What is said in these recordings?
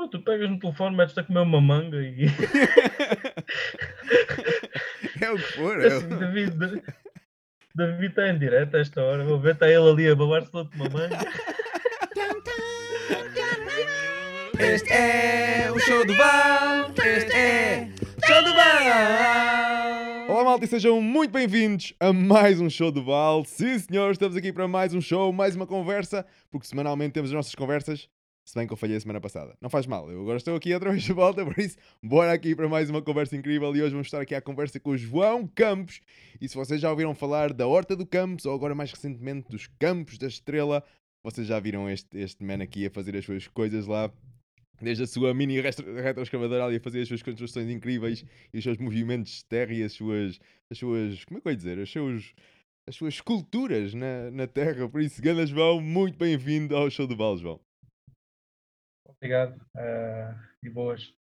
Pô, tu pegas no telefone, metes-te a comer uma manga e. é o que for. É assim, David, David, está em direto a esta hora. Vou ver, está ele ali a babar-se de uma manga. Este é o show do Val. Este é o show do Val. Olá, malta, e sejam muito bem-vindos a mais um show do Val. Sim, senhor, estamos aqui para mais um show, mais uma conversa, porque semanalmente temos as nossas conversas. Se bem que eu falhei a semana passada. Não faz mal, eu agora estou aqui outra vez de volta, por isso, bora aqui para mais uma conversa incrível. E hoje vamos estar aqui à conversa com o João Campos. E se vocês já ouviram falar da Horta do Campos, ou agora mais recentemente dos Campos da Estrela, vocês já viram este, este man aqui a fazer as suas coisas lá desde a sua mini retroescavadora ali a fazer as suas construções incríveis e os seus movimentos de terra e as suas, as suas como é que eu ia dizer, as suas, as suas esculturas na, na terra. Por isso, Ganda João, muito bem-vindo ao show do Val, João. Obrigado uh, e boas.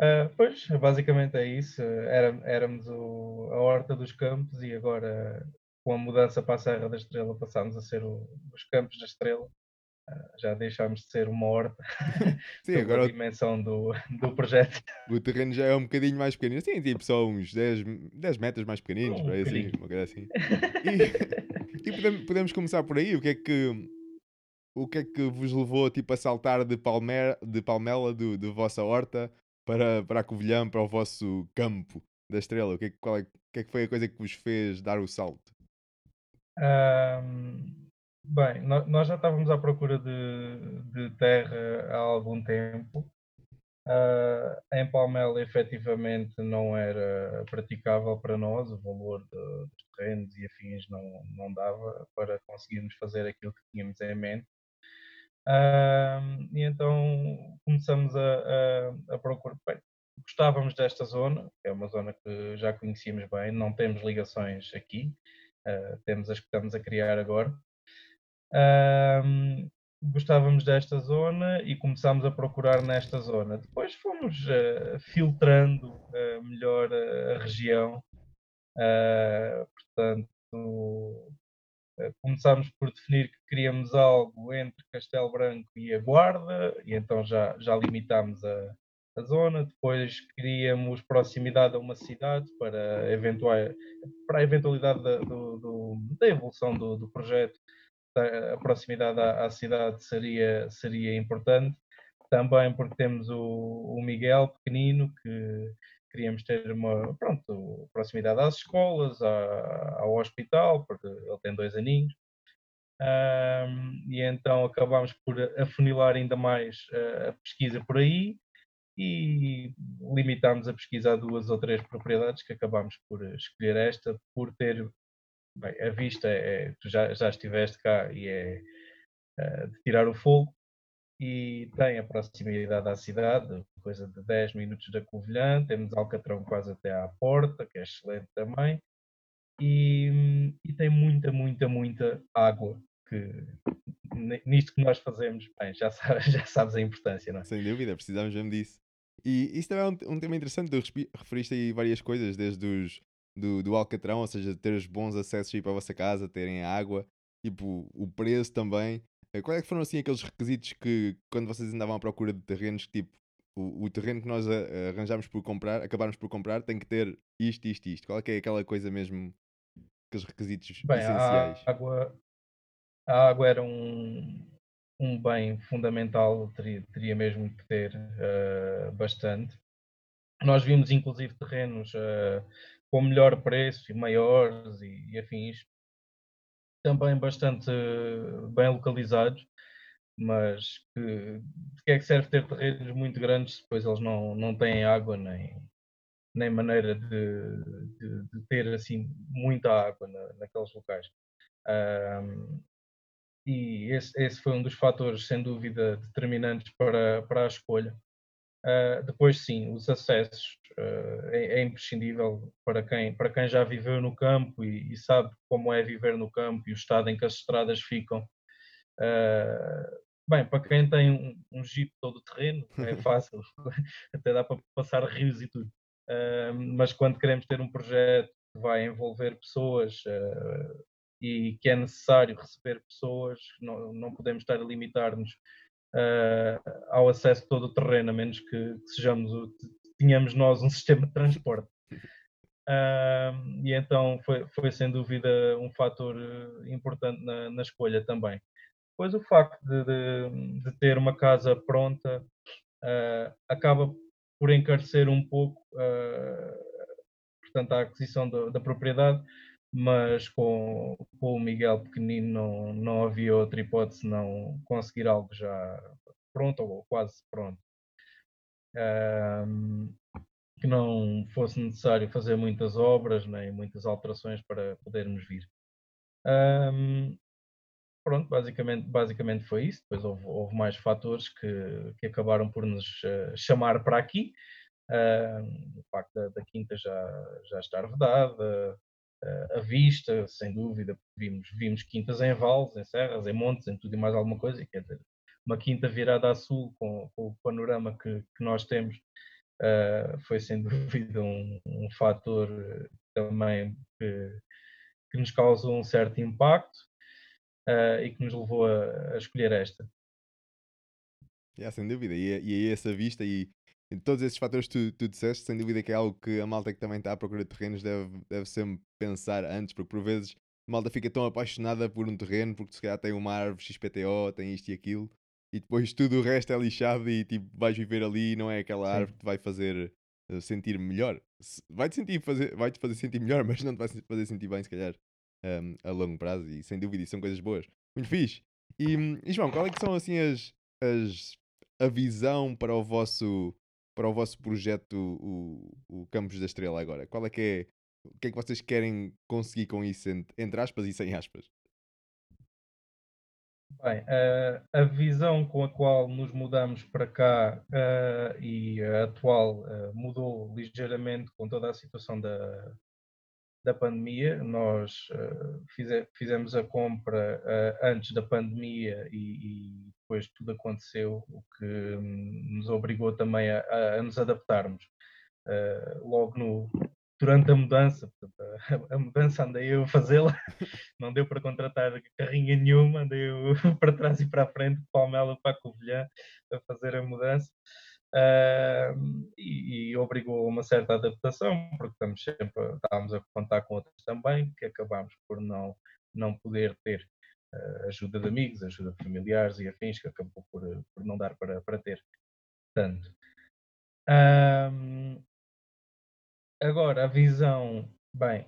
Uh, pois, basicamente é isso. Era, éramos o, a horta dos campos e agora, com a mudança para a Serra da Estrela, passámos a ser o, os campos da Estrela. Uh, já deixámos de ser uma horta. Sim, agora a dimensão do, do projeto. O terreno já é um bocadinho mais pequenino. Sim, tipo só uns 10, 10 metros mais pequeninos, um para assim, uma coisa assim. E, e podemos, podemos começar por aí. O que é que o que é que vos levou tipo, a saltar de, palmer, de palmela do, do vossa horta para, para a Covilhã, para o vosso campo da estrela? O que é, qual é, que é que foi a coisa que vos fez dar o salto? Um, bem, nós já estávamos à procura de, de terra há algum tempo. Uh, em Palmela, efetivamente, não era praticável para nós, o valor de, dos terrenos e afins não, não dava para conseguirmos fazer aquilo que tínhamos em mente. E então começamos a, a, a procurar. Bem, gostávamos desta zona, que é uma zona que já conhecíamos bem, não temos ligações aqui, uh, temos as que estamos a criar agora. Gostávamos desta zona e começámos a procurar nesta zona. Depois fomos uh, filtrando uh, melhor a, a região, uh, portanto, começámos por definir que queríamos algo entre Castelo Branco e a Guarda, e então já, já limitámos a, a zona. Depois queríamos proximidade a uma cidade para, eventual, para a eventualidade da, do, do, da evolução do, do, projeto. A proximidade à, à, cidade seria, seria importante. Também porque temos o, o Miguel pequenino, que queríamos ter uma pronto, proximidade às escolas, à, ao hospital, porque ele tem dois aninhos. Um, e então acabámos por afunilar ainda mais a, a pesquisa por aí e limitámos a pesquisa a duas ou três propriedades que acabámos por escolher esta por ter bem, a vista é, tu já, já estiveste cá e é uh, de tirar o fogo e tem a proximidade à cidade, coisa de 10 minutos da Covilhã, temos Alcatrão quase até à porta, que é excelente também, e, e tem muita, muita, muita água, que nisto que nós fazemos, bem, já sabes, já sabes a importância, não é? Sem dúvida, precisamos mesmo disso. E isso também é um, um tema interessante, tu referiste aí várias coisas, desde os, do, do Alcatrão, ou seja, ter os bons acessos aí para a vossa casa, terem água, tipo, o preço também, quais é que foram assim aqueles requisitos que quando vocês andavam à procura de terrenos, tipo, o, o terreno que nós eh, arranjámos por comprar, acabarmos por comprar, tem que ter isto, isto, isto. Qual é que é aquela coisa mesmo, aqueles requisitos Bem, essenciais? A água, a água era um, um bem fundamental, teria, teria mesmo que ter uh, bastante. Nós vimos inclusive terrenos uh, com melhor preço e maiores e, e afins, também bastante bem localizados, mas que, de que é que serve ter terrenos muito grandes se depois eles não, não têm água nem, nem maneira de, de, de ter assim muita água na, naqueles locais. Um, e esse, esse, foi um dos fatores, sem dúvida, determinantes para, para a escolha. Uh, depois, sim, os acessos uh, é, é, imprescindível para quem, para quem já viveu no campo e, e, sabe como é viver no campo e o estado em que as estradas ficam. Uh, bem, para quem tem um, um jeep todo terreno, é fácil, até dá para passar rios e tudo. mas quando queremos ter um projeto que vai envolver pessoas e que é necessário receber pessoas, não, não podemos estar a limitar-nos ao acesso todo o terreno, a menos que, que sejamos o, tínhamos nós um sistema de transporte. Uh, e então foi, foi sem dúvida um fator eh, importante na, na escolha também. Depois o facto de, de, de ter uma casa pronta uh, acaba por encarecer um pouco uh, portanto, a aquisição da, da propriedade, mas com, com, o Miguel pequenino não, não havia outra hipótese não conseguir algo já pronto ou quase pronto que não fosse necessário fazer muitas obras nem muitas alterações para podermos vir. Um, pronto, basicamente, basicamente foi isso. Depois houve, houve mais fatores que, que acabaram por nos uh, chamar para aqui. O facto da, da, quinta já, já estar vedada, uh, a vista, sem dúvida, vimos, vimos quintas em vales, em serras, em montes, em tudo e mais alguma coisa. Quer dizer, uma quinta virada a sul com, com o panorama que, que nós temos uh, foi sem dúvida um, um fator também que, que, nos causou um certo impacto uh, e que nos levou a, a escolher esta. Yeah, sem dúvida, e, é, e é essa vista e todos esses fatores que tu, tu disseste, sem dúvida que é algo que a malta que também está à procura de terrenos deve, deve sempre pensar antes, porque por vezes a malta fica tão apaixonada por um terreno porque se calhar tem uma árvore XPTO, tem isto e aquilo, e depois tudo o resto é lixado e tipo vais viver ali e não é aquela árvore que te vai fazer uh, sentir melhor. Vai-te sentir fazer, vai -te fazer sentir melhor, mas não te vai fazer sentir bem, se calhar, um, a longo prazo. E sem dúvida, são coisas boas. Muito fixe. E, e João, qual é que são assim as, as a visão para o vosso para o vosso projeto o, o Campos da Estrela agora? Qual é que é o que é que vocês querem conseguir com isso entre, aspas e sem aspas? Bem, uh, a visão com a qual nos mudamos para cá uh, e a atual uh, mudou ligeiramente com toda a situação da, da pandemia. Nós fize, fizemos a compra antes da pandemia e, e, depois tudo aconteceu, o que um, nos obrigou também a, a nos adaptarmos. logo no, durante a mudança, a, a mudança andei eu a fazê-la, não deu para contratar carrinha nenhuma, andei eu para trás e para a frente, de Palmela para a Covilhã, a fazer a mudança. Uh, e, e, obrigou a uma certa adaptação, porque estamos sempre, estávamos a contar com outros também, que acabámos por não, não poder ter uh, ajuda de amigos, ajuda de familiares e afins, que acabou por, por não dar para, para ter tanto. Uh, Agora, a visão, bem,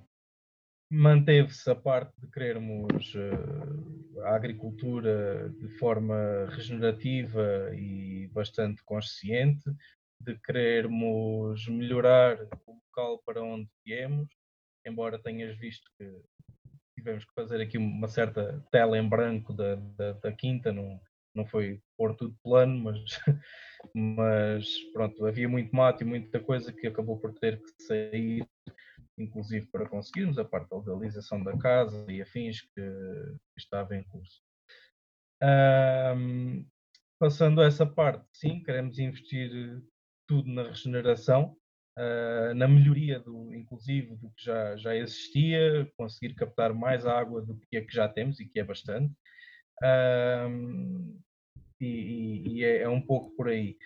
manteve-se a parte de querermos uh, a agricultura de forma regenerativa e bastante consciente, de querermos melhorar o local para onde viemos, embora tenhas visto que tivemos que fazer aqui uma certa tela em branco da, da, da quinta, não, não foi pôr tudo plano, mas, mas pronto, havia muito mato e muita coisa que acabou por ter que sair, inclusive para conseguirmos a parte da legalização da casa e afins que, estava em curso. Um, passando a essa parte, sim, queremos investir tudo na regeneração, uh, na melhoria do, inclusive do que já, já existia, conseguir captar mais água do que é que já temos e que é bastante. E, e é, é, um pouco por aí.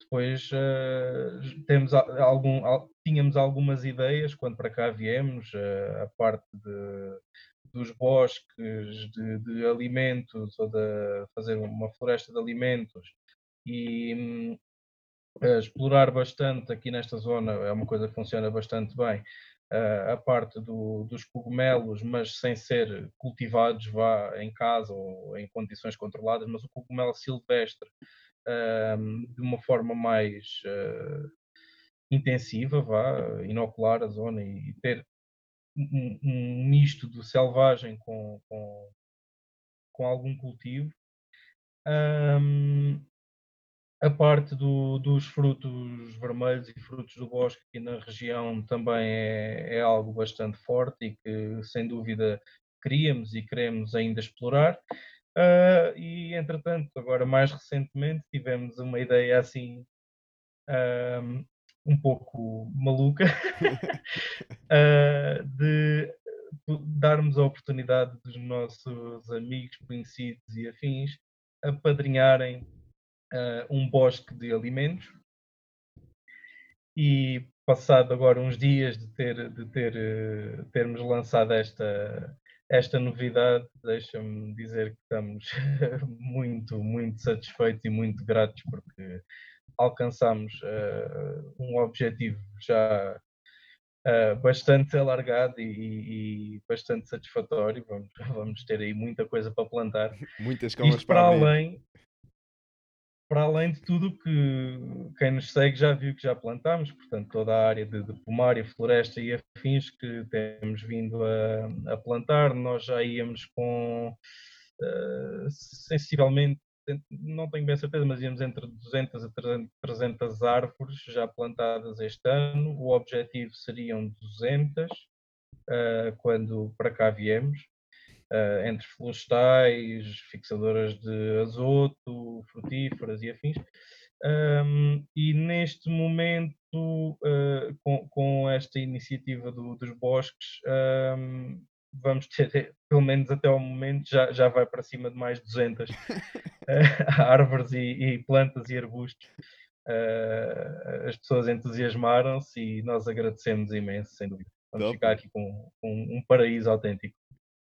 Depois uh, temos algum, tínhamos algumas ideias quando para cá viemos, uh, a parte de, dos bosques de, de, alimentos ou de fazer uma floresta de alimentos e um, explorar bastante aqui nesta zona é uma coisa que funciona bastante bem a parte do, dos cogumelos, mas sem ser cultivados vá em casa ou em condições controladas, mas o cogumelo silvestre de uma forma mais intensiva, vá, inocular a zona e, ter um, um, misto do selvagem com, com, com algum cultivo. Um, a parte do, dos frutos vermelhos e frutos do bosque aqui na região também é, é, algo bastante forte e que, sem dúvida, queríamos e queremos ainda explorar. Uh, e, entretanto, agora mais recentemente, tivemos uma ideia assim uh, um pouco maluca uh, de darmos a oportunidade dos nossos amigos, conhecidos e afins apadrinharem uh, um bosque de alimentos e passado agora uns dias de ter de ter uh, termos lançado esta esta novidade deixa-me dizer que estamos muito muito satisfeitos e muito gratos porque alcançamos uh, um objetivo já uh, bastante alargado e, e, bastante satisfatório. Vamos, vamos ter aí muita coisa para plantar. Muitas Isto para, para além, para além de tudo que quem nos segue já viu que já plantámos, portanto, toda a área de, de pomária, floresta e afins que temos vindo a, a plantar, nós já íamos com uh, sensivelmente não tenho bem certeza, mas íamos entre 200 a 300 árvores já plantadas este ano. O objetivo seriam 200 uh, eh, quando para cá viemos, uh, entre florestais, fixadoras de azoto, frutíferas e afins. Um, e neste momento, uh, com, com, esta iniciativa do, dos bosques, um, vamos ter, pelo menos até ao momento, já, já vai para cima de mais 200 árvores e, e, plantas e arbustos. Uh, as pessoas entusiasmaram-se e nós agradecemos imenso, sem dúvida. Vamos ficar aqui com, com, um paraíso autêntico.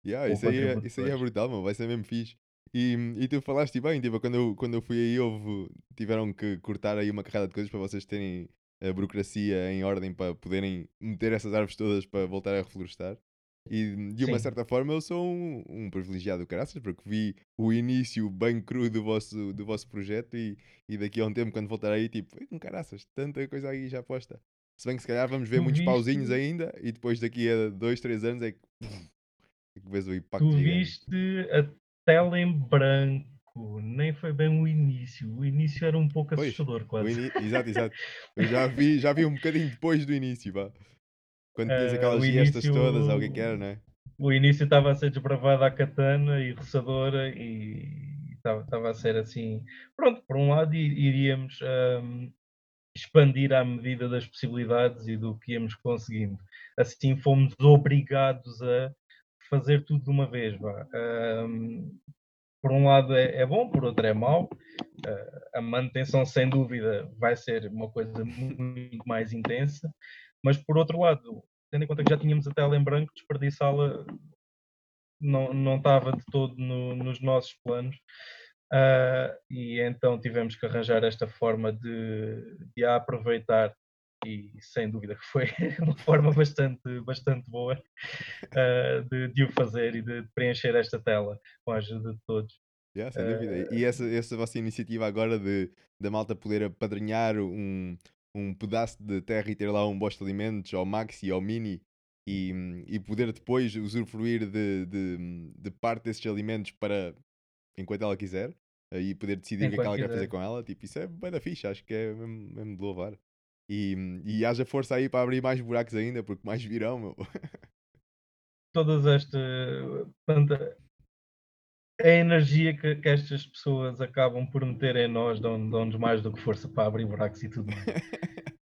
Yeah, isso, aí é, isso aí é brutal, mano. vai ser mesmo fixe. E, e tu falaste bem, tipo, quando eu, quando eu fui aí, houve, tiveram que cortar aí uma carrada de coisas para vocês terem a burocracia em ordem para poderem meter essas árvores todas para voltar a reflorestar. E de uma Sim. certa forma eu sou um, um privilegiado caraças, porque vi o início bem cru do vosso, do vosso projeto e, e daqui a um tempo, quando voltar aí, tipo, um caraças, tanta coisa aí já posta. Se bem que se calhar vamos ver tu muitos viste... pauzinhos ainda e depois daqui a dois, três anos é que, que vês o impacto. Tu gigante. viste a tela em branco, nem foi bem o início. O início era um pouco pois, assustador, quase. Exato, exato. Eu já vi, já vi um bocadinho depois do início, pá. Quando tinhas uh, aquelas gestas todas, alguém que era, não é? O início estava a ser desbravado à katana e roçadora e estava a ser assim. Pronto, por um lado iríamos um, expandir à medida das possibilidades e do que íamos conseguindo. Assim fomos obrigados a fazer tudo de uma vez. Um, por um lado é, é, bom, por outro é mau. Uh, a manutenção, sem dúvida, vai ser uma coisa muito mais intensa. Mas por outro lado, tendo em conta que já tínhamos a tela em branco, desperdiçá-la não, não estava de todo no, nos nossos planos. Uh, e então tivemos que arranjar esta forma de, de a aproveitar e sem dúvida que foi uma forma bastante, bastante boa uh, de, de, o fazer e de preencher esta tela com a ajuda de todos. Yeah, sem dúvida. Uh, e essa, essa vossa iniciativa agora de da malta poder apadrinhar um, um pedaço de terra e ter lá um bosta de alimentos, ou maxi, ou mini, e, e poder depois usufruir de, de, de parte desses alimentos para enquanto ela quiser e poder decidir o que é que ela quer fazer com ela, tipo, isso é bem da ficha, acho que é mesmo, mesmo de louvar. E, e haja força aí para abrir mais buracos ainda, porque mais virão, meu. Todas estas. A energia que, que, estas pessoas acabam por meter em nós dão-nos mais do que força para abrir buracos e tudo mais. uh,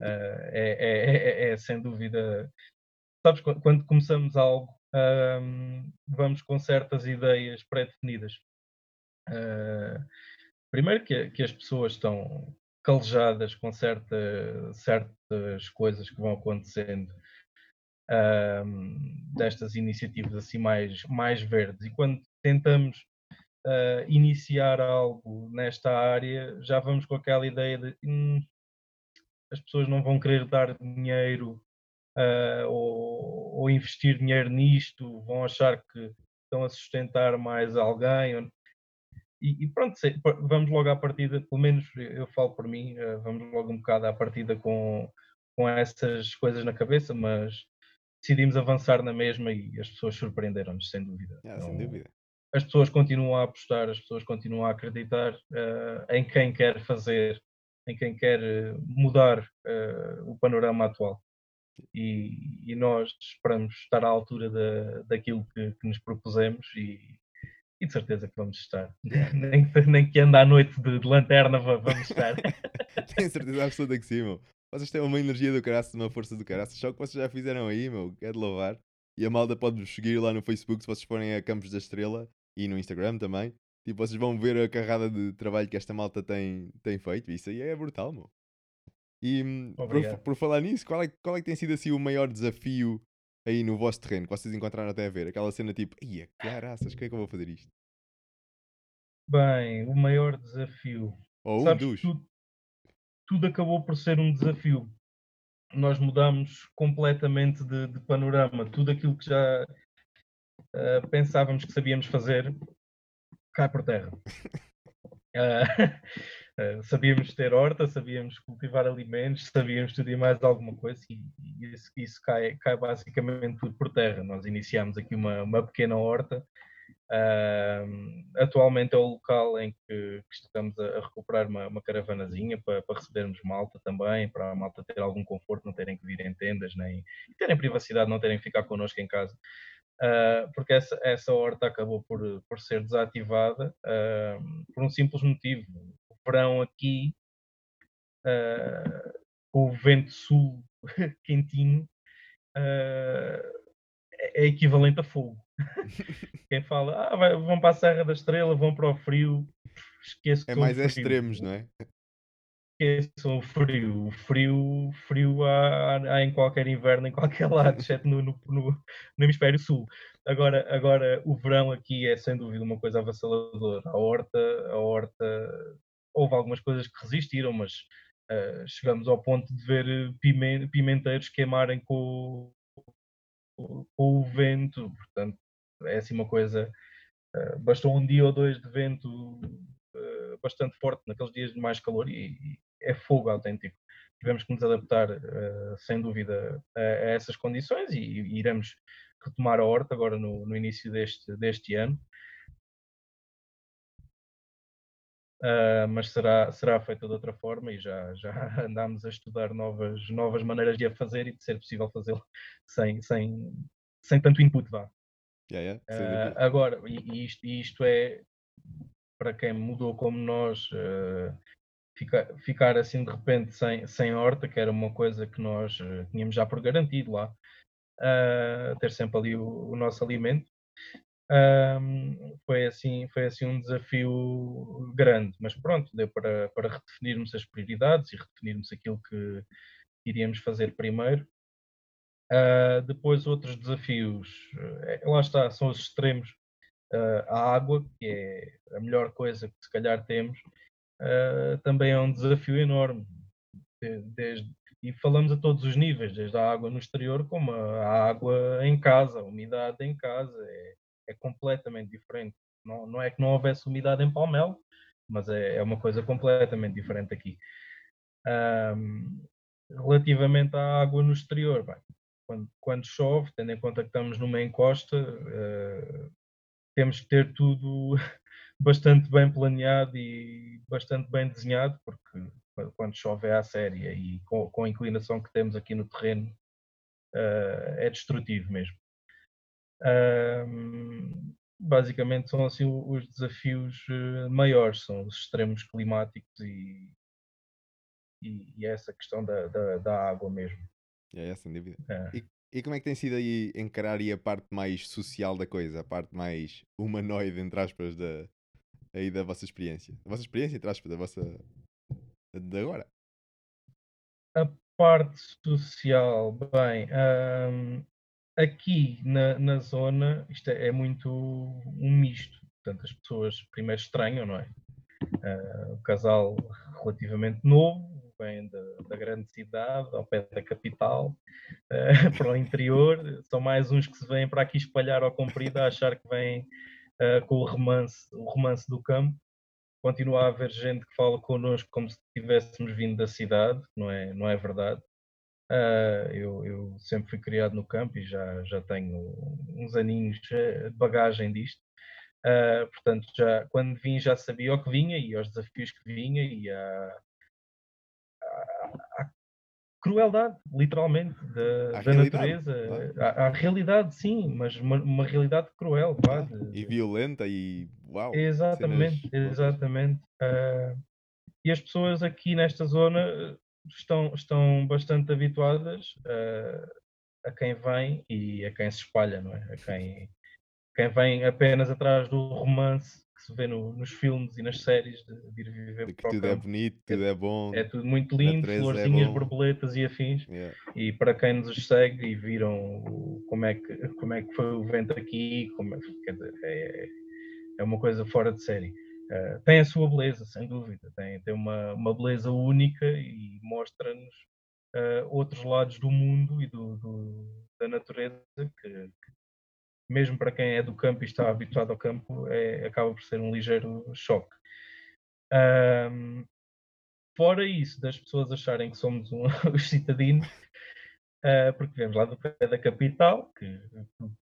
é, é, é, é, sem dúvida. Sabes, quando começamos algo, um, vamos com certas ideias pré-definidas. Uh, primeiro que, que, as pessoas estão calejadas com certa, certas coisas que vão acontecendo um, destas iniciativas assim mais, mais verdes. E quando tentamos uh, iniciar algo nesta área, já vamos com aquela ideia de hum, as pessoas não vão querer dar dinheiro uh, ou, ou, investir dinheiro nisto, vão achar que estão a sustentar mais alguém. E, e pronto, vamos logo à partida, pelo menos eu falo por mim, uh, vamos logo um bocado à partida com, com essas coisas na cabeça, mas decidimos avançar na mesma e as pessoas surpreenderam-nos, sem dúvida. É, então, sem dúvida as pessoas continuam a apostar, as pessoas continuam a acreditar uh, em quem quer fazer, em quem quer eh, mudar uh, o panorama atual. E, e, nós esperamos estar à altura da, daquilo que, que nos propusemos e, e, de certeza que vamos estar. nem, nem que ande à noite de, de lanterna, vamos estar. Tenho certeza absoluta que sim, meu. Vocês têm uma energia do caraças, uma força do caraças. Só o que vocês já fizeram aí, meu, é de louvar. E a malda pode-vos seguir lá no Facebook se vocês forem a Campos da Estrela e no Instagram também. Tipo, vocês vão ver a carrada de trabalho que esta malta tem, tem feito. Isso aí é brutal, meu. E hum, por, por falar nisso, qual é, qual é que tem sido assim o maior desafio aí no vosso terreno que vocês encontraram até a ver? Aquela cena tipo, ia, caraças, como é que eu vou fazer isto? Bem, o maior desafio. Ou um Sabes, dos. tudo, tudo acabou por ser um desafio. Nós mudamos completamente de, de panorama. Tudo aquilo que já ah, pensávamos que sabíamos fazer cai por terra. Ah, ah, sabíamos ter horta, sabíamos cultivar alimentos, sabíamos tudo e mais alguma coisa, e, e isso, isso cai, cai basicamente tudo por terra. Nós iniciamos aqui uma, uma pequena horta. Ah, atualmente é o local em que, que estamos a, a recuperar uma, uma caravanazinha para, para recebermos malta também, para a malta ter algum conforto, não terem que vir em tendas, nem terem privacidade, não terem que ficar connosco em casa. Ah, porque essa, essa horta acabou por, por ser desativada ah, por um simples motivo. Verão aqui, ah, com o vento sul quentinho, ah, é equivalente a fogo. Quem fala, ah, vai- vão para a Serra da Estrela, vão para o frio, esqueço É mais extremos, não é? Esqueçam o frio. O frio, frio há, há- há em qualquer inverno, em qualquer lado, exceto no, no, no- no hemisfério sul. Agora, agora, o verão aqui é sem dúvida uma coisa avassaladora. A horta, a horta, houve algumas coisas que resistiram, mas ah, chegamos ao ponto de ver eh, pimen- pimenteiros queimarem com, o- com o vento. Portanto, é assim uma coisa. ah, bastou um dia ou dois de vento ah, bastante forte naqueles dias de mais calor e, e é fogo autêntico. Tivemos que nos adaptar, sem dúvida, a, a essas condições e, e iremos retomar a horta agora no, no início deste, deste ano. Ah, mas será, será feita de outra forma e já, já andámos a estudar novas, novas maneiras de a fazer e de ser possível fazê-lo sem, sem, sem tanto input vá. Yeah, yeah, Ah, dúvida. agora, e, isto, isto é para quem mudou como nós, ah, fica- ficar assim de repente sem, sem horta, que era uma coisa que nós tínhamos já por garantido lá, ter sempre ali o, o nosso alimento. Ahm, foi assim foi assim um desafio grande, mas pronto, deu para, para redefinirmos as prioridades e redefinirmos aquilo que iríamos fazer primeiro. Ah, depois outros desafios, eh, lá está, são os extremos. Ah, a água, que é a melhor coisa que se calhar temos, ah, também é um desafio enorme. De- desde- e falamos a todos os níveis, desde a água no exterior como a, a água em casa, a umidade em casa, é, é completamente diferente. Não, não é que não houvesse umidade em Palmel, mas é, é uma coisa completamente diferente aqui. Ahm, relativamente à água no exterior, bem, quando, quando chove, tendo em conta que estamos numa encosta, eh, temos que ter tudo bastante bem planeado e bastante bem desenhado, porque quando- chove é à séria e com, com a inclinação que temos aqui no terreno eh, é destrutivo mesmo. Basicamente são assim os desafios eh, maiores, são os extremos climáticos e, e, e essa questão da, da, da água mesmo. Yeah, yeah, sem dúvida. É. E, e como é que tem sido aí encarar aí a parte mais social da coisa, a parte mais humanoide, entre aspas, da, aí da vossa experiência? A vossa experiência, entre aspas, da vossa. de agora. A parte social, bem, aqui na, na zona isto é, é muito um misto. Portanto, as pessoas primeiro estranham, não é? Ah, o casal relativamente novo, vem da, da grande cidade, ao pé da capital, ah, para o interior. São mais uns que se vêm para aqui espalhar ao comprido a achar que vêm ah, com o romance, o romance do campo. Continua a haver gente que fala connosco como se tivéssemos vindo da cidade, não é, não é verdade. Ah, eu, eu sempre fui criado no campo e já, já tenho uns aninhos eh, de bagagem disto. Ah, portanto, já, quando vim já sabia o que vinha e aos desafios que vinha e a crueldade, literalmente, da, À da natureza. À, à realidade, sim, mas uma, uma realidade cruel, vá, de- E violenta e. Uau! Exatamente, cenas exatamente. Ah, e as pessoas aqui nesta zona estão, estão bastante habituadas ah, a quem vem e a quem se espalha, não é? A quem, quem vem apenas atrás do romance que se vê no- nos filmes e nas séries de, de ir viver De que tudo é campo. bonito, tudo é bom. É tudo muito lindo, é florzinhas, bom. borboletas e afins. Yeah. E para quem nos segue e viram como é que, como é que foi o vento aqui, como é, quer dizer, é, é uma coisa fora de série. Uh, tem a sua beleza, sem dúvida, tem, tem uma, uma beleza única e mostra-nos uh, outros lados do mundo e do, do- da natureza que, que, mesmo para quem é do campo e está habituado ao campo, é, acaba por ser um ligeiro choque. Um, fora isso, das pessoas acharem que somos um, os citadinos, uh, porque vemos lá do pé da capital, que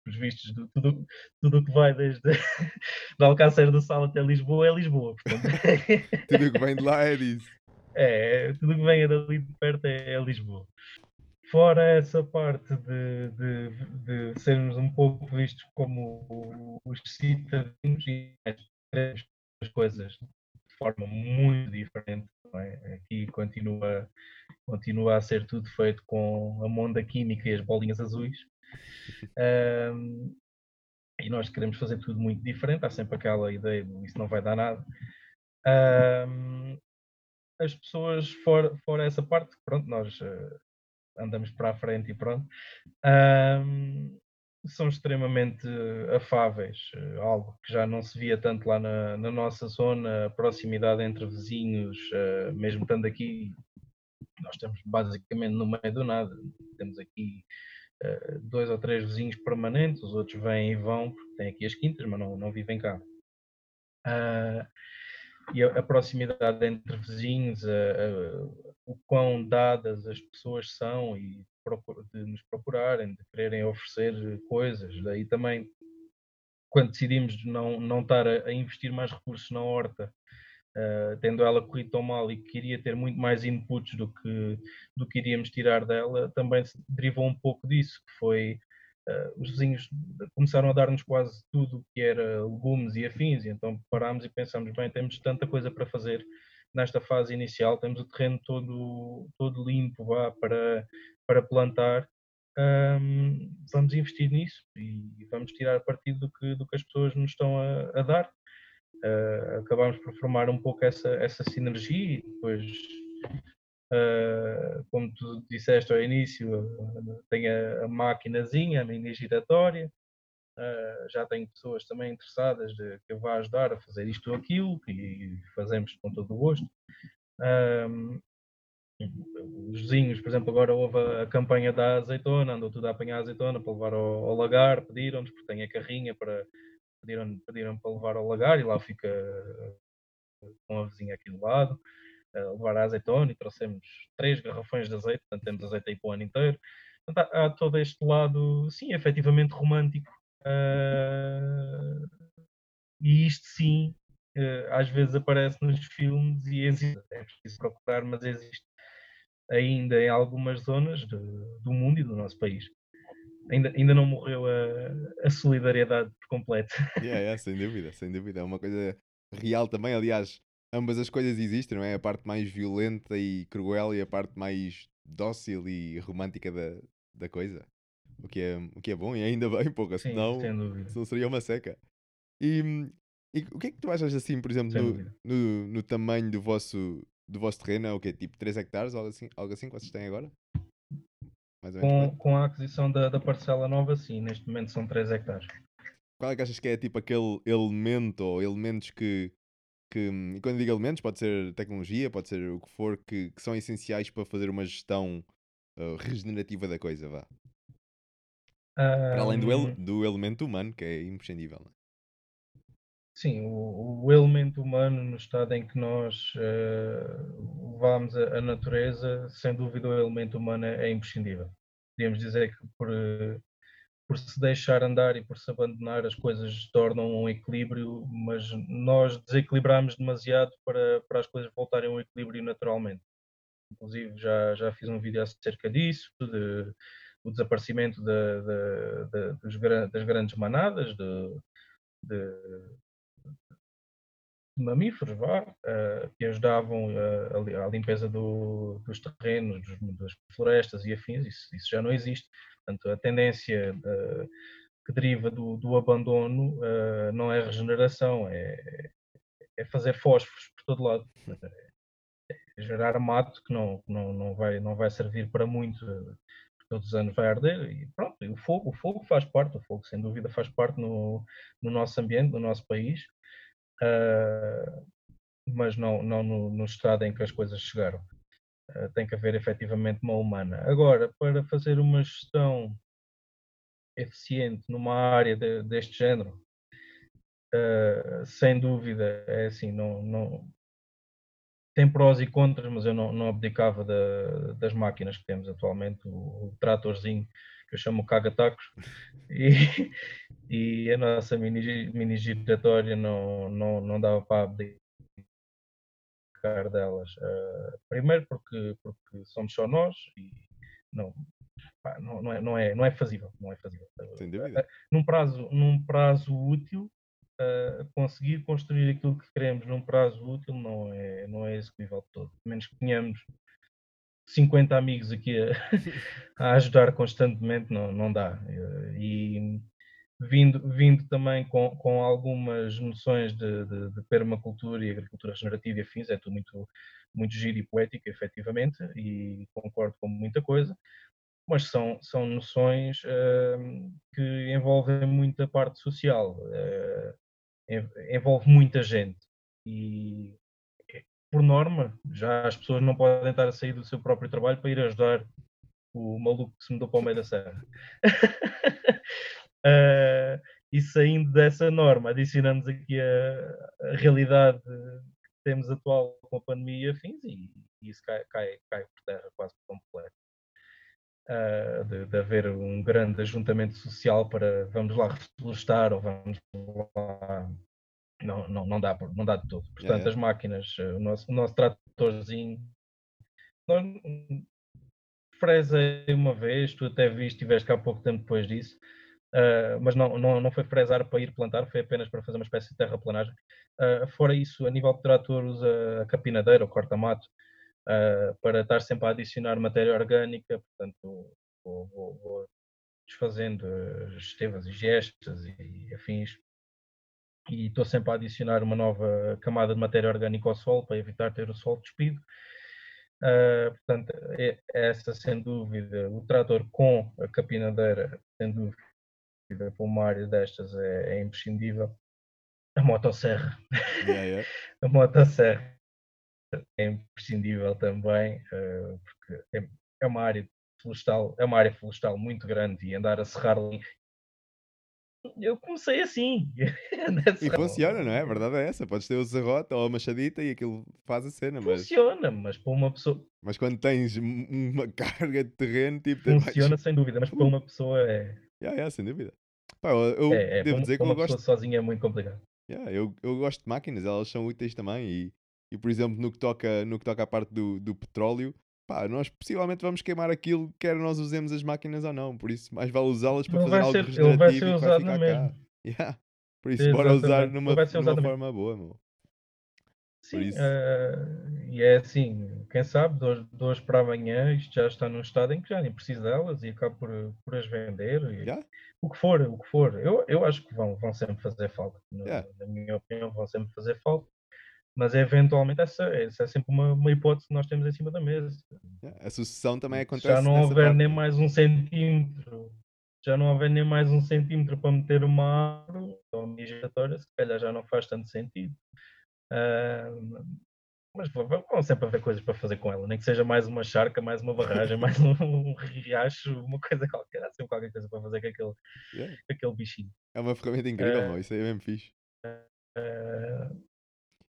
os vistos de tudo, tudo o que vai desde de Alcácer do Sal até Lisboa é Lisboa. Tudo o que vem de lá é disso. é, tudo o que vem dali de perto é, é Lisboa. Fora essa parte de, de, de sermos um pouco vistos como os cidadãos e as coisas forma muito diferente. é? Aqui continua, continua a ser tudo feito com a monda química e as bolinhas azuis. Ahm, e nós queremos fazer tudo muito diferente. Há sempre aquela ideia de isso não vai dar nada. Ahm, as pessoas, fora, essa parte, pronto, nós eh, andamos para a frente e pronto, ahm, são extremamente afáveis, eh, algo que já não se via tanto lá na, na nossa zona, a proximidade entre vizinhos, eh, mesmo estando aqui, nós estamos basicamente no meio do nada, temos aqui eh, dois ou três vizinhos permanentes, os outros vêm e vão, porque têm aqui as quintas, mas não, não vivem cá. Ah, e a, a proximidade entre vizinhos, o quão dadas as pessoas são e de nos procurarem, de quererem oferecer coisas. Daí também, quando decidimos não, não estar a, a investir mais recursos na horta, ah, tendo ela corrido tão mal e que queria ter muito mais inputs do que, do que iríamos tirar dela, também se derivou um pouco disso, que foi ah, os vizinhos começaram a dar-nos quase tudo que era legumes e afins, e então parámos e pensámos, bem, temos tanta coisa para fazer nesta fase inicial, temos o terreno todo, todo limpo vá, para, para plantar, ahm, vamos investir nisso e vamos tirar partido do que, do que as pessoas nos estão a, a dar. Ah, acabámos por formar um pouco essa, essa sinergia e depois Uh, como tu disseste ao início, uh, tem a, a maquinazinha, a mini giratória. Uh, já tenho pessoas também interessadas de, que eu vá ajudar a fazer isto ou aquilo e fazemos com todo o gosto. Um, os vizinhos, por exemplo, agora houve a, a campanha da azeitona, andou tudo a apanhar azeitona para levar ao, ao lagar, pediram-nos, porque tem a carrinha para pediram, pediram para levar ao lagar e lá fica com a vizinha aqui do lado a levar a azeitona e trouxemos três garrafões de azeite, portanto temos azeite aí para o ano inteiro. Portanto, há, há todo este lado, sim, efetivamente romântico. Uh, e isto sim, uh, às vezes aparece nos filmes e existe, é preciso procurar, mas existe ainda em algumas zonas de, do mundo e do nosso país. Ainda, ainda não morreu a, a solidariedade por completo. Yeah, yeah, sem dúvida, sem dúvida. É uma coisa real também. Aliás, ambas as coisas existem, não é? A parte mais violenta e cruel e a parte mais dócil e romântica da, da coisa. O que, é, o que é bom e ainda bem, Sim, senão, senão seria uma seca. E, e o que é que tu achas assim, por exemplo, no, no, no tamanho do vosso, do vosso terreno? É o quê? Tipo 3 hectares, algo assim, algo assim que vocês têm agora? Mais ou menos. Com, com a aquisição da, da parcela nova, sim, neste momento são 3 hectares. Qual é que achas que é tipo aquele elemento ou elementos que, que e quando digo elementos, pode ser tecnologia, pode ser o que for, que, que são essenciais para fazer uma gestão uh, regenerativa da coisa, vá. Para além do, ele- do elemento humano, que é imprescindível. não é? Sim, o, o elemento humano no estado em que nós eh, levamos a, a natureza, sem dúvida o elemento humano é, é imprescindível. Podríamos dizer que por, por se deixar andar e por se abandonar as coisas tornam um equilíbrio, mas nós desequilibramos demasiado para, para as coisas voltarem ao equilíbrio naturalmente. Inclusive já, já fiz um vídeo acerca disso, de, do desaparecimento da- da- dos das grandes manadas, de, de- de mamíferos, vá, eh, que ajudavam eh, a, li- à limpeza do- dos terrenos, dos- das florestas e afins, isso, isso já não existe. Portanto, a tendência eh, que deriva do, do abandono uh, não é regeneração, é, é fazer fósforos por todo lado. É gerar mato que não, não, não, vai, não vai servir para muito, todos os anos vai arder e pronto, e o fogo, o fogo faz parte, o fogo sem dúvida faz parte no, no nosso ambiente, no nosso país, uh, mas não, não no, no, estado em que as coisas chegaram. Uh, tem que haver efetivamente uma humana. Agora, para fazer uma gestão eficiente numa área de, deste género, uh, sem dúvida, é assim, não, não, tem prós e contras, mas eu não, não abdicava da, das máquinas que temos atualmente, o, o tratorzinho que eu chamo caga-tacos, e, e a nossa mini, mini giratória não, não, não dava para abdicar delas. Uh, primeiro porque, porque somos só nós e não, pá, não, não, é, não, é, não é fazível. Não é fazível. Sem dúvida. Uh, num, prazo, num prazo útil, uh, conseguir construir aquilo que queremos num prazo útil não é, não é execuível de todo. A menos que tenhamos 50 amigos aqui a, a ajudar constantemente, não, não dá. E vindo, vindo também com, com algumas noções de, de, de permacultura e agricultura regenerativa e afins, é tudo muito, muito giro e poético, efetivamente, e concordo com muita coisa, mas são, são noções uh, que envolvem muita parte social. Uh, envolve muita gente e por norma já as pessoas não podem estar a sair do seu próprio trabalho para ir ajudar o maluco que se mudou para o meio da serra. uh, e saindo dessa norma, adicionamos aqui a, a, realidade que temos atual com a pandemia e e, e isso cai, cai, cai por terra quase por completo. Uh, de, de, haver um grande ajuntamento social para vamos lá reflorestar ou vamos lá não, não, não, dá, não dá de todo. Portanto, as máquinas, eh, o nosso, o nosso tratorzinho, nós, fresei uma vez, tu até viste, estiveste cá há pouco tempo depois disso, uh, mas não, não, não foi fresar para ir plantar, foi apenas para fazer uma espécie de terraplanagem. Uh, fora isso, a nível de trator, usa a capinadeira, o corta-mato, uh, para estar sempre a adicionar matéria orgânica, portanto, vou, vou, vou desfazendo estevas e gestas e afins e estou sempre a adicionar uma nova camada de matéria orgânica ao solo para evitar ter o solo despido. Uh, portanto, é, é, essa sem dúvida, o trator com a capinadeira, sem dúvida, para uma área destas é, é imprescindível. A motosserra, yeah, yeah. a motosserra é imprescindível também, uh, porque é, é, uma área florestal, é uma área florestal muito grande e andar a serrar eu comecei assim. e funciona, não é? A verdade é essa. Podes ter o serrote ou a machadita e aquilo faz a cena. Mas... Funciona, mas para uma pessoa. Mas quando tens uma carga de terreno, tipo. Funciona mais... sem dúvida, mas para uma pessoa é. Yeah, yeah, sem dúvida. Pá, eu é, é, devo dizer que eu gosto. sozinha é muito complicado. Yeah, eu, eu gosto de máquinas, elas são úteis também. E, e por exemplo, no que toca, no que toca à parte do, do petróleo, pá, nós possivelmente vamos queimar aquilo, quer nós usemos as máquinas ou não. Por isso, mais vale usá-las para fazer algo ser, regenerativo ele vai ser usado e vai ficar cá. Yeah. Por isso, Exatamente. bora usar numa, numa forma boa, meu. Sim, uh, e é assim, quem sabe, de hoje, para amanhã isto já está num estado em que já nem precisa delas e acaba por, por as vender. E, yeah. O que for, o que for. Eu, eu acho que vão, vão sempre fazer falta. Yeah. Na, na minha opinião, vão sempre fazer falta mas eventualmente essa, essa é sempre uma, uma, hipótese que nós temos em cima da mesa. A sucessão também acontece. Já não houver parte. nem mais um centímetro, já não houver nem mais um centímetro para meter uma árvore ou uma giratória, se calhar já não faz tanto sentido. Uh, mas vão sempre haver coisas para fazer com ela, nem que seja mais uma charca, mais uma barragem, mais um, um riacho, uma coisa qualquer, há sempre qualquer coisa para fazer com aquele, yeah. aquele bichinho. É uma ferramenta incrível, uh, isso aí é mesmo fixe. Uh,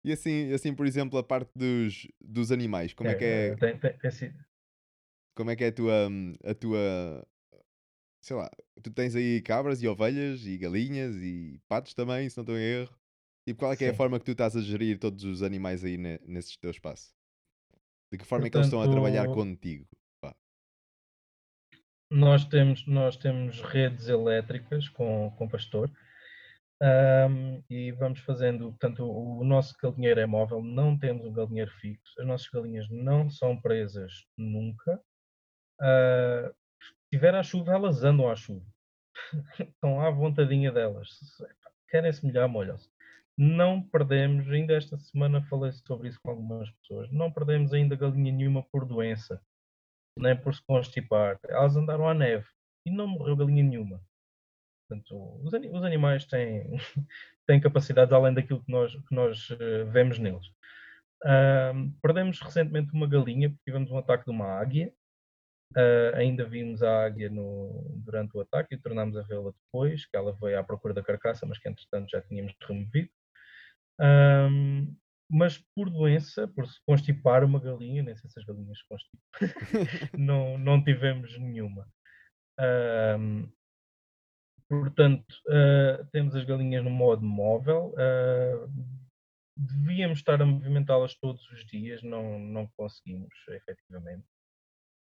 e assim, assim, por exemplo, a parte dos, dos animais, como é, é que é? tem, tem, tem, como é que é a tua, a tua. Sei lá, tu tens aí cabras e ovelhas e galinhas e patos também, se não estou em erro. Tipo, qual é que é a forma que tu estás a gerir todos os animais aí ne, nesse teu espaço? De que forma Portanto, é que eles estão a trabalhar contigo? Pá. Nós temos, nós temos redes elétricas com, com pastor um, e vamos fazendo, portanto, o, o nosso galinheiro é móvel, não temos um galinheiro fixo, as nossas galinhas não são presas nunca. Uh, se tiver à chuva, elas andam à chuva. estão à vontadinha delas. Querem se molhar, molham-se. Não perdemos, ainda esta semana falei sobre isso com algumas pessoas, não perdemos ainda galinha nenhuma por doença, nem por se constipar. Elas andaram à neve e não morreu galinha nenhuma. Portanto, os, os animais têm, têm capacidades além daquilo que nós, que nós uh, vemos neles. Uh, perdemos recentemente uma galinha porque tivemos um ataque de uma águia. Uh, ainda vimos a águia no, durante o ataque e tornámos a vê-la depois, que ela veio à procura da carcaça, mas que entretanto já tínhamos removido. Um, mas por doença, por se constipar uma galinha, nem sei se as galinhas se constipam, não, não tivemos nenhuma. Um, portanto, uh, temos as galinhas no modo móvel. Uh, devíamos estar a movimentá-las todos os dias, não, não conseguimos, efetivamente.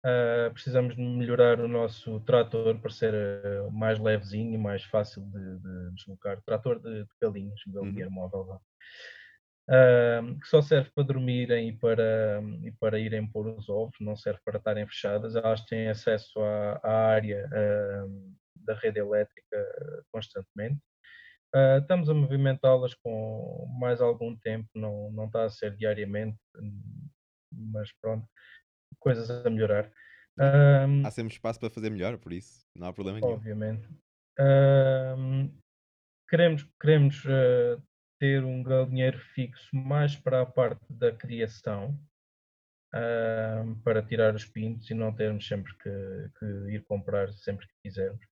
Uh, precisamos de melhorar o nosso trator para ser uh, mais levezinho e mais fácil de, de deslocar. Trator de, de galinhas, galinheiro uhum. móvel. Uh, que só serve para dormirem e para, e para irem pôr os ovos, não serve para estarem fechadas. Elas têm acesso à, à área da rede elétrica constantemente. estamos a movimentá-las com mais algum tempo, não, não está a ser diariamente, mas pronto coisas a melhorar. Um, há sempre espaço para fazer melhor, por isso não há problema nenhum. Obviamente. Um, queremos queremos uh, ter um galinheiro fixo mais para a parte da criação, uh, para tirar os pintos e não termos sempre que, que, ir comprar sempre que quisermos.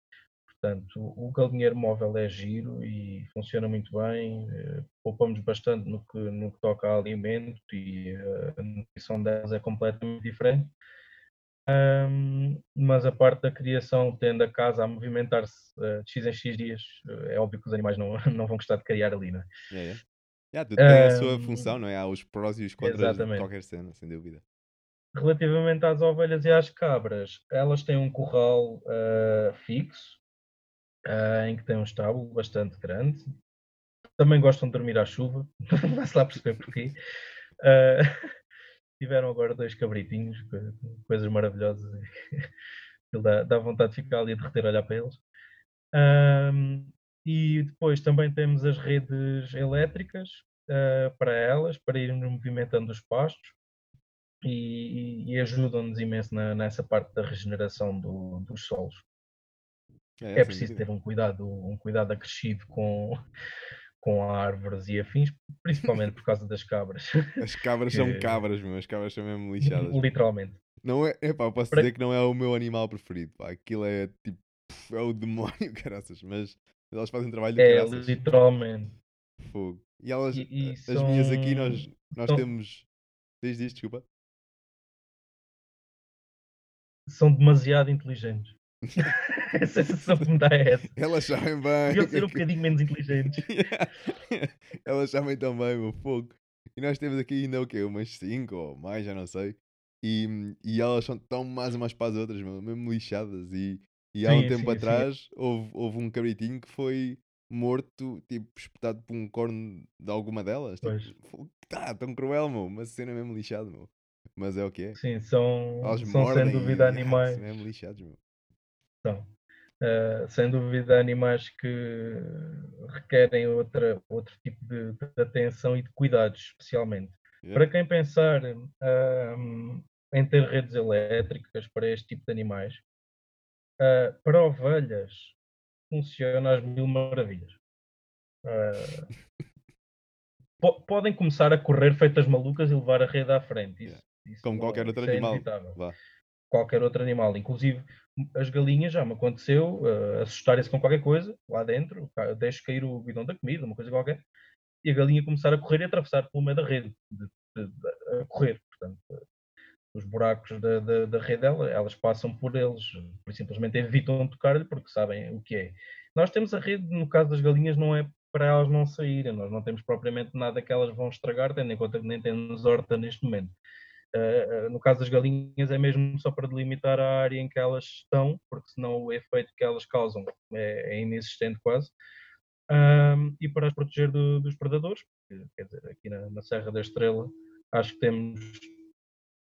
Portanto, o galinheiro móvel é giro e funciona muito bem, uh, poupamos bastante no que, no que toca a alimento e uh, a nutrição delas é completamente diferente. Um, mas a parte da criação, tendo a casa a movimentar-se uh, de X em X dias, é óbvio que os animais não, não vão gostar de criar ali, não é? É, é. Yeah, tudo tem a sua função, não é? Há os prós e os contras exatamente. de qualquer cena, sem dúvida. Relativamente às ovelhas e às cabras, elas têm um curral uh, fixo, em que tem um estábulo bastante grande. Também gostam de dormir à chuva, vai-se lá perceber porquê. tiveram agora dois cabritinhos, coisas maravilhosas. dá, dá vontade de ficar ali a derreter, olhar para eles. Um, e depois também temos as redes elétricas uh, para elas, para irmos movimentando os pastos e, e ajudam-nos imenso na, nessa parte da regeneração do, dos solos. É, é preciso ter um cuidado, um cuidado acrescido com, com árvores e afins, principalmente por causa das cabras. As cabras que... são cabras, meu. As cabras são mesmo lixadas. Literalmente. Não é, epá, posso Para... dizer que não é o meu animal preferido, pá. Aquilo é tipo, é o demónio, caraças, mas elas fazem trabalho de é, caraças. literalmente. Fogo. E elas, e, e as são... minhas aqui, nós, nós são... temos. Diz, diz, desculpa. São demasiado inteligentes. a sensação que me dá é essa. Elas sabem bem. Deviam ser um bocadinho menos inteligentes. Elas sabem também, meu fogo. E nós temos aqui ainda o quê? Umas 5 ou mais, já não sei. E, e elas são tão mais umas para as outras, meu, mesmo lixadas. E, e há sim, um tempo sim, atrás sim. Houve, houve um cabritinho que foi morto, tipo, espetado por um corno de alguma delas. Tipo, tá, tão cruel, meu. Uma cena mesmo lixada, meu. Mas é o que é. Sim, são, são sem dúvida animais. mesmo lixados, meu. São. Uh, sem dúvida, animais que requerem outra, outro tipo de, de atenção e de cuidados, especialmente. Yeah. Para quem pensar uh, em ter redes elétricas para este tipo de animais, uh, para ovelhas funciona às mil maravilhas. po podem começar a correr feitas malucas e levar a rede à frente. Isso, yeah. isso Como qualquer outro é animal. Qualquer outro animal. Inclusive, as galinhas já me aconteceu uh, assustarem-se com qualquer coisa lá dentro, deixo cair o bidão da comida, uma coisa qualquer, e a galinha começar a correr e atravessar pelo meio da rede, de, de, de, a correr. Portanto, os buracos da, da, da rede dela, elas passam por eles, simplesmente evitam tocar-lhe porque sabem o que é. Nós temos a rede, no caso das galinhas, não é para elas não saírem, nós não temos propriamente nada que elas vão estragar, tendo em conta que nem temos horta neste momento. Uh, no caso das galinhas é mesmo só para delimitar a área em que elas estão, porque senão o efeito que elas causam é, é inexistente quase, e para as proteger do, dos predadores, quer dizer, aqui na, na, Serra da Estrela acho que temos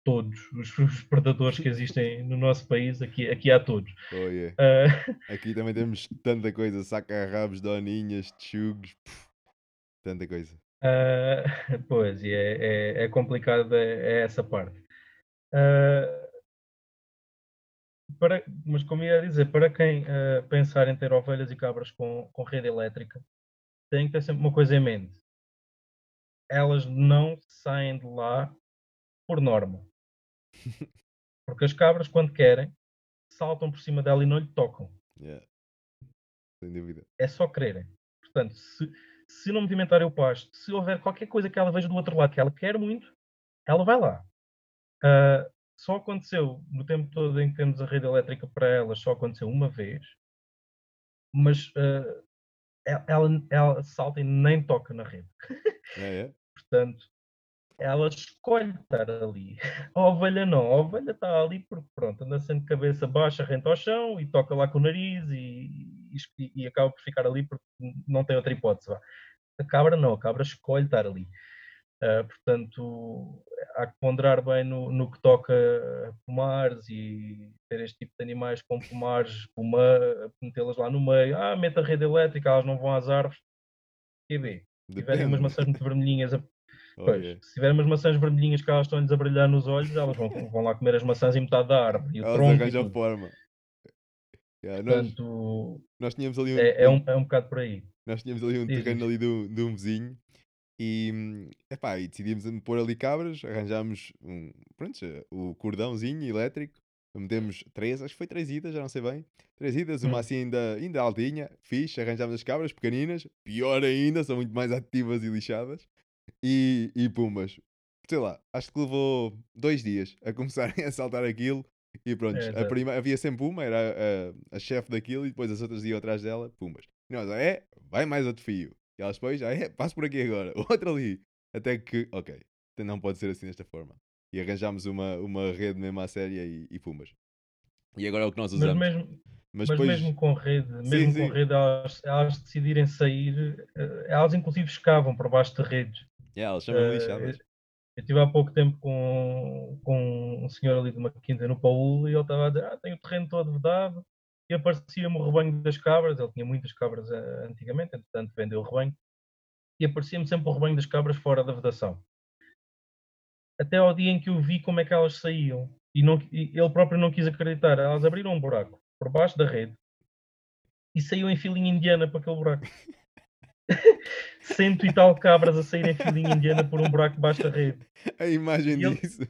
todos os, predadores que existem no nosso país, aqui, aqui há todos. Oh, yeah. Uh, Aqui também temos tanta coisa, saca-rabos, doninhas, tchugos, tanta coisa. Uh, pois, e é, é, é complicado é, é essa parte. Uh, para, mas como ia dizer, para quem uh, pensar em ter ovelhas e cabras com, com rede elétrica, tem que ter sempre uma coisa em mente. Elas não saem de lá por norma. Porque as cabras, quando querem, saltam por cima dela e não lhe tocam. Yeah. Sem dúvida. É só quererem. Portanto, se, se não movimentarem o pasto, se houver qualquer coisa que ela veja do outro lado que ela quer muito, ela vai lá. Uh, só aconteceu, no tempo todo em que temos a rede elétrica para elas, só aconteceu uma vez, mas uh, ela, ela salta e nem toca na rede. É, é. Portanto, ela escolhe estar ali. A ovelha não, a ovelha está ali porque pronto, anda sempre de cabeça baixa, rente ao chão e toca lá com o nariz e, e, e acaba por ficar ali porque não tem outra hipótese. Vá. A cabra não, a cabra escolhe estar ali. Uh, portanto, há que ponderar bem no, no, que toca a pomares e ter este tipo de animais com pomares, metê-las lá no meio. Ah, mete a rede elétrica, elas não vão às árvores. Bem, se tiverem umas maçãs muito vermelhinhas, a... Oh, pois, yeah. se tiverem umas maçãs vermelhinhas que elas estão-lhes a brilhar nos olhos, elas vão, vão lá comer as maçãs e metade da árvore. E o Elas tronco arranjam forma. Yeah, nós, Portanto, nós tínhamos ali um, é, é, um, é um bocado por aí. nós tínhamos ali um Diz, terreno ali do, de um vizinho e, hum, epá, e decidimos pôr ali cabras, arranjámos um, pronto, o cordãozinho elétrico, metemos três, acho que foi três idas, já não sei bem, três idas, uma Hum. assim ainda, ainda altinha, fixe, arranjámos as cabras pequeninas, pior ainda, são muito mais ativas e lixadas, e, e pumas. Sei lá, acho que levou dois dias a começarem a saltar aquilo e pronto, É, a prima, havia sempre uma, era a, a chefe daquilo e depois as outras iam atrás dela, pumas. E nós, ah, é, vai mais outro fio. E elas depois, ah, é, passo por aqui agora, outro ali. Até que, ok, não pode ser assim desta forma. E arranjámos uma, uma rede mesmo à séria e, e pumas. E agora é o que nós Mas usamos. mesmo, Mas mas depois, mesmo com rede, Sim, mesmo sim. com rede, elas, elas decidirem sair, eh, elas inclusive escavam por baixo de redes. yeah, elas chamam Eh, lixadas. Eu estive há pouco tempo com, com um senhor ali de uma quinta no Paulo e ele estava a dizer: Ah, tenho o terreno todo vedado. E aparecia-me o rebanho das cabras. Ele tinha muitas cabras eh, antigamente, entretanto vendeu o rebanho. E aparecia-me sempre o rebanho das cabras fora da vedação. Até ao dia em que eu vi como é que elas saíam. E, não, e ele próprio não quis acreditar. Elas abriram um buraco por baixo da rede e saíam em filinha indiana para aquele buraco. Cento e tal cabras a sair em filinha indiana por um buraco debaixo da rede. A imagem ele- disso.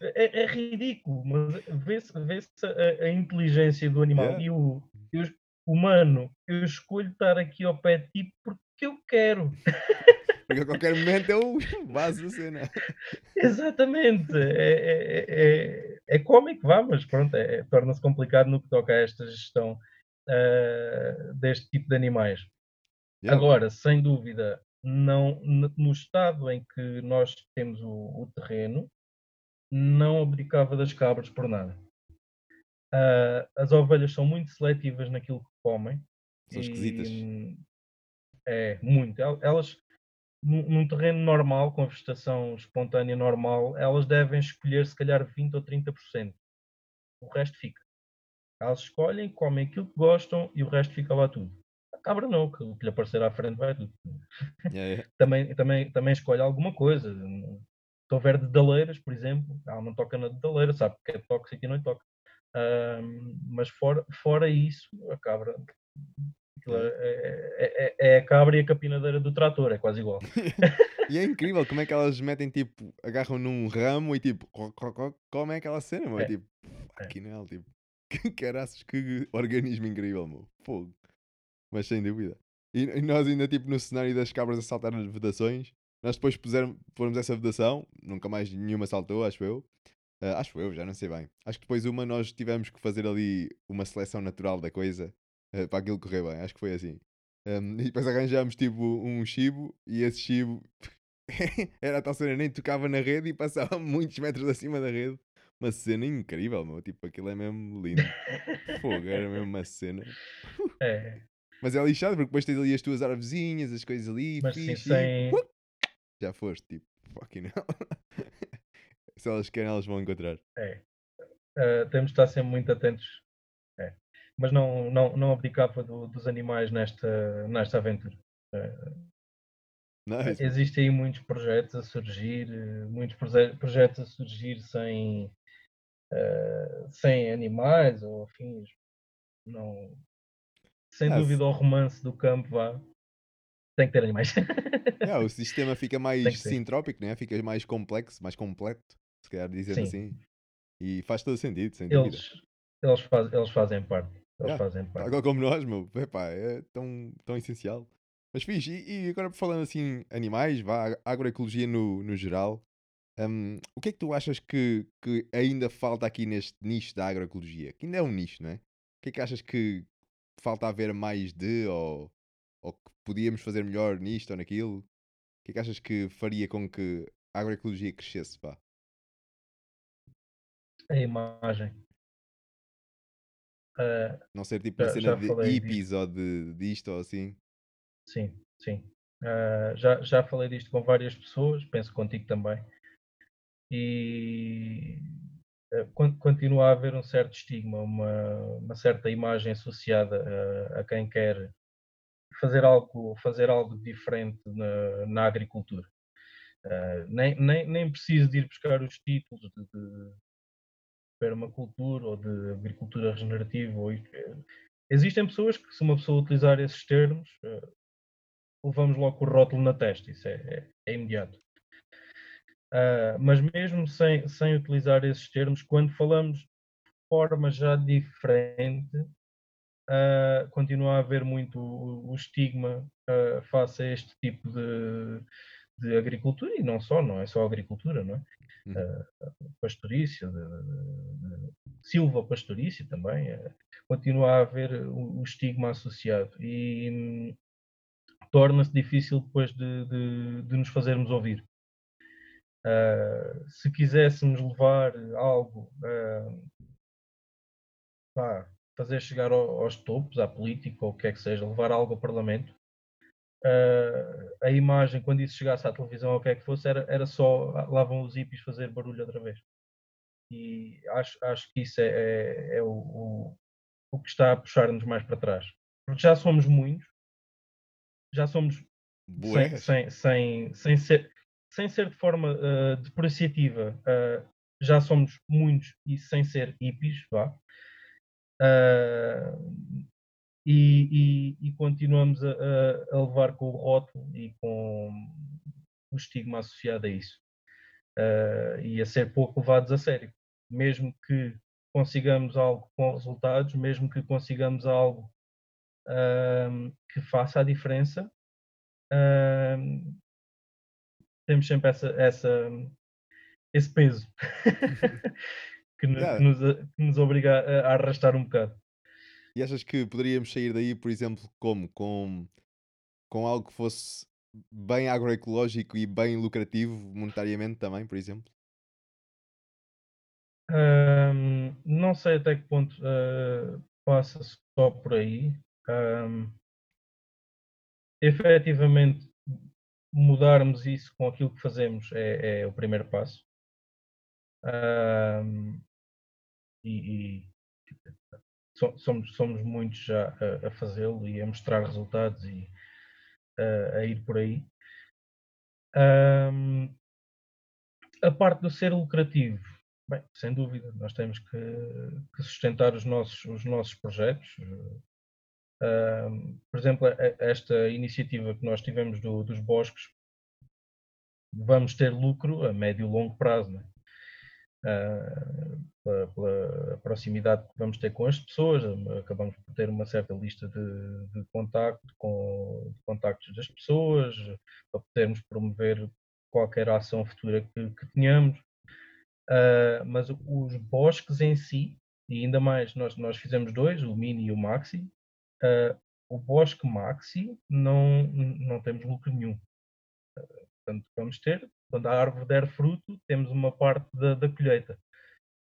É, é ridículo, mas vê-se vê-se a, a inteligência do animal. Yeah. E o, e o humano, eu escolho estar aqui ao pé de ti porque eu quero. Porque a qualquer momento eu vaso a cena. Exatamente. É, é, é, é cómico, vá, mas pronto, é- torna-se complicado no que toca a esta gestão ah, deste tipo de animais. Yeah. Agora, sem dúvida, não, no estado em que nós temos o, o terreno, não abdicava das cabras por nada. Ah, as ovelhas são muito seletivas naquilo que comem. São esquisitas. e, É, muito. El- Elas, num num terreno normal, com vegetação espontânea normal, elas devem escolher se calhar 20 ou 30%. O resto fica. Elas escolhem, comem aquilo que gostam e o resto fica lá tudo. A cabra não, que o que lhe aparecer à frente vai tudo. Yeah, yeah. Também, também, também escolhe alguma coisa. Se houver de daleiras, por exemplo, ela não toca na dedaleira, sabe que é tóxico e não lhe toca. Mas fora, fora isso, a cabra é, é- é- é a cabra e a capinadeira do trator, é quase igual. E é incrível como é que elas metem tipo, agarram num ramo e tipo, co- co- co- comem aquela cena. É É. tipo, É. aqui não, tipo, que caraças, que organismo incrível, meu. Fogo. Mas sem dúvida. E, e nós ainda tipo no cenário das cabras a saltar nas vedações, nós depois puseram, formos essa vedação, nunca mais nenhuma saltou, acho eu. Ah, acho eu, já não sei bem. Acho que depois uma nós tivemos que fazer ali uma seleção natural da coisa ah, para aquilo correr bem, acho que foi assim. Um, e depois arranjámos tipo um chibo e esse chibo era a tal cena, nem tocava na rede e passava muitos metros acima da rede. Uma cena incrível, meu. Tipo, aquilo é mesmo lindo. Fogo, era mesmo uma cena. É, Mas é lixado porque depois tens ali as tuas árvorezinhas, as coisas ali, mas sim, sem, já foste, tipo, fucking hell. Se elas querem, elas vão encontrar. É. Uh, temos de estar sempre muito atentos. É. Mas não, não, não abdicava do, dos animais nesta, nesta aventura. Uh, Nice. Existem aí muitos projetos a surgir, muitos proje- projetos a surgir sem, uh, sem animais ou afins. Não, sem Ah, se- dúvida, o romance do campo vá. Tem que ter animais. Yeah, o sistema fica mais sintrópico, né? fica mais complexo, mais completo, se calhar Sim. assim. E faz todo sentido, sem dúvida. eles, eles, faz, eles fazem parte. Eles Yeah. fazem parte. Tal como nós, meu. Epá, é tão, tão essencial. Mas fixe, e, e agora falando assim, animais, vá, agroecologia no, no geral, hum, o que é que tu achas que, que ainda falta aqui neste nicho da agroecologia? Que ainda é um nicho, não é? O que é que achas que falta haver mais de, ou, ou que podíamos fazer melhor nisto ou naquilo? O que é que achas que faria com que a agroecologia crescesse, pá? A imagem. Uh, Não ser tipo uma Já- cena já de hippies ou de disto ou assim. sim, sim. Uh, já, já falei disto com várias pessoas, penso contigo também. E continua a haver um certo estigma, uma, uma certa imagem associada a, a quem quer fazer algo, fazer algo diferente na, na agricultura. Uh, nem, nem, nem preciso de ir buscar os títulos de, de permacultura ou de agricultura regenerativa. Ou, isto. existem pessoas que, se uma pessoa utilizar esses termos, uh, levamos logo o rótulo na testa, isso é, é, é imediato. Uh, mas mesmo sem, sem utilizar esses termos, quando falamos de forma já diferente, uh, continua a haver muito o, o estigma uh, face a este tipo de, de agricultura, e não só, não é só agricultura, não é? Uhum. Uh, pastorícia, de, de, de, silva pastorícia também, continua a haver o, o estigma associado e torna-se difícil depois de, de, de, nos fazermos ouvir. Uh, se quiséssemos levar algo, uh, pá, fazer chegar ao, aos topos, à política, ou o que é que seja, levar algo ao Parlamento, uh, a imagem, quando isso chegasse à televisão ou o que é que fosse, era, era só lá vão os hippies fazer barulho outra vez. E acho, acho que isso é, é, é o, o, o que está a puxar-nos mais para trás. Porque já somos muitos, já somos sem, sem, sem, sem, ser, sem ser de forma uh, depreciativa, uh, já somos muitos e sem ser hippies, vá. Uh, e, e, e, continuamos a, a, levar com o rótulo e com o estigma associado a isso. e a ser pouco levados a sério. Mesmo que consigamos algo com resultados, mesmo que consigamos algo que faça a diferença, Uh, temos sempre essa, essa, esse peso que, nos, Yeah. que, nos, que nos obriga a, a arrastar um bocado. E achas que poderíamos sair daí, por exemplo, como? Com, com algo que fosse bem agroecológico e bem lucrativo monetariamente também, por exemplo? Um, não sei até que ponto uh, passa só por aí. Um, efetivamente mudarmos isso com aquilo que fazemos é, é o primeiro passo. Um, e, e so, somos, somos muitos já a, a fazê-lo e a mostrar resultados e a, a ir por aí. Um, a parte do ser lucrativo, bem, sem dúvida, nós temos que, que sustentar os nossos, os nossos projetos. Por exemplo, esta iniciativa que nós tivemos do, dos bosques, vamos ter lucro a médio e longo prazo, né? uh, pela, pela, proximidade que vamos ter com as pessoas, acabamos por ter uma certa lista de, de contacto com de contactos das pessoas, para podermos promover qualquer ação futura que, que tenhamos. Uh, mas os bosques em si, e ainda mais, nós, nós fizemos dois, o Mini e o Maxi, Uh, o bosque maxi não, não temos lucro nenhum. Uh, portanto, vamos ter, quando a árvore der fruto, temos uma parte da, da colheita.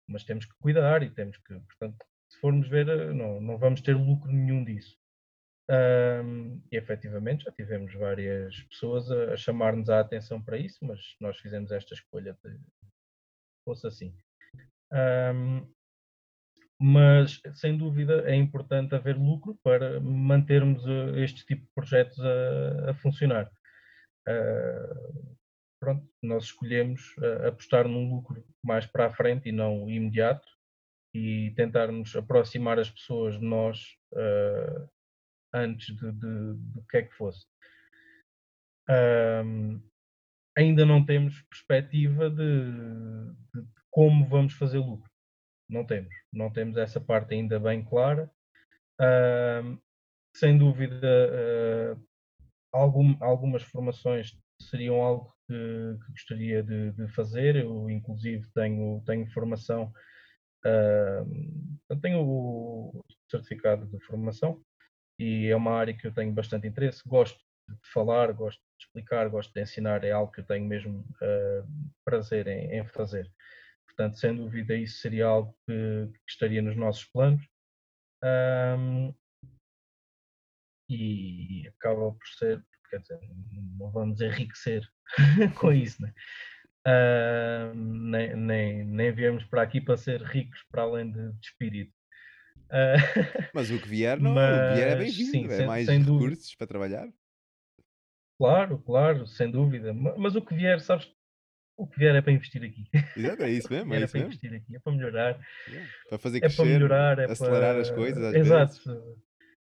Mas temos que cuidar e temos que, portanto, se formos ver, não, não vamos ter lucro nenhum disso. Um, e efetivamente já tivemos várias pessoas a, a chamar-nos a atenção para isso, mas nós fizemos esta escolha de fosse assim. Um, mas, sem dúvida, é importante haver lucro para mantermos uh, este tipo de projetos a, a funcionar. Uh, pronto, nós escolhemos uh, apostar num lucro mais para a frente e não imediato e tentarmos aproximar as pessoas de nós antes de, de, do que é que fosse. Um, ainda não temos perspectiva de, de, como vamos fazer lucro. Não temos. Não temos essa parte ainda bem clara. Uh, sem dúvida, uh, algum, algumas formações seriam algo que, que gostaria de, de, fazer. Eu, inclusive, tenho, tenho formação, uh, tenho o certificado de formação e é uma área que eu tenho bastante interesse. Gosto de falar, gosto de explicar, gosto de ensinar, é algo que eu tenho mesmo uh, prazer em, em, fazer. Portanto, sem dúvida, isso seria algo que, que estaria nos nossos planos. Um, e acaba por ser, quer dizer, não vamos enriquecer com isso, né? Uh, nem, nem, nem viemos para aqui para ser ricos para além de, de espírito. Uh, mas o que vier, não, mas, o que vier é bem-vindo, é sem, mais sem recursos dúvida. para trabalhar. Claro, claro, sem dúvida. Mas o que vier, sabes, o que vier é para investir aqui. Exato, é isso mesmo. É, é isso para mesmo. investir aqui, é para melhorar. Yeah. Para fazer crescer, é para melhorar, é acelerar para... as coisas. Exato. Vezes.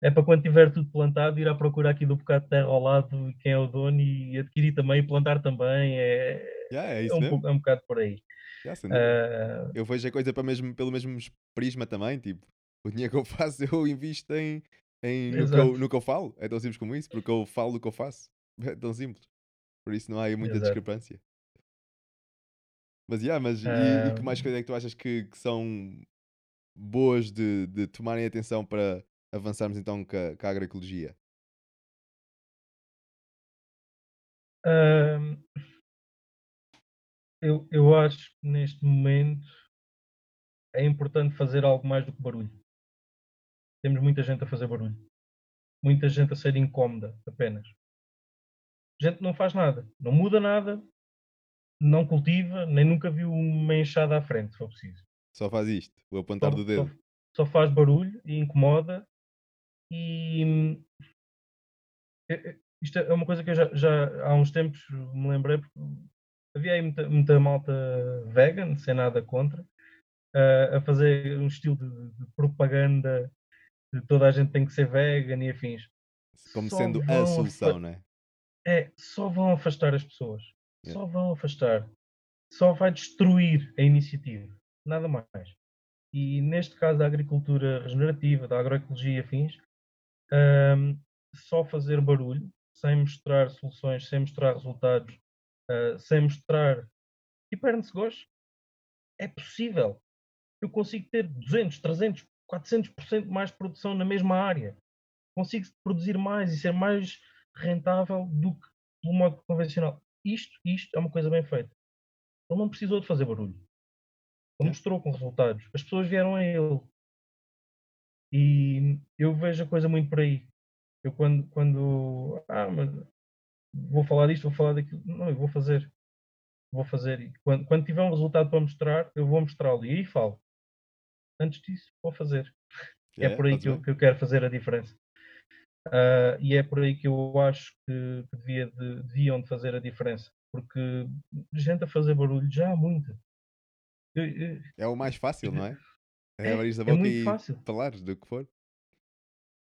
É para quando tiver tudo plantado, ir à procura aqui do bocado de terra ao lado, quem é o dono, e adquirir também, e plantar também. É, yeah, é, é, um, é um bocado por aí. Yeah, uh... Eu vejo a coisa para mesmo, pelo mesmo prisma também. Tipo, o dinheiro que eu faço, eu invisto em, em no, que eu, no que eu falo. É tão simples como isso, porque eu falo do que eu faço. É tão simples. Por isso não há aí muita Exato. discrepância. Mas, yeah, mas e, e, que mais coisas é que tu achas que, que são boas de, de tomarem atenção para avançarmos então com a, com a agroecologia? Um, eu, eu acho que neste momento é importante fazer algo mais do que barulho. Temos muita gente a fazer barulho. Muita gente a ser incómoda apenas gente não faz nada, não muda nada, não cultiva, nem nunca viu uma enxada à frente, se for preciso. Só faz isto, o apontar só, do dedo. Só, só, faz barulho e incomoda. E é, é, isto é uma coisa que eu já, já há uns tempos me lembrei, porque havia aí muita, muita malta vegan, sem nada contra, uh, a fazer um estilo de, de, propaganda de toda a gente tem que ser vegan e afins. Como Só sendo a solução, não é? é só vão afastar as pessoas. Só vão afastar. Só vai destruir a iniciativa. Nada mais. E neste caso da agricultura regenerativa, da agroecologia fins, um, só fazer barulho, sem mostrar soluções, sem mostrar resultados, uh, sem mostrar e perde-se gosto. É possível. Eu consigo ter 200, 300, 400% mais produção na mesma área. Consigo produzir mais e ser mais rentável do que pelo modo convencional. Isto, isto é uma coisa bem feita. Ele não precisou de fazer barulho. Ele mostrou com resultados. As pessoas vieram a ele. E eu vejo a coisa muito por aí. Eu quando, quando ah, mas vou falar disto, vou falar daquilo. Não, eu vou fazer. Vou fazer. E quando, quando tiver um resultado para mostrar, eu vou mostrá-lo. E aí falo. Antes disso, vou fazer. É, é por aí que eu, que eu, quero fazer a diferença. Uh, e é por aí que eu acho que, que devia de, deviam de fazer a diferença, porque gente a fazer barulho já há muita. É o mais fácil, não é? É, é abrir a é boca e fácil. falar do que for.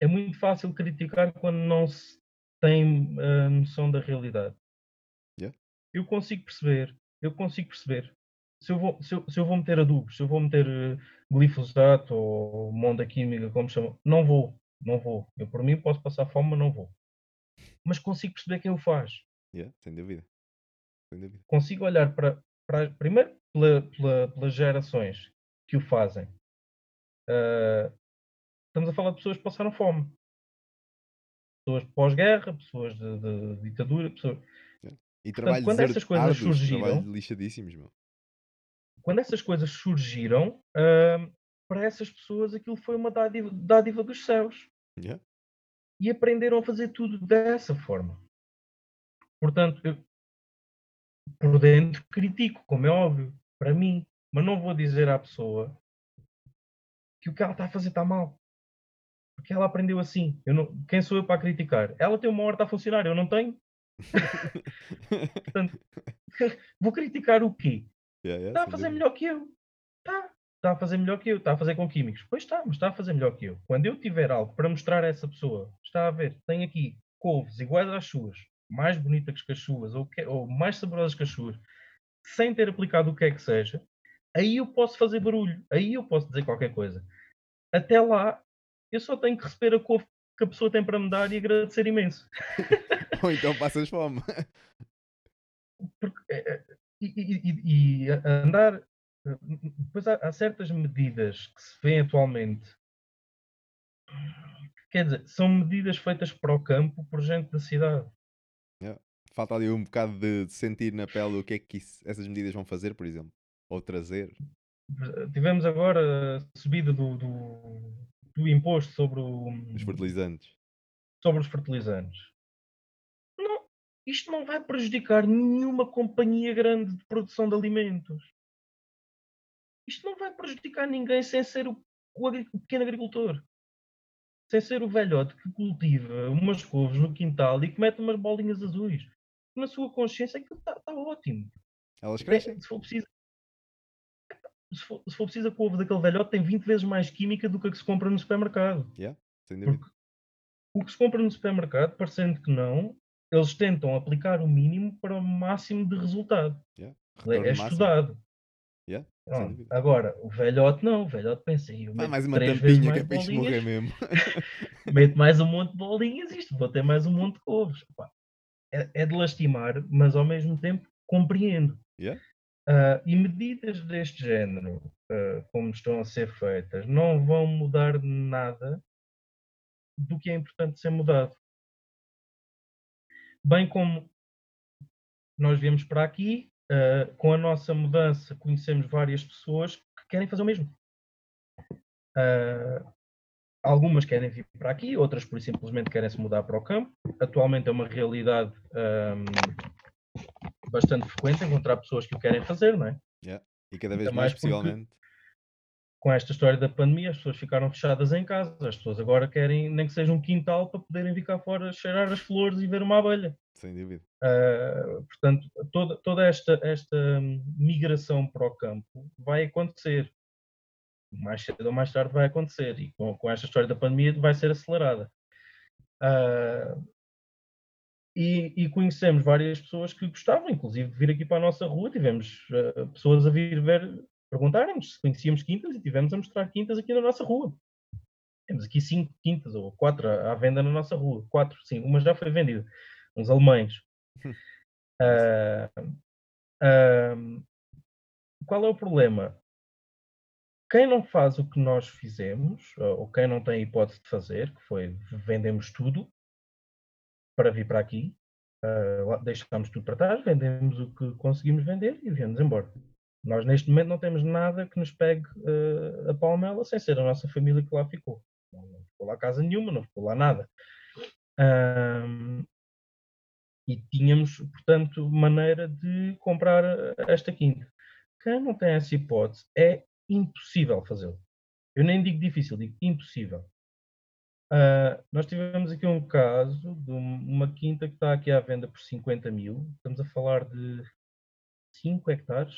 É muito fácil criticar quando não se tem a noção da realidade. Yeah. Eu consigo perceber, eu consigo perceber. Se eu, vou, se, eu, se eu vou meter adubos, se eu vou meter uh, glifosato ou monda química, como chamam, não vou não vou. Eu, por mim, posso passar fome, mas não vou. Mas consigo perceber quem o faz. Yeah, sem dúvida. Sem dúvida. Consigo olhar para, para primeiro, pela, pela, pelas gerações que o fazem. Uh, estamos a falar de pessoas que passaram fome. Pessoas pós-guerra, pessoas de, de, ditadura, pessoas... Yeah. E Portanto, quando essas coisas surgiram, lixadíssimos, meu. Quando essas coisas surgiram, uh, para essas pessoas aquilo foi uma dádiva, dádiva dos céus. Yeah. E aprenderam a fazer tudo dessa forma. Portanto, eu, por dentro critico, como é óbvio. para mim, mas não vou dizer à pessoa que o que ela está a fazer está mal. Porque ela aprendeu assim. Eu não, quem sou eu para criticar? Ela tem uma horta a funcionar, eu não tenho. Portanto, vou criticar o quê? Yeah, yeah, Está a fazer melhor que eu. Está. Está a fazer melhor que eu. Está a fazer com químicos. Pois está, mas está a fazer melhor que eu. Quando eu tiver algo para mostrar a essa pessoa, está a ver, tem aqui couves iguais às suas, mais bonitas que as suas, ou, que- ou mais saborosas que as suas, sem ter aplicado o que é que seja, aí eu posso fazer barulho. Aí eu posso dizer qualquer coisa. Até lá, eu só tenho que receber a couve que a pessoa tem para me dar e agradecer imenso. Ou então passas fome. Porque, eh, eh, e, e- e- andar. Depois há, há certas medidas que se vêem atualmente. Quer dizer, são medidas feitas para o campo por gente da cidade. Falta ali um bocado de sentir na pele o que é que isso- essas medidas vão fazer, por exemplo. Ou trazer. Tivemos agora a subida do, do, do imposto sobre, o, Os fertilizantes. sobre os fertilizantes. Não, isto não vai prejudicar nenhuma companhia grande de produção de alimentos. Isto não vai prejudicar ninguém sem ser o, o o pequeno agricultor. Sem ser o velhote que cultiva umas couves no quintal e que mete umas bolinhas azuis. Na sua consciência aquilo está tá ótimo. Elas É, crescem. se for preciso. Se for, se for preciso, a couve daquele velhote tem 20 vezes mais química do que a que se compra no supermercado. Porque o que se compra no supermercado, parecendo que não, eles tentam aplicar o mínimo para o máximo de resultado. Yeah. É, é estudado. Yeah. Agora, o velhote não, o velhote pensa, "Ih, eu Pá, meto mais uma três tampinha que é para isto morrer mesmo. meto mais um monte de bolinhas, isto, vou ter mais um monte de couves. Pá, É, é de lastimar, mas ao mesmo tempo compreendo. Yeah. Ah, e medidas deste género, ah, como estão a ser feitas, não vão mudar nada do que é importante ser mudado. Bem como nós viemos para aqui, ah, com a nossa mudança, conhecemos várias pessoas que querem fazer o mesmo. Ah, algumas querem vir para aqui, outras por simplesmente querem se mudar para o campo. Atualmente é uma realidade ahm, bastante frequente encontrar pessoas que o querem fazer, não é? E cada vez Ainda mais, mais possivelmente. Com esta história da pandemia, as pessoas ficaram fechadas em casa. As pessoas agora querem nem que seja um quintal para poderem vir cá fora cheirar as flores e ver uma abelha. Sem dúvida. Ah, portanto, toda, toda esta, esta migração para o campo vai acontecer. Mais cedo ou mais tarde vai acontecer. E com, com esta história da pandemia vai ser acelerada. Ah, e, e conhecemos várias pessoas que gostavam, inclusive, de vir aqui para a nossa rua. Tivemos ah, pessoas a vir ver, perguntarem-nos se conhecíamos quintas e tivemos a mostrar quintas aqui na nossa rua. Temos aqui cinco quintas ou quatro à à venda na nossa rua. Quatro, sim. Uma já foi vendida. Uns alemães. Ah, ah, qual é o problema? Quem não faz o que nós fizemos, ou quem não tem a hipótese de fazer, que foi vendemos tudo para vir para aqui, ah, lá- deixamos tudo para trás, vendemos o que conseguimos vender e viemos embora. Nós neste momento não temos nada que nos pegue ah, a palmela sem ser a nossa família que lá ficou. Não, ficou lá casa nenhuma, não ficou lá nada. Ahm, e tínhamos, portanto, maneira de comprar eh, esta quinta. Quem não tem essa hipótese é impossível fazê-lo. Eu nem digo difícil, digo impossível. Ah, nós tivemos aqui um caso de um- uma quinta que está aqui à venda por 50 mil. Estamos a falar de 5 hectares,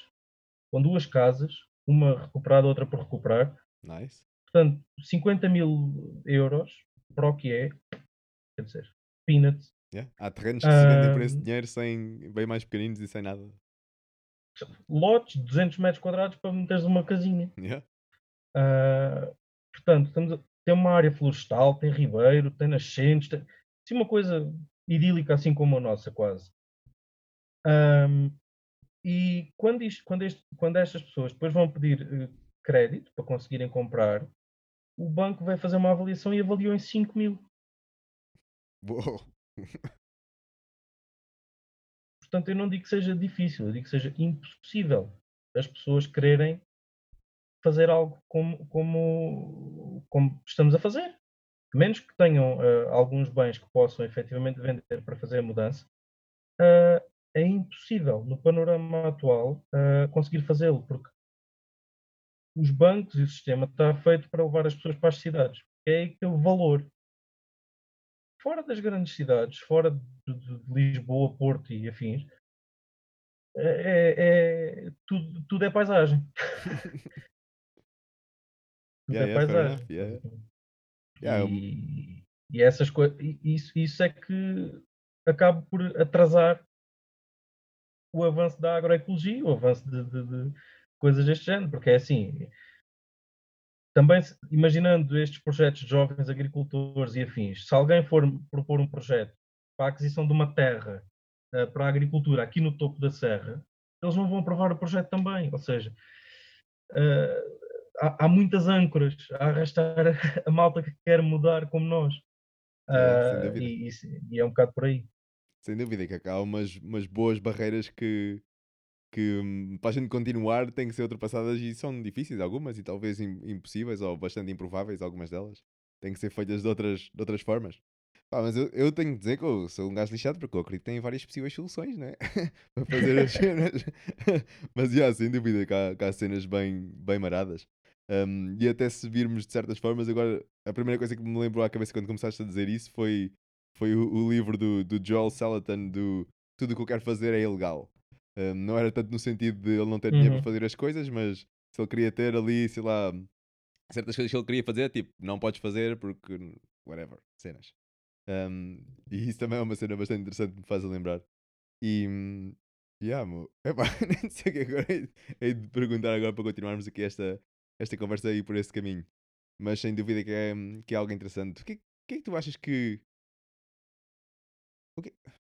com duas casas, uma recuperada, outra por recuperar. Nice. Portanto, 50 mil euros para o que é, quer dizer, peanuts. Yeah. Há terrenos que se vendem por esse dinheiro sem, bem mais pequeninos e sem nada. Lotes, 200 metros quadrados para meteres uma casinha. Yeah. Ah, portanto, a- tem uma área florestal, tem ribeiro, tem nascentes, tem assim, uma coisa idílica, assim como a nossa, quase. Ahm, e quando, isto- quando, este- quando estas pessoas depois vão pedir eh, crédito para conseguirem comprar, o banco vai fazer uma avaliação e avaliou em 5 mil. Uou. Portanto, eu não digo que seja difícil, eu digo que seja impossível as pessoas quererem fazer algo como, como, como estamos a fazer. Menos que tenham ah, alguns bens que possam efetivamente vender para fazer a mudança, ah, é impossível, no panorama atual, uh, conseguir fazê-lo, porque os bancos e o sistema está feito para levar as pessoas para as cidades. É aí que o valor. Fora das grandes cidades, fora de, de, Lisboa, Porto e afins, é, é, é tudo, tudo é paisagem. tudo Yeah, é yeah, paisagem. yeah. Yeah, E, e essas coisas, isso, isso é que acaba por atrasar o avanço da agroecologia, o avanço de, de- de coisas deste género, porque é assim, também imaginando estes projetos de jovens agricultores e afins, se alguém for propor um projeto para a aquisição de uma terra eh, para a agricultura aqui no topo da serra, eles não vão aprovar o projeto também, ou seja, eh, há, há muitas âncoras a arrastar a malta que quer mudar como nós. Dúvida. e, isso- e é um bocado por aí. Sem dúvida que há umas, umas boas barreiras que, que hum, para a gente continuar têm que ser ultrapassadas e são difíceis algumas e talvez im- impossíveis ou bastante improváveis algumas delas. Têm que ser feitas de outras, de outras formas. Pá, mas eu, eu tenho que dizer que eu sou um gajo lixado porque eu acredito que tem várias possíveis soluções, né? para fazer as cenas. mas, yeah, sem dúvida que há, que há cenas bem, bem maradas. Um, e até se virmos de certas formas, agora a primeira coisa que me lembrou à cabeça quando começaste a dizer isso foi, foi o, o livro do, do Joel Salatin do Tudo o que eu quero fazer é ilegal. Um, não era tanto no sentido de ele não ter dinheiro Uhum. para fazer as coisas, mas se ele queria ter ali, sei lá, certas coisas que ele queria fazer, tipo, não podes fazer porque whatever, cenas. Um, e isso também é uma cena bastante interessante que me faz a lembrar. E, yeah, mo, epá, nem sei o que agora hei- de perguntar agora para continuarmos aqui esta, esta conversa aí por esse caminho. Mas sem dúvida que é, que é algo interessante. O que, é- que é que tu achas que. que-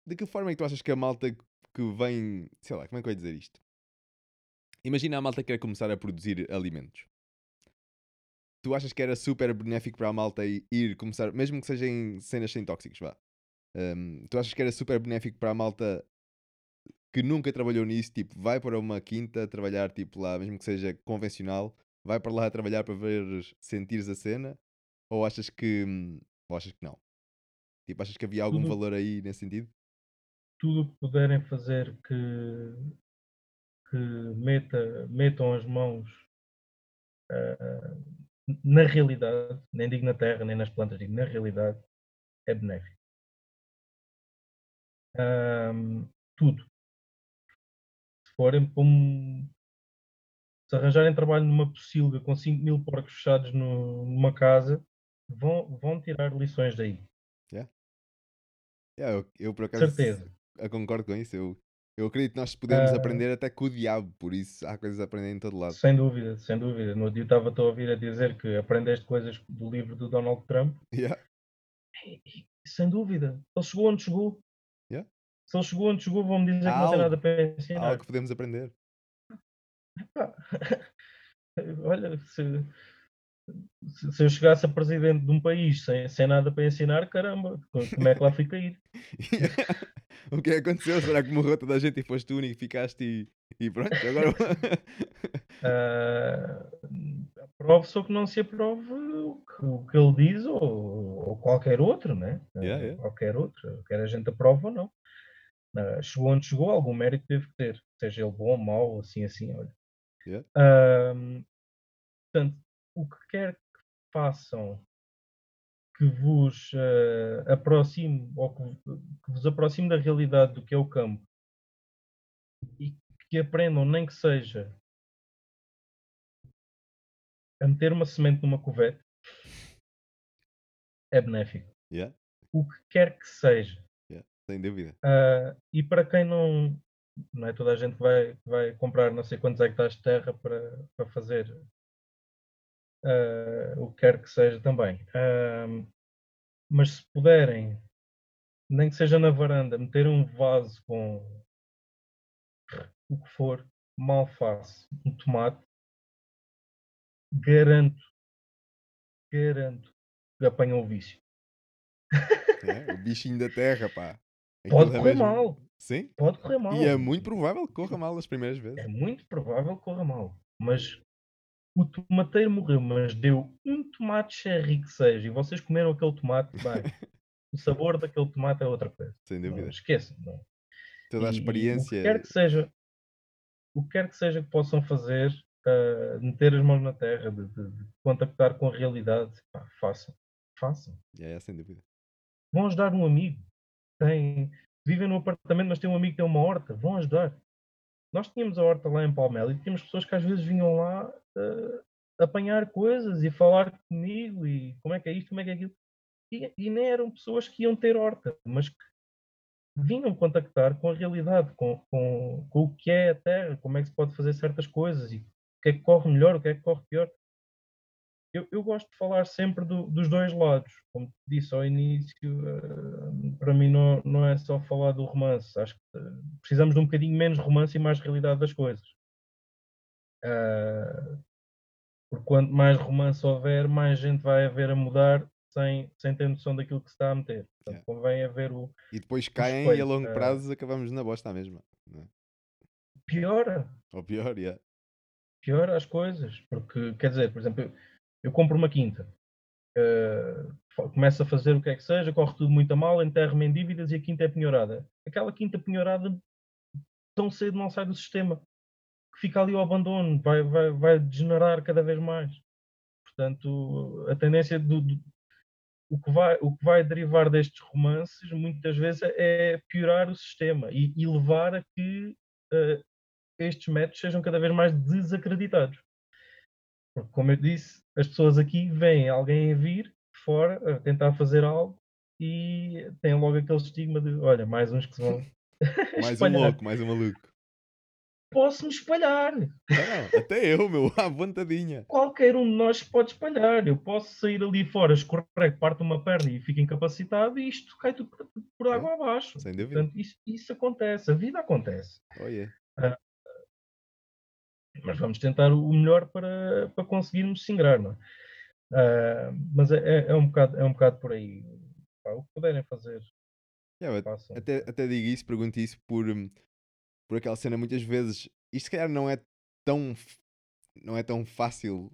de que forma é que tu achas que a malta que vem. Sei lá, como é que eu ia dizer isto? Imagina a malta que quer começar a produzir alimentos. Tu achas que era super benéfico para a malta ir começar, mesmo que seja em cenas sem tóxicos, vá. Hum, tu achas que era super benéfico para a malta que nunca trabalhou nisso, tipo, vai para uma quinta trabalhar, tipo, lá, mesmo que seja convencional, vai para lá trabalhar para ver, sentires a cena? Ou achas que, hum, ou achas que não? Tipo, achas que havia algum Tudo- valor aí nesse sentido? Tudo o que puderem fazer que, que meta, metam as mãos ah, na realidade, nem digo na terra, nem nas plantas, digo na realidade, é benéfico. Ahm, tudo. Se forem para um. Se arranjarem trabalho numa pocilga com 5 mil porcos fechados no- numa casa, vão, vão tirar lições daí. Yeah, eu, eu, por acaso Certeza. Eu concordo com isso. Eu, eu acredito que nós podemos Ah. aprender até com o diabo, por isso há coisas a aprender em todo lado. Sem dúvida, sem dúvida. No dia estava a ouvir a dizer que aprendeste coisas do livro do Donald Trump. Yeah. E- sem dúvida. Ele chegou onde chegou. Yeah. Se ele chegou onde chegou, vão-me dizer Há que não tem nada para Há ensinar. algo que podemos aprender. Olha, se, se- eu chegasse a presidente de um país sem, sem nada para ensinar, caramba, co- como é que lá fui cair? o que é que aconteceu? Será que morreu toda a gente e foste tu único e ficaste e, e pronto? Agora. Ah, aprove só que não se aprove o que, o que ele diz ou, ou qualquer outro, né? Ah, Yeah, yeah. Qualquer outro, quer a gente aprova ou não. Ah, chegou onde chegou, algum mérito teve que ter, seja ele bom ou mau, assim, assim, olha. Yeah. Ahm, portanto, o que quer que façam que vos ah, aproxime ou que, que vos aproxime da realidade do que é o campo e que aprendam, nem que seja a meter uma semente numa cuvete, é benéfico. Yeah, O que quer que seja. sem dúvida. Ah, e para quem não. Não é toda a gente que vai, vai comprar não sei quantos hectares de terra para, para fazer ah, o que quer que seja também. Ah, mas se puderem, nem que seja na varanda, meter um vaso com o que for, mal alface, um tomate, garanto, garanto que apanham o vício. É, o bichinho da terra, pá. Pode Aquilo é correr mesmo- mal, Sim. pode correr mal. E é muito provável que corra mal as primeiras vezes. É muito provável que corra mal. Mas o tomateiro morreu, mas deu um tomate cherry que seja, e vocês comeram aquele tomate, bem, o sabor daquele tomate é outra coisa. Sem Não, dúvida. esqueçam. Não. Toda a E, e o que experiência. quer que seja, o que quer que seja que possam fazer, uh, meter as mãos na terra, de, de- de contactar com a realidade, pá, façam, façam. É, é, sem dúvida. Vão ajudar um amigo, tem, vivem num apartamento, mas tem um amigo que tem uma horta, vão ajudar. Nós tínhamos a horta lá em Palmela e tínhamos pessoas que às vezes vinham lá uh, apanhar coisas e falar comigo e como é que é isto, como é que é aquilo. E, e nem eram pessoas que iam ter horta, mas que vinham contactar com a realidade, com, com, com o que é a Terra, como é que se pode fazer certas coisas e o que é que corre melhor, o que é que corre pior. Eu, eu gosto de falar sempre do, dos dois lados. Como disse ao início, uh, para mim não, não é só falar do romance. Acho que uh, precisamos de um bocadinho menos romance e mais realidade das coisas. Uh, porque quanto mais romance houver, mais gente vai haver a mudar sem, sem ter noção daquilo que se está a meter. Portanto, Yeah. convém haver o E depois caem e a longo eh. prazo acabamos na bosta mesmo. Né? pior. Ou pior, yeah. pior as coisas. Porque, quer dizer, por exemplo, eu, compro uma quinta, uh, começo a fazer o que é que seja, corre tudo muito a mal, enterro-me em dívidas e a quinta é penhorada. Aquela quinta penhorada tão cedo não sai do sistema, que fica ali ao abandono, vai, vai, vai degenerar cada vez mais. Portanto, a tendência do, do- o, que vai, o que vai derivar destes romances muitas vezes é piorar o sistema e, e levar a que uh, estes métodos sejam cada vez mais desacreditados. Porque, como eu disse, as pessoas aqui veem alguém a vir fora a tentar fazer algo e têm logo aquele estigma de: olha, mais uns que se vão. Mais um espalhar. louco, mais um maluco. Posso-me espalhar. Não, não, até eu, meu, à vontadinha. Qualquer um de nós pode espalhar. Eu posso sair ali fora, escorrego, parto uma perna e fico incapacitado e isto cai tudo por, por água abaixo. Sem dúvida. Portanto, isso, isso acontece. A vida acontece. Oh, yeah. Mas vamos tentar o melhor para, para conseguirmos se ingrar, não é? Ah, mas é, é- é um bocado, é um bocado por aí. Pá, o que puderem fazer, Yeah, façam. até, até digo isso, pergunto isso por, hum, por aquela cena muitas vezes. Isto se calhar não é tão não é tão fácil,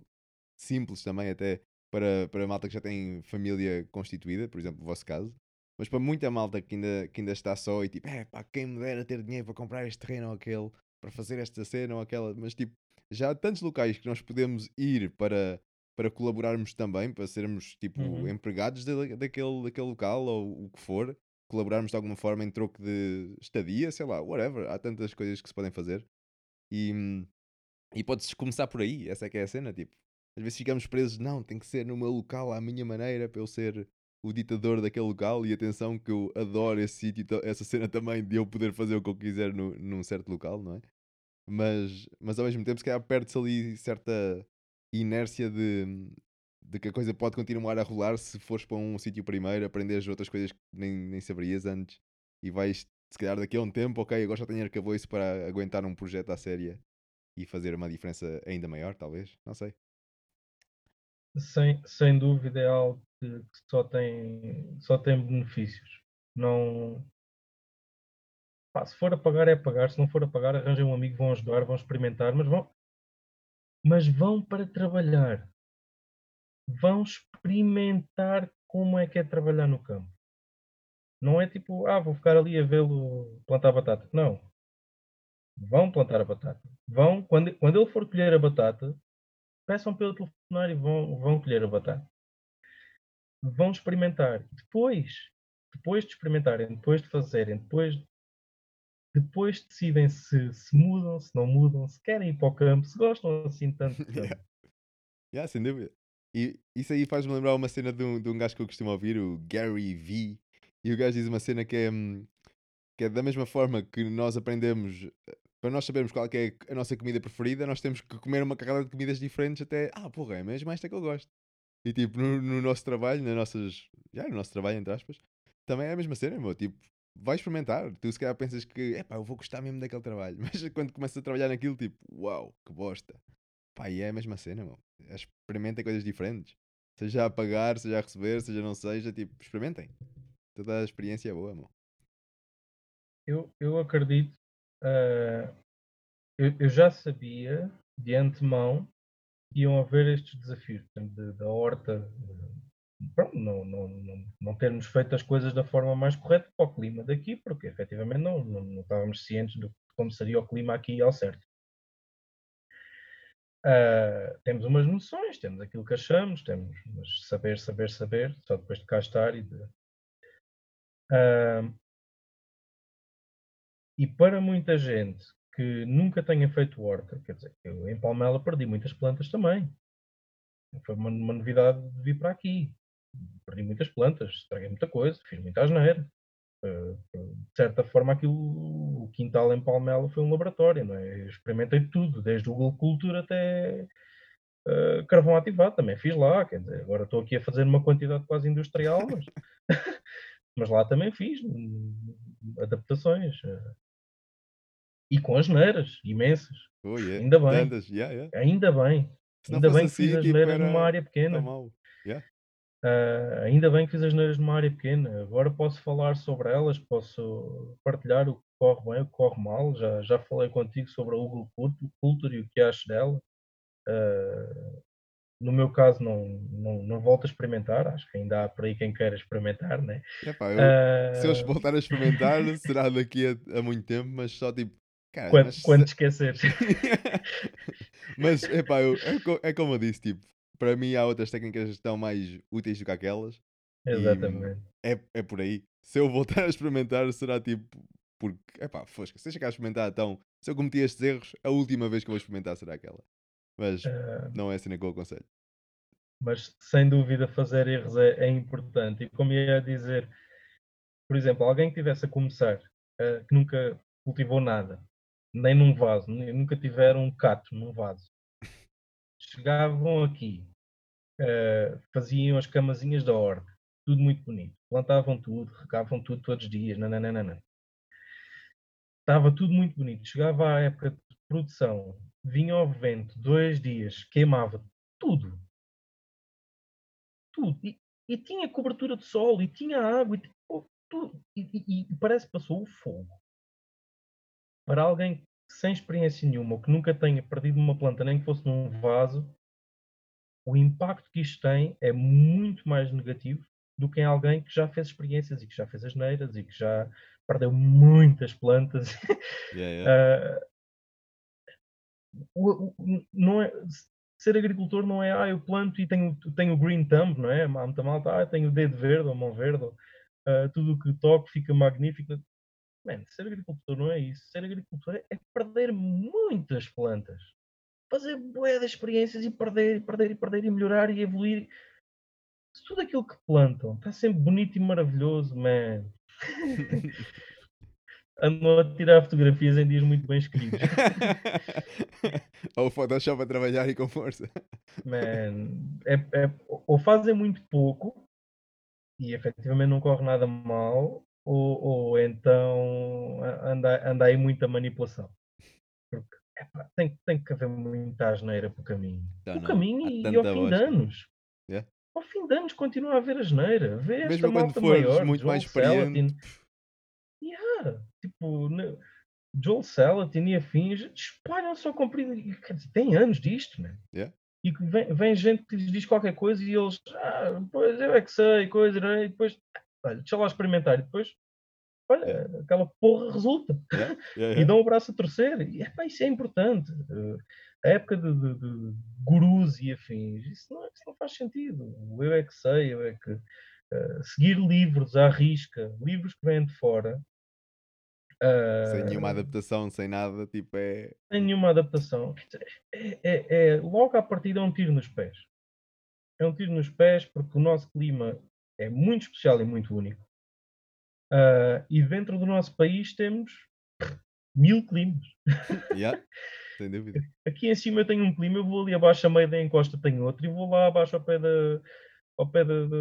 simples também até para, para a malta que já tem família constituída, por exemplo, o vosso caso. Mas para muita malta que ainda, que ainda está só e tipo, é pá, quem me dera ter dinheiro para comprar este terreno ou aquele, para fazer esta cena ou aquela. Mas tipo, já há tantos locais que nós podemos ir para, para colaborarmos também, para sermos tipo Uhum. empregados da- daquele, daquele local ou o que for colaborarmos de alguma forma em troco de estadia, sei lá, whatever. Há tantas coisas que se podem fazer. E, e pode-se começar por aí, essa é que é a cena, tipo. Às vezes ficamos presos, não, tem que ser no meu local, à minha maneira, para eu ser o ditador daquele local. E atenção que eu adoro esse sítio, ta- essa cena também de eu poder fazer o que eu quiser no, num certo local, não é? Mas, mas ao mesmo tempo, se calhar perde-se ali certa inércia de, de que a coisa pode continuar a rolar se fores para um sítio primeiro, aprenderes outras coisas que nem, nem saberias antes e vais, se calhar daqui a um tempo, ok, agora já tenho arcabouço para aguentar um projeto à séria e fazer uma diferença ainda maior, talvez, não sei. Sem, sem dúvida é algo que, que só, tem, só tem benefícios. Não. Pá, se for a pagar, é a pagar. Se não for a pagar, arranjem um amigo, vão ajudar, vão experimentar, mas vão, mas vão para trabalhar. Vão experimentar como é que é trabalhar no campo. Não é tipo, ah, vou ficar ali a vê-lo plantar batata. Não. Vão plantar a batata. Vão, quando, quando ele for colher a batata, peçam pelo telefonar e vão, vão colher a batata. Vão experimentar. Depois, depois de experimentarem, depois de fazerem, depois, depois decidem se, se mudam, se não mudam, se querem ir para o campo, se gostam assim tanto. Yeah. Yeah, sem dúvida. E isso aí faz-me lembrar uma cena de um, de um gajo que eu costumo ouvir, o Gary V. E o gajo diz uma cena que é, hum, que é da mesma forma que nós aprendemos, eh, para nós sabermos qual é é a nossa comida preferida, nós temos que comer uma carrada de comidas diferentes até, ah, porra, é mesmo esta que eu gosto. E tipo, no, no nosso trabalho, nas nossas, já, no nosso trabalho, entre aspas, também é a mesma cena, meu, tipo, vai experimentar. Tu se calhar pensas que, é pá, eu vou gostar mesmo daquele trabalho. Mas quando começas a trabalhar naquilo, tipo, uau, que bosta. Pá, e é a mesma cena, meu. Experimentem coisas diferentes. Seja a pagar, seja a receber, seja não seja, tipo, experimentem. Toda a experiência é boa, meu. Eu, eu acredito, ah, eu, eu já sabia de antemão iam haver estes desafios, da horta, pronto, não, não, não, não termos feito as coisas da forma mais correta para o clima daqui, porque efetivamente não, não, não estávamos cientes de como seria o clima aqui ao certo. Uh, temos umas noções, temos aquilo que achamos, temos mas saber, saber, saber, só depois de cá estar e de. Uh, e para muita gente que nunca tenha feito horta, quer dizer, eu em Palmela perdi muitas plantas também. Foi uma, uma novidade de vir para aqui. Perdi muitas plantas, estraguei muita coisa, fiz muita asneira. Uh, de certa forma, aquilo, o quintal em Palmela foi um laboratório, não é? Eu experimentei tudo, desde o Cultura até uh, carvão ativado, também fiz lá, quer dizer, agora estou aqui a fazer uma quantidade quase industrial, mas, mas lá também fiz hum, adaptações. Uh, e com as neiras imensas. Oh, yeah. Ainda bem. Tantas, yeah, yeah. Ainda bem. Ainda bem que fiz assim, as tipo, neiras era numa área pequena. Ah, ainda bem que fiz as neiras numa área pequena. Agora posso falar sobre elas, posso partilhar o que corre bem, o que corre mal. Já, já falei contigo sobre a Google Culture e o que acho dela. Ah, no meu caso, não, não, não volto a experimentar. Acho que ainda há por aí quem queira experimentar, né? Epá, eu- se eu Ah, voltar a experimentar, será daqui a, a muito tempo, mas só tipo, cara, quando, mas, quando esqueceres. mas epá, eu- é, é como eu disse, tipo, para mim há outras técnicas que estão mais úteis do que aquelas Exatamente. é, é por aí. Se eu voltar a experimentar, será tipo, porque, epá, fosca, se deixa cá experimentar, então, se eu cometi estes erros, a última vez que eu vou experimentar será aquela. Mas Ah, não é assim que eu aconselho. mas sem dúvida fazer erros é, é importante. E como ia dizer, por exemplo, alguém que tivesse a começar, eh, que nunca cultivou nada, nem num vaso, nem- nunca tiveram um cato num vaso, chegavam aqui, eh, faziam as camazinhas da horta, tudo muito bonito, plantavam tudo, regavam tudo todos os dias, nananana. Estava tudo muito bonito. Chegava à época de produção, vinha ao vento, dois dias, queimava tudo, tudo. E, e tinha cobertura de sol, e tinha água, e, pô, tudo. E, e- e parece que passou o fogo. Para alguém sem experiência nenhuma, ou que nunca tenha perdido uma planta, nem que fosse num vaso, o impacto que isto tem é muito mais negativo do que em alguém que já fez experiências e que já fez as neiras e que já perdeu muitas plantas. Yeah, yeah. Ah, o- o- não é, ser agricultor não é, ah, eu planto e tenho, tenho o green thumb, não é? Há muita malta, ah, tenho o dedo verde ou mão verde, ou, ah, tudo o que toco fica magnífico. Man, ser agricultor não é isso. Ser agricultor é, é perder muitas plantas. Fazer de experiências e perder, e perder, e perder, e melhorar e evoluir. Se tudo aquilo que plantam está sempre bonito e maravilhoso, man. Andam a tirar fotografias em dias muito bem escolhidos. Ou o Photoshop a trabalhar e com força. Man, é, é- ou fazem muito pouco e efetivamente não corre nada mal, ou, ou então anda, anda aí muita manipulação. Porque epá, tem, tem que haver muita asneira pelo caminho. Já o caminho e, e ao fim de anos. Yeah. Ao fim de anos continua a haver asneira. Vê esta Mesmo quando malta fores maior, muito Joel mais experiente. Yeah, tipo, Joel Salatin e afins espalham só comprido. Quer dizer, tem anos disto, né? Yeah. E vem, vem gente que lhes diz qualquer coisa e eles, ah, pois eu é que sei, coisa, né? e depois, olha, deixa lá experimentar, e depois, olha, Yeah. aquela porra resulta. yeah, yeah, E dão o braço a torcer. E epá, isso é importante. Eh, a época de, de- de gurus e afins, isso não, isso não faz sentido. Eu é que sei, eu é que. eh, seguir livros à risca, livros que vêm de fora, Sem nenhuma adaptação, sem nada, tipo, é. sem nenhuma adaptação, é, é- é- logo à partida é um tiro nos pés. É um tiro nos pés porque o nosso clima é muito especial e muito único. Ah, e dentro do nosso país temos mil climas. Yeah, sem dúvida. Aqui em cima eu tenho um clima, eu vou ali abaixo a meio da encosta tenho outro, e vou lá abaixo ao pé da, ao pé da, da,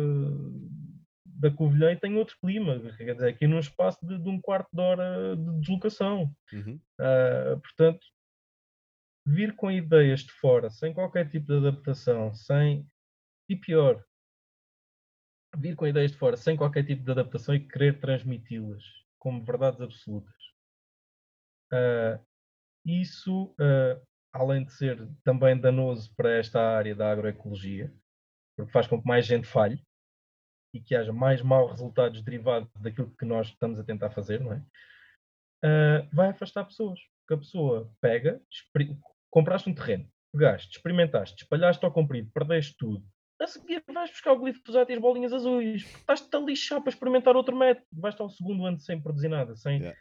da Covilhã e tenho outro clima. Quer dizer, aqui num espaço de, de um quarto de hora de deslocação. Uhum. Ah, portanto, vir com ideias de fora, sem qualquer tipo de adaptação, sem. E pior, vir com ideias de fora, sem qualquer tipo de adaptação e querer transmiti-las como verdades absolutas. Ah, isso, ah, além de ser também danoso para esta área da agroecologia, porque faz com que mais gente falhe, e que haja mais maus resultados derivados daquilo que nós estamos a tentar fazer, não é? Uh, vai afastar pessoas. Porque a pessoa pega, compraste um terreno, pegaste, experimentaste, espalhaste ao comprido, perdeste tudo. A seguir vais buscar o glifosato e as bolinhas azuis. Estás-te a lixar para experimentar outro método. Vais estar o segundo ano sem produzir nada. Sem... Yeah.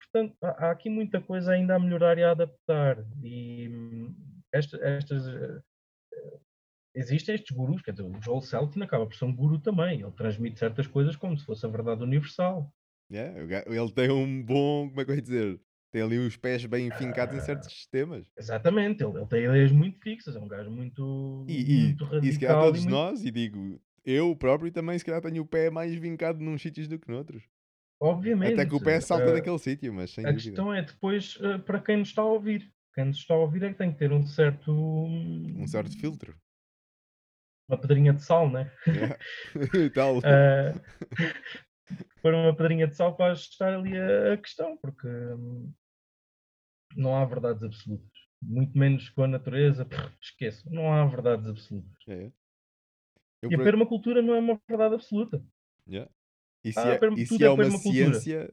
Portanto, há, há, aqui muita coisa ainda a melhorar e a adaptar. E hum, esta, estas uh, existem estes gurus, quer dizer, o Joel Seltin acaba por ser um guru também, ele transmite certas coisas como se fosse a verdade universal. Yeah, ele tem um bom, como é que eu ia dizer? Tem ali os pés bem fincados em certos sistemas. Exatamente, ele, ele tem ideias muito fixas, é um gajo muito, e, muito e, radical. E se calhar todos muito... nós, e digo, eu próprio também se calhar tenho o pé mais vincado num sítios do que noutros. Obviamente. Até que o pé salta uh, daquele sítio, mas sem A dúvida. questão é depois uh, para quem nos está a ouvir. Quem nos está a ouvir é que tem que ter um certo... Um certo filtro uma pedrinha de sal, né? Yeah. Tal. Uh, pôr uma pedrinha de sal para ajustar ali a, a questão, porque hum, não há verdades absolutas. Muito menos com a natureza, esqueço, não há verdades absolutas. É. e a permacultura não é uma verdade absoluta. Yeah. E se, ah, é, e se é, é uma ciência,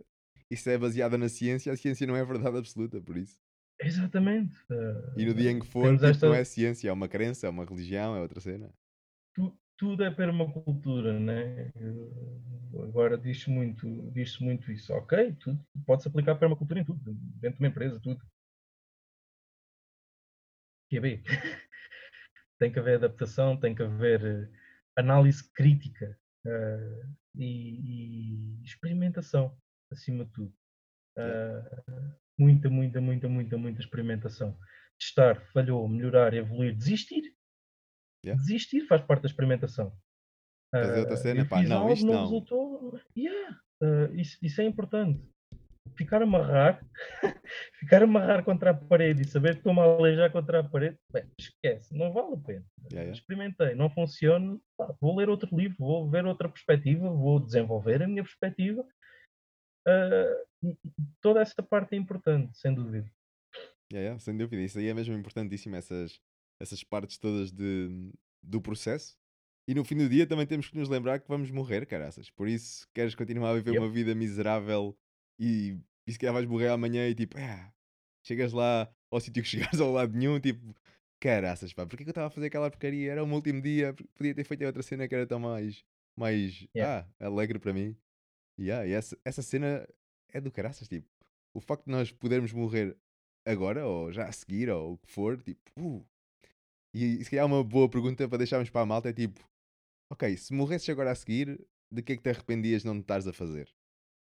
e se é baseada na ciência, a ciência não é verdade absoluta, por isso. Exatamente. E no dia em que for, tipo, esta... não é ciência, é uma crença, é uma religião, é outra cena tudo é permacultura, né? Agora diz-se muito, diz muito isso. Ok, tudo, pode-se aplicar permacultura em tudo, dentro de uma empresa, tudo. QB. tem que haver adaptação, tem que haver eh, análise crítica uh, e, e, experimentação, acima de tudo. Uh, muita, muita, muita, muita, muita experimentação. Testar, falhou, melhorar, evoluir, desistir Yeah. Desistir faz parte da experimentação. Fazer outra ah, cena, pá, não, algo, isto não. resultou. Yeah. Uh, isso, isso é importante. Ficar a amarrar, ficar a amarrar contra a parede e saber que estou-me a aleijar contra a parede, bem, esquece, não vale a pena. Yeah, yeah. Experimentei, não funciona, pá, vou ler outro livro, vou ver outra perspectiva, vou desenvolver a minha perspectiva. Uh, toda essa parte é importante, sem dúvida. Yeah, sem dúvida, isso aí é mesmo importantíssimo, essas, essas partes todas de, do processo. E no fim do dia também temos que nos lembrar que vamos morrer, caraças. Por isso, queres continuar a viver yep. uma vida miserável e, e se calhar vais morrer amanhã e tipo, ah, chegas lá ao sítio que chegares ao lado nenhum, tipo, caraças, pá, porquê que eu estava a fazer aquela porcaria? Era o meu último dia, podia ter feito outra cena que era tão mais, mais yeah. ah, alegre para mim. Yeah, e essa, essa cena é do caraças, tipo, o facto de nós podermos morrer agora, ou já a seguir, ou o que for, tipo, uh, e se calhar uma boa pergunta para deixarmos para a malta é tipo: Ok, se morresses agora a seguir, de que é que te arrependias não estares a fazer?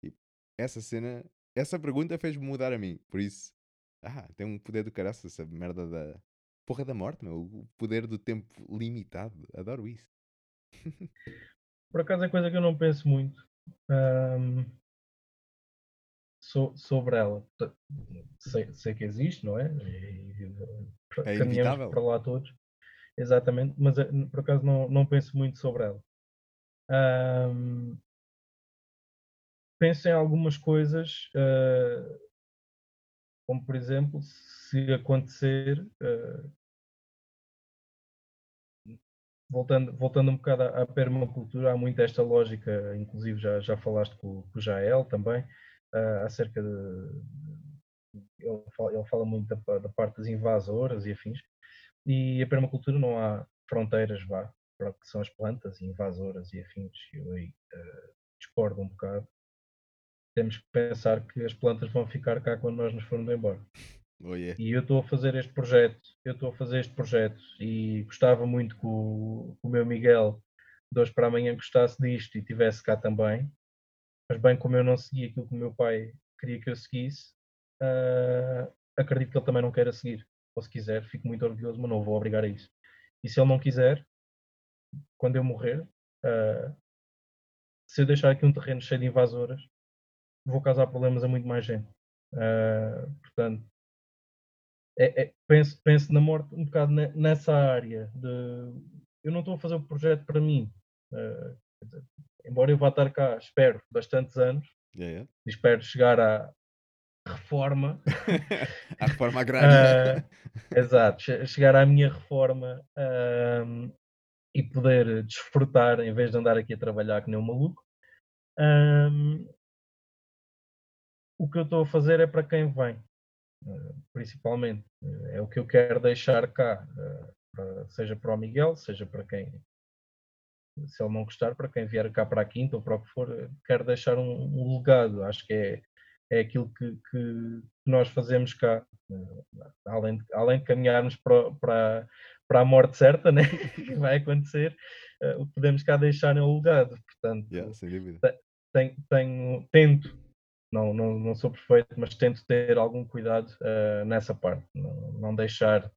Tipo, essa cena, essa pergunta fez-me mudar a mim. Por isso, ah, tem um poder do caraças, essa merda da porra da morte, meu. O poder do tempo limitado. Adoro isso. Por acaso é coisa que eu não penso muito um, so, sobre ela. Sei, sei, que existe, não é? E, é caminhamos para lá todos. Exatamente, mas eh, por acaso não, não penso muito sobre ela. Um, penso em algumas coisas, uh, como por exemplo, se acontecer, uh, voltando, voltando um bocado à, à, permacultura, há muito esta lógica, inclusive já, já falaste com, com o Jael também, uh, acerca de, ele fala, ele fala muito da, da, parte das invasoras e afins, e a permacultura não há fronteiras, vá, para o que são as plantas invasoras e afins, eu aí uh, discordo um bocado. Temos que pensar que as plantas vão ficar cá quando nós nos formos embora. Oh, yeah. E eu estou a fazer este projeto, eu estou a fazer este projeto e gostava muito que o, o meu Miguel de hoje para amanhã gostasse disto e tivesse cá também, mas bem como eu não segui aquilo que o meu pai queria que eu seguisse, uh, acredito que ele também não queira seguir. Ou se quiser, fico muito orgulhoso, mas não vou obrigar a isso. E se ele não quiser, quando eu morrer, uh, se eu deixar aqui um terreno cheio de invasoras, vou causar problemas a muito mais gente. Uh, portanto, é, é, penso, penso na morte um bocado nessa área de eu não estou a fazer o projeto para mim. Uh, dizer, embora eu vá estar cá, espero, bastantes anos, yeah, yeah. espero chegar a, reforma. a reforma agrária. Uh, exato, chegar à minha reforma uh, e poder desfrutar em vez de andar aqui a trabalhar que nem um maluco. Um, o que eu estou a fazer é para quem vem, uh, principalmente. É o que eu quero deixar cá, para, seja para o Miguel, seja para quem, se ele não gostar, para quem vier cá para a quinta ou para o que for, quero deixar um, um legado. Acho que é, é aquilo que, que nós fazemos cá, além de, além de caminharmos para, para, para a morte certa, né? que vai acontecer, o que podemos cá deixar legado. Portanto, yeah, sem dúvida. Tenho, tenho, tento não, não, não sou perfeito, mas tento ter algum cuidado uh, nessa parte, não, não deixar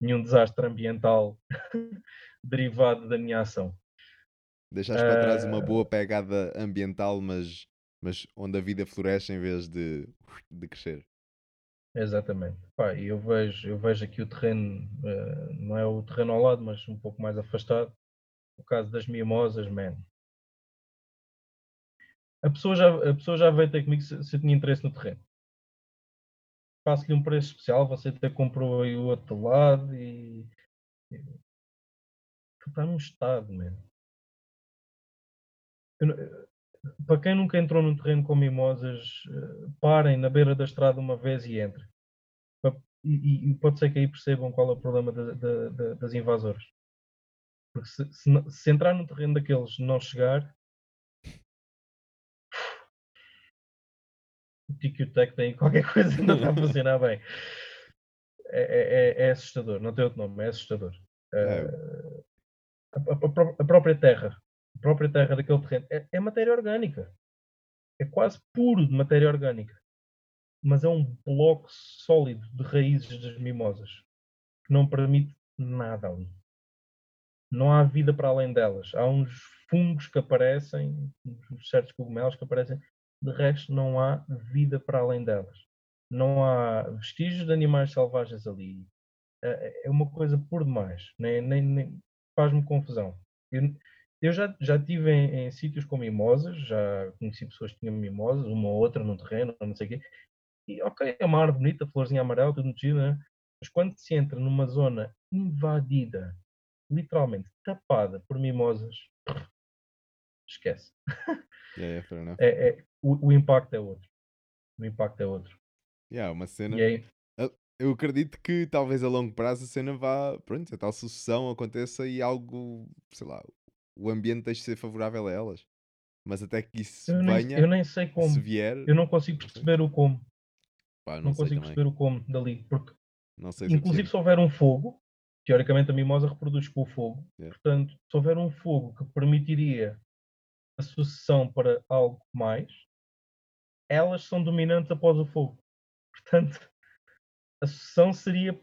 nenhum desastre ambiental derivado da minha ação. Deixaste uh, para trás uma boa pegada ambiental, mas, mas onde a vida floresce em vez de, de crescer. Exatamente. Pá, eu, vejo, eu vejo aqui o terreno, uh, não é o terreno ao lado, mas um pouco mais afastado. O caso das mimosas, man, a pessoa já, a pessoa já veio ter comigo se, se eu tinha interesse no terreno. Faço-lhe um preço especial, você até comprou aí o outro lado e. Está num estado, mesmo. Para quem nunca entrou num terreno com mimosas, eh, parem na beira da estrada uma vez e entrem. E, e, pode ser que aí percebam qual é o problema das invasoras. Porque se, se, se entrar num terreno daqueles não chegar, o Tec tem qualquer coisa não está a funcionar bem. É, é, é, é, assustador, não tem outro nome, é assustador. Uh, a, a, a, própria terra, a própria terra daquele terreno é, é, matéria orgânica. É quase puro de matéria orgânica. Mas é um bloco sólido de raízes das mimosas que não permite nada ali. Não há vida para além delas. Há uns fungos que aparecem, uns certos cogumelos que aparecem de resto, não há vida para além delas. Não há vestígios de animais selvagens ali. É, é uma coisa por demais. Nem, nem, nem faz-me confusão. Eu, eu já, já estive em, em, sítios com mimosas, já conheci pessoas que tinham mimosas, uma ou outra no terreno, não sei o quê. E ok, é uma árvore bonita, florzinha amarela, tudo metido, né? Mas quando se entra numa zona invadida, literalmente tapada por mimosas, esquece. Yeah, yeah, é, é, o, o, impacto é outro. O impacto é outro. Yeah, uma cena. Aí... Eu acredito que talvez a longo prazo a cena vá. Pronto, a tal sucessão aconteça e algo, sei lá, o ambiente deixe de ser favorável a elas. Mas até que isso eu venha. Nem, eu nem sei como. Se vier. Eu não consigo perceber o como. Pá, não, não consigo também. perceber o como dali. Porque, se inclusive, se houver um fogo, teoricamente a mimosa reproduz com o fogo. Yeah. Portanto, se houver um fogo que permitiria a sucessão para algo mais, elas são dominantes após o fogo. Portanto, a sucessão seria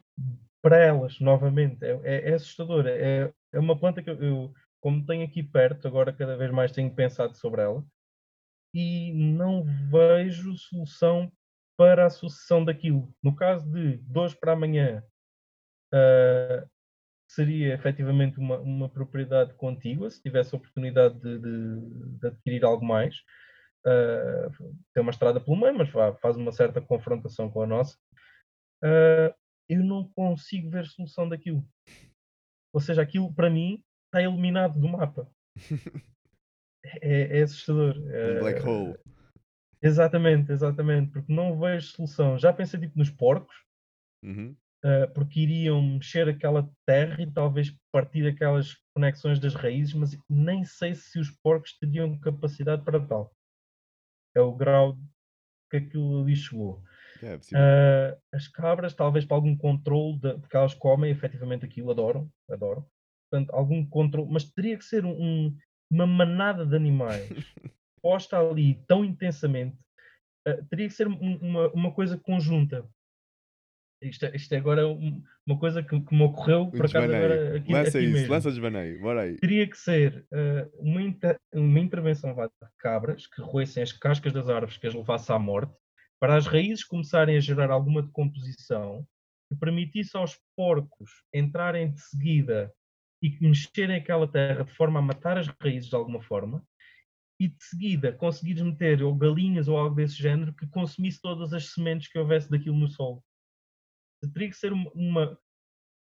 para elas, novamente. É, é, é assustador. É, é uma planta que eu, eu, como tenho aqui perto, agora cada vez mais tenho pensado sobre ela e não vejo solução para a sucessão daquilo. No caso de hoje para amanhã uh, seria efetivamente uma, uma propriedade contígua, se tivesse a oportunidade de, de, de adquirir algo mais. Uh, tem uma estrada pelo meio, mas faz uma certa confrontação com a nossa. Uh, eu não consigo ver solução daquilo. Ou seja, aquilo para mim está eliminado do mapa. é, é assustador. Um black hole. Exatamente, exatamente, porque não vejo solução. Já pensei tipo nos porcos, uhum uh, porque iriam mexer aquela terra e talvez partir aquelas conexões das raízes, mas nem sei se os porcos teriam capacidade para tal. É o grau que aquilo ali chegou. É, uh, as cabras, talvez para algum controle de, de que elas comem, efetivamente aquilo adoram, adoram. Portanto, algum controle, mas teria que ser um, uma manada de animais posta ali tão intensamente, uh, teria que ser um, uma, uma coisa conjunta. Isto, é, isto é agora um, uma coisa que, que, me ocorreu por acaso agora aqui, lança aqui isso, mesmo. lança desvaneio, bora aí. Teria que ser uh, uma, inter, uma intervenção de cabras que roessem as cascas das árvores que as levasse à morte, para as raízes começarem a gerar alguma decomposição que permitisse aos porcos entrarem de seguida e mexerem aquela terra de forma a matar as raízes de alguma forma, e de seguida conseguires meter ou galinhas ou algo desse género que consumisse todas as sementes que houvesse daquilo no solo teria que ser uma,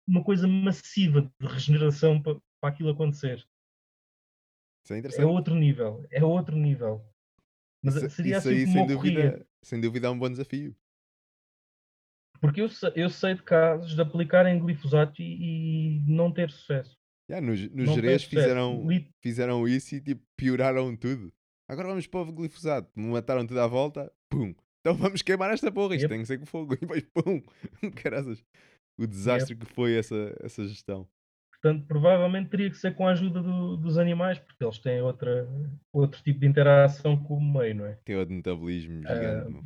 uma coisa massiva de regeneração para, para aquilo acontecer. É É outro nível, é outro nível. Mas Isso, seria isso assim aí, sem dúvida, sem dúvida, é um bom desafio. Porque eu sei, eu sei de casos de aplicarem glifosato e, e não ter sucesso. Yeah, nos nos sucesso. fizeram, fizeram isso e tipo, pioraram tudo. Agora vamos para o glifosato. Mataram tudo à volta. Pum. Então vamos queimar esta porra. Isto Yep. tem que ser com fogo. E depois, pum. Caraças. O desastre que foi essa, essa gestão. Portanto, provavelmente teria que ser com a ajuda do- dos animais, porque eles têm outra, outro tipo de interação com o meio, não é? Tem outro metabolismo gigante. meu.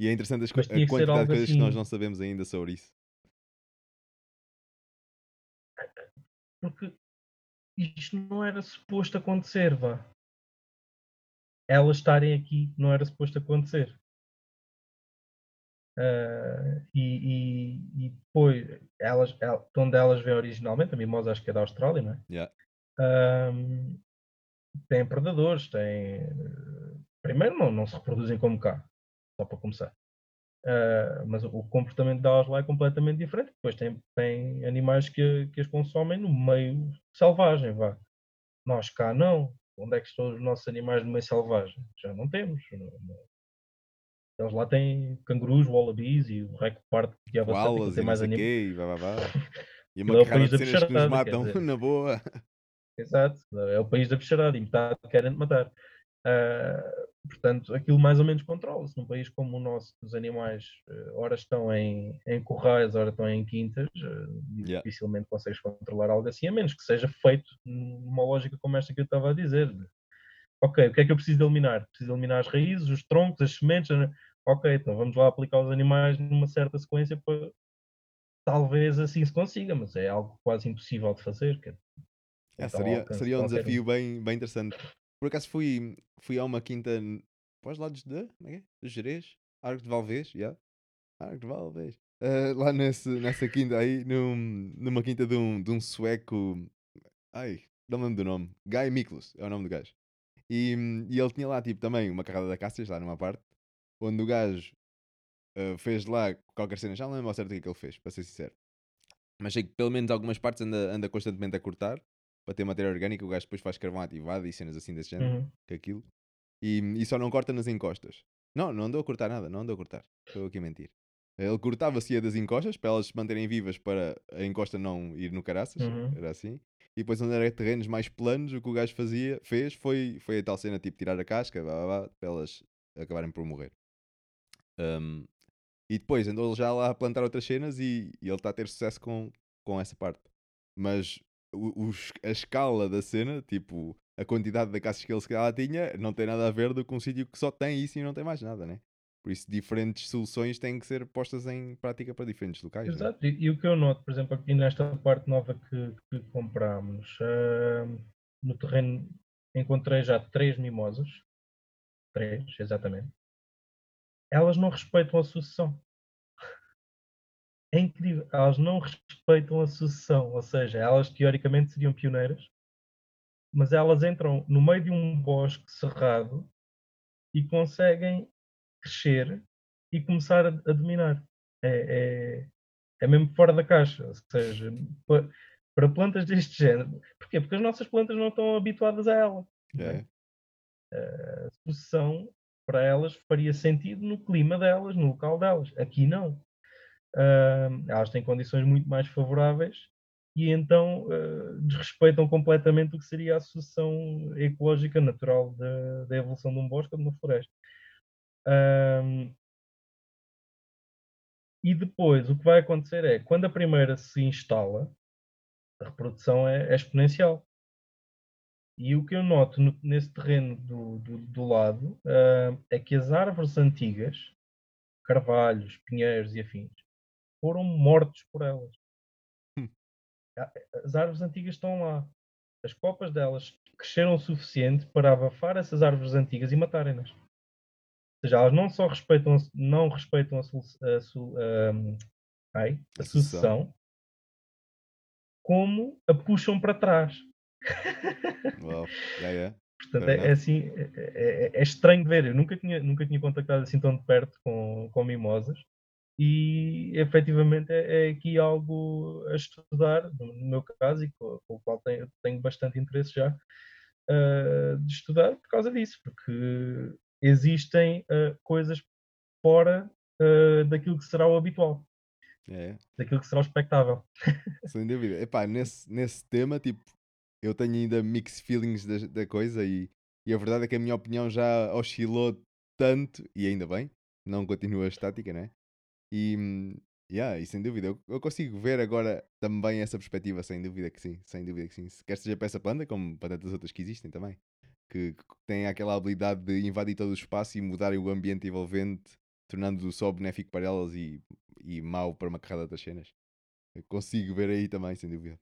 E é interessante as a quantidade de coisas que nós assim- não sabemos ainda sobre isso. Porque isto não era suposto acontecer, vá. Elas estarem aqui não era suposto acontecer. Ah, e, e, e depois, elas, el- de onde elas vêm originalmente, a mimosa acho que é da Austrália, não é? Yeah. Ahm, têm predadores, têm. Primeiro, não, não se reproduzem como cá, só para começar. Ah, mas o, comportamento delas lá é completamente diferente. Depois tem, tem animais que, que as consomem no meio selvagem, vá. Nós cá não. Onde é que estão os nossos animais no meio selvagem? Já não temos. Não- não. Eles lá têm cangurus, wallabies e o resto de parte que é bastante, tem mais animais. E, vá, vá, vá. e é uma o carrada de cenas que nos matam na boa. Exato, é o país da bicharada e metade querem matar. Ah, portanto, aquilo mais ou menos controla-se. Num país como o nosso, os animais eh, ora estão em, em corrais, ora estão em quintas, eh, Yeah. dificilmente consegues controlar algo assim, a menos que seja feito numa lógica como esta que eu estava a dizer. Ok, o que é que eu preciso de eliminar? Preciso eliminar as raízes, os troncos, as sementes. né? Ok, então vamos lá aplicar os animais numa certa sequência para talvez assim se consiga, mas é algo quase impossível de fazer. é- ao seria, seria um desafio bem, bem interessante. Por acaso fui, fui a uma quinta para os lados de. Como é é? Jerez? Arco de Valvez, já. Arco de Valvez. Ah, lá nesse, nessa quinta aí, num, numa quinta de um, de um sueco. Ai, não me lembro do nome. Guy Miklos é o nome do gajo. E, e ele tinha lá tipo também uma carrada de acácias, lá numa parte, onde o gajo ah, fez lá qualquer cena, já não lembro ao certo o que é que ele fez, para ser sincero. Mas sei que pelo menos algumas partes anda, anda constantemente a cortar para ter matéria orgânica. O gajo depois faz carvão ativado e cenas assim desse género, Uhum. que aquilo. E, e só não corta nas encostas. Não, não andou a cortar nada, não andou a cortar. Estou aqui a mentir. Ele cortava-se a das encostas para elas se manterem vivas para a encosta não ir no caraças. Uhum. Era assim. E depois, onde era terrenos mais planos, o que o gajo fazia, fez foi, foi a tal cena tipo tirar a casca blá, blá, blá, para elas acabarem por morrer. Um, e depois andou já lá a plantar outras cenas e, e ele está a ter sucesso com, com essa parte. Mas o- a escala da cena, tipo, a quantidade de caças que ele se calhar tinha, não tem nada a ver do que um sítio que só tem isso e não tem mais nada, né? Por isso, diferentes soluções têm que ser postas em prática para diferentes locais. né? Exato, e, e o que eu noto, por exemplo, aqui nesta parte nova que, que comprámos, ah, no terreno encontrei já três mimosas, três, exatamente. Elas não respeitam a sucessão. É incrível, elas não respeitam a sucessão, ou seja, elas teoricamente seriam pioneiras, mas elas entram no meio de um bosque cerrado e conseguem crescer e começar a, a dominar. É, é, é mesmo fora da caixa. Ou seja, pa- para plantas deste género. Porquê? Porque as nossas plantas não estão habituadas a ela. é? É. A sucessão para elas faria sentido no clima delas, no local delas. Aqui não. Ahm, elas têm condições muito mais favoráveis e então ah, desrespeitam completamente o que seria a sucessão ecológica natural da, evolução de um bosque ou de uma floresta. E depois o que vai acontecer é quando a primeira se instala, a reprodução é, é exponencial. E o que eu noto no- nesse terreno do, do, do lado ah, é que as árvores antigas, carvalhos, pinheiros e afins, foram mortos por elas. Hum. A- As árvores antigas estão lá. As copas delas cresceram o suficiente para abafar essas árvores antigas e matarem-nas. Ou seja, elas não só respeitam, não respeitam a, su- a, su- ahm, ai, a sucessão. como a puxam para trás. Yeah, yeah. Portanto, é, é assim, é, é- é estranho de ver. Eu nunca tinha, nunca tinha contactado assim tão de perto com, com mimosas e efetivamente é, é, aqui algo a estudar, no, meu caso, e com, com o qual tenho, tenho, bastante interesse já uh, de estudar por causa disso, porque existem uh, coisas fora uh, daquilo que será o habitual. É. Daquilo que será o espectável. Sem dúvida. Epá, nesse, nesse tema, tipo, eu tenho ainda mixed feelings da, da coisa e, e a verdade é que a minha opinião já oscilou tanto, e ainda bem, não continua estática, né? E, yeah, e sem dúvida, eu, eu, consigo ver agora também essa perspectiva, sem dúvida que sim, sem dúvida que sim. Quer seja para essa planta, como para tantas outras que existem também, que, que têm aquela habilidade de invadir todo o espaço e mudar o ambiente envolvente, tornando-o só benéfico para elas e, e mau para uma carrada das cenas. Eu consigo ver aí também, sem dúvida.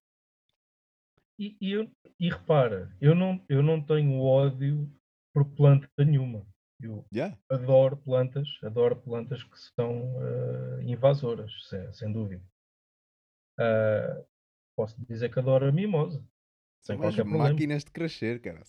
E, e, eu, e repara, eu não, eu não tenho ódio por planta nenhuma. Eu yeah. adoro plantas, adoro plantas que são uh, invasoras, sem, sem dúvida. Uh, posso dizer que adoro a mimosa. São sem qualquer problema. máquinas de crescer, cara.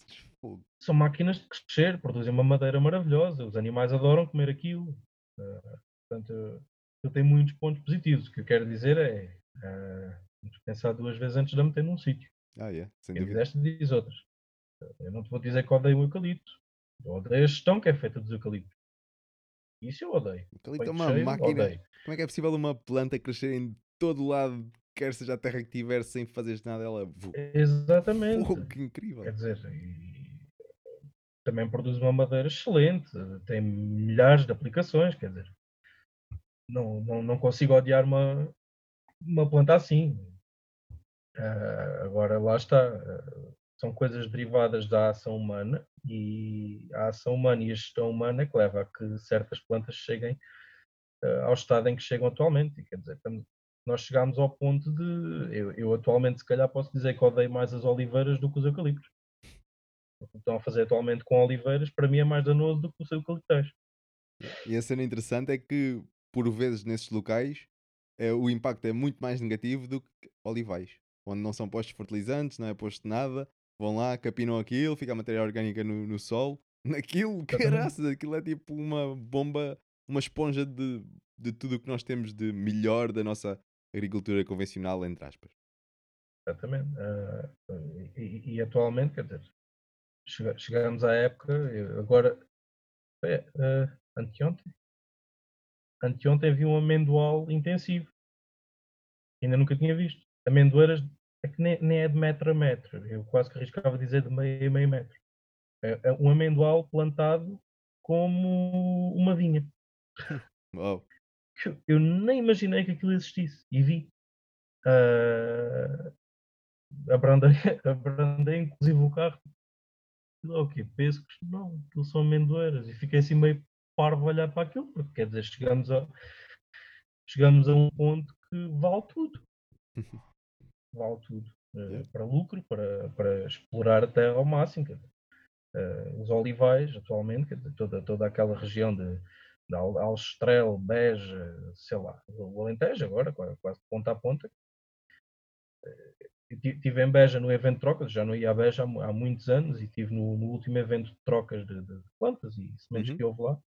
São máquinas de crescer, produzem uma madeira maravilhosa. Os animais adoram comer aquilo. Uh, portanto, eu, eu tenho muitos pontos positivos. O que eu quero dizer é uh, pensar duas vezes antes de a meter num sítio. Ah, yeah, sem Quem dúvida. diz esta diz outras. Eu não te vou dizer que odeio o eucalipto. Eu odeio a gestão que é feita dos eucaliptos. Isso eu odeio. O eucalipto é uma cheio, máquina. Odeio. Como é que é possível uma planta crescer em todo lado, quer seja a terra que tiver, sem fazer nada dela? Exatamente. Pô, que incrível. Quer dizer, também produz uma madeira excelente, tem milhares de aplicações, quer dizer, não, não, não consigo odiar uma, uma planta assim. Uh, agora, lá está, uh, são coisas derivadas da ação humana e a ação humana e a gestão humana é que leva a que certas plantas cheguem uh, ao estado em que chegam atualmente. E, quer dizer, nós chegámos ao ponto de. Eu, eu, atualmente, se calhar, posso dizer que odeio mais as oliveiras do que os eucaliptos. O que estão a fazer atualmente com oliveiras, para mim, é mais danoso do que os eucaliptais. E a cena interessante é que, por vezes, nesses locais, é, o impacto é muito mais negativo do que olivais, onde não são postos fertilizantes, não é posto nada, vão lá, capinam aquilo, fica a matéria orgânica no, no solo. Naquilo, caraças, aquilo é tipo uma bomba, uma esponja de, de tudo o que nós temos de melhor da nossa agricultura convencional, entre aspas. Exatamente. Uh, e, e, atualmente, quer dizer, chegamos à época, agora, é, uh, anteontem, anteontem vi um amendoal intensivo. Ainda nunca tinha visto. Amendoeiras é que nem, nem, é de metro a metro. Eu quase que arriscava dizer de meio a meio metro. É, é, um amendoal plantado como uma vinha. Uau. Eu, nem imaginei que aquilo existisse. E vi. Uh, abrandei, abrandei inclusive o carro. O quê? Pescos? Não, aquilo são amendoeiras. E fiquei assim meio parvo a olhar para aquilo, porque quer dizer, chegamos a, chegamos a um ponto que vale tudo. vale tudo. Uh, para lucro, para, para explorar a terra ao máximo. Uh, os olivais, atualmente, toda, toda aquela região de, de Alstrel, Beja, sei lá, o Alentejo agora, quase ponta a ponta. Uh, tive em Beja no evento de trocas, já não ia a Beja há, há muitos anos e tive no, no, último evento de trocas de, de plantas e sementes uhum. que houve lá.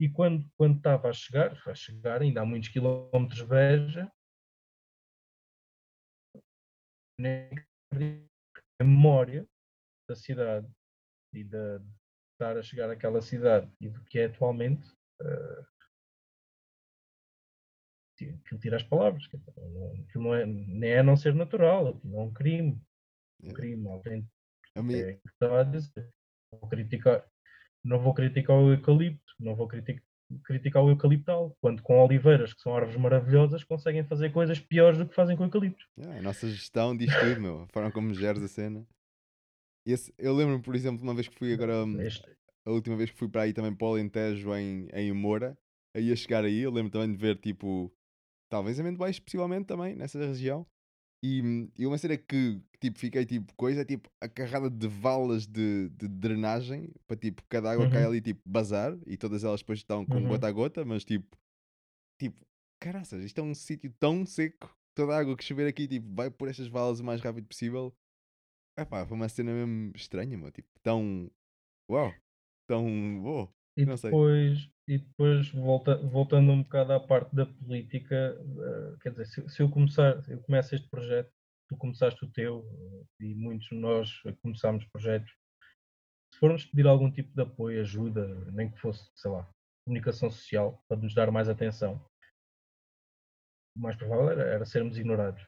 E quando, quando estava a chegar, a chegar ainda há muitos quilómetros de Beja, a memória da cidade e de estar a chegar àquela cidade e do que é atualmente, uh, aquilo tira as palavras. Aquilo não é, nem é não ser natural, aquilo é um crime. Um é. crime, alguém. É, que vou criticar, não vou criticar o eucalipto, não vou criticar, criticar o eucaliptal, quando com oliveiras, que são árvores maravilhosas, conseguem fazer coisas piores do que fazem com eucalipto. Yeah, a nossa gestão diz tudo, meu. A forma como geres a cena. Esse, eu lembro-me, por exemplo, uma vez que fui agora. Hum, este... A última vez que fui para aí também para o Alentejo em, em Moura, aí a chegar aí, eu lembro também de ver tipo. Talvez amendoais, possivelmente também, nessa região. E, e uma cena que, tipo, fiquei tipo coisa, tipo a carrada de valas de, de drenagem para tipo cada água cai uhum. ali tipo bazar e todas elas depois estão com Uhum. gota a gota, mas tipo, tipo, caraças, isto é um sítio tão seco, toda a água que chover aqui tipo vai por estas valas o mais rápido possível. Epá, foi uma cena mesmo estranha, meu, tipo, tão, uau, tão, uau, E não sei. depois, e depois volta, voltando um bocado à parte da política, uh, quer dizer, se, se, eu começar, eu começo este projeto, tu começaste o teu e muitos de nós começámos projetos. Se formos pedir algum tipo de apoio, ajuda, nem que fosse, sei lá, comunicação social, para nos dar mais atenção, o mais provável era, era sermos ignorados.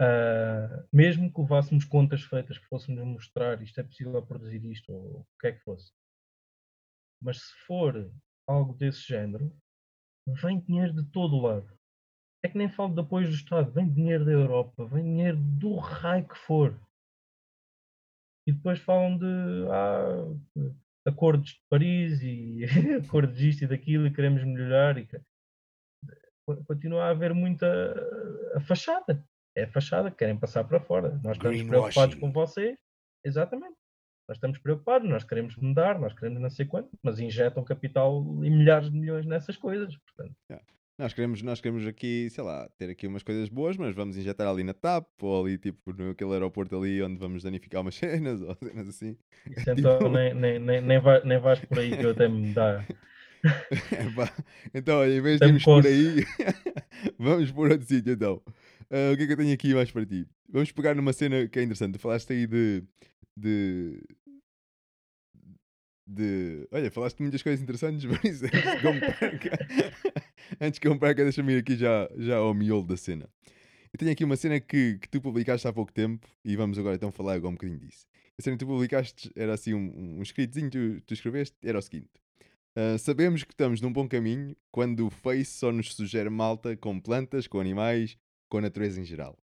Uh, mesmo que levássemos contas feitas, que fôssemos mostrar isto é possível produzir isto, ou o que é que fosse. Mas se for algo desse género, vem dinheiro de todo o lado. É que nem falo de apoios do Estado, vem dinheiro da Europa, vem dinheiro do raio que for. E depois falam de ah, acordos de Paris e acordos disto e daquilo e queremos melhorar. E continua a haver muita a fachada. É a fachada, querem passar para fora. Nós estamos preocupados com vocês. Exatamente. Nós estamos preocupados, nós queremos mudar, nós queremos não sei quanto, mas injetam capital e milhares de milhões nessas coisas. Portanto. Yeah. Nós queremos, nós queremos aqui, sei lá, ter aqui umas coisas boas, mas vamos injetar ali na TAP ou ali tipo naquele aeroporto ali onde vamos danificar umas cenas ou cenas assim. Então tipo... nem, nem, nem, nem, vai, nem vais por aí que eu até me dá. então, em vez de irmos por aí, vamos por outro sítio então. Uh, o que é que eu tenho aqui mais para ti? Vamos pegar numa cena que é interessante. Tu falaste aí de. de. De. Olha, falaste muitas coisas interessantes, mas antes que eu me perca, deixa-me ir aqui já, já ao miolo da cena. Eu tenho aqui uma cena que, que tu publicaste há pouco tempo e vamos agora então falar agora um bocadinho disso. A cena que tu publicaste era assim um, um escritozinho que tu, tu escreveste, era o seguinte. Uh, sabemos que estamos num bom caminho quando o Face só nos sugere malta com plantas, com animais, com a natureza em geral.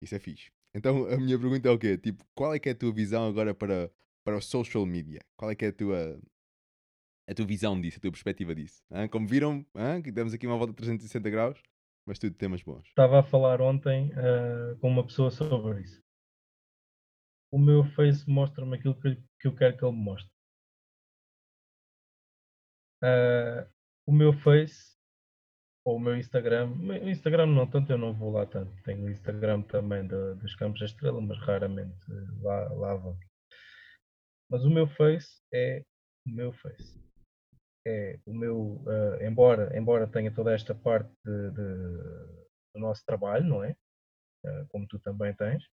Isso é fixe. Então a minha pergunta é o quê? Tipo, qual é que é a tua visão agora para, para o social media? Qual é que é a tua, a tua visão disso, a tua perspectiva disso? Hã? Como viram, hã? que demos aqui uma volta de 360 graus, mas tudo temas bons. Estava a falar ontem uh, com uma pessoa sobre isso. O meu Face mostra-me aquilo que, que eu quero que ele me mostre. Uh, o meu Face ou o meu Instagram. O Instagram não tanto, eu não vou lá tanto. Tenho o Instagram também de, dos Campos da Estrela, mas raramente lá, lá vou. Mas o meu Face é o meu Face. É o meu, uh, embora, embora tenha toda esta parte de, de, do nosso trabalho, não é? Uh, como tu também tens,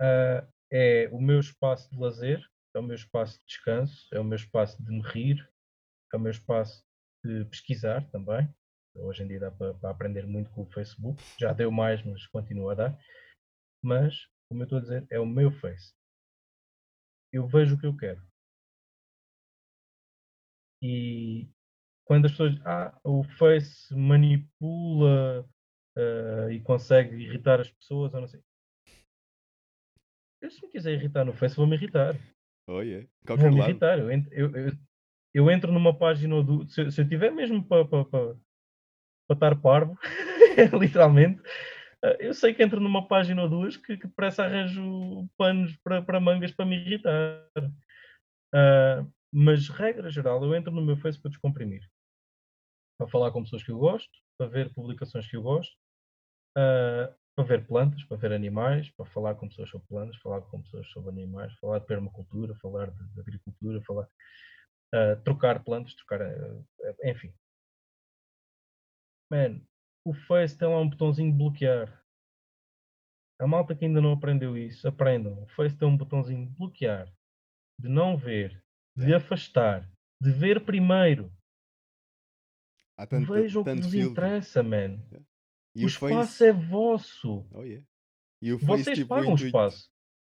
uh, é o meu espaço de lazer, é o meu espaço de descanso, é o meu espaço de me rir, é o meu espaço de pesquisar também, Hoje em dia dá para, para, aprender muito com o Facebook. Já deu mais, mas continua a dar. Mas, como eu estou a dizer, é o meu Face. Eu vejo o que eu quero. E quando as pessoas. Ah, o Face manipula uh, e consegue irritar as pessoas, eu não sei. Eu, se me quiser irritar no Face, vou me irritar. Oh, yeah. Vou me irritar. Eu, eu, eu, eu, entro numa página do. Se, se eu tiver mesmo para, para, para para estar parvo, literalmente. Ah, eu sei que entro numa página ou duas que, que parece arranjo panos para, mangas para me irritar. Uh, mas, regra geral, eu entro no meu Face para descomprimir. Para falar com pessoas que eu gosto, para ver publicações que eu gosto, uh, para ver plantas, para ver animais, para falar com pessoas sobre plantas, falar com pessoas sobre animais, falar de permacultura, falar de, de agricultura, falar, uh, trocar plantas, trocar, enfim, Man, o Face tem lá um botãozinho de bloquear. A malta que ainda não aprendeu isso, aprendam. O Face tem um botãozinho de bloquear, de não ver, de afastar, de ver primeiro. Tanto, Vejam o que vos filtro. interessa, man. O, o, espaço face... é vosso. Oh, yeah. e o face, vocês tipo, pagam o espaço.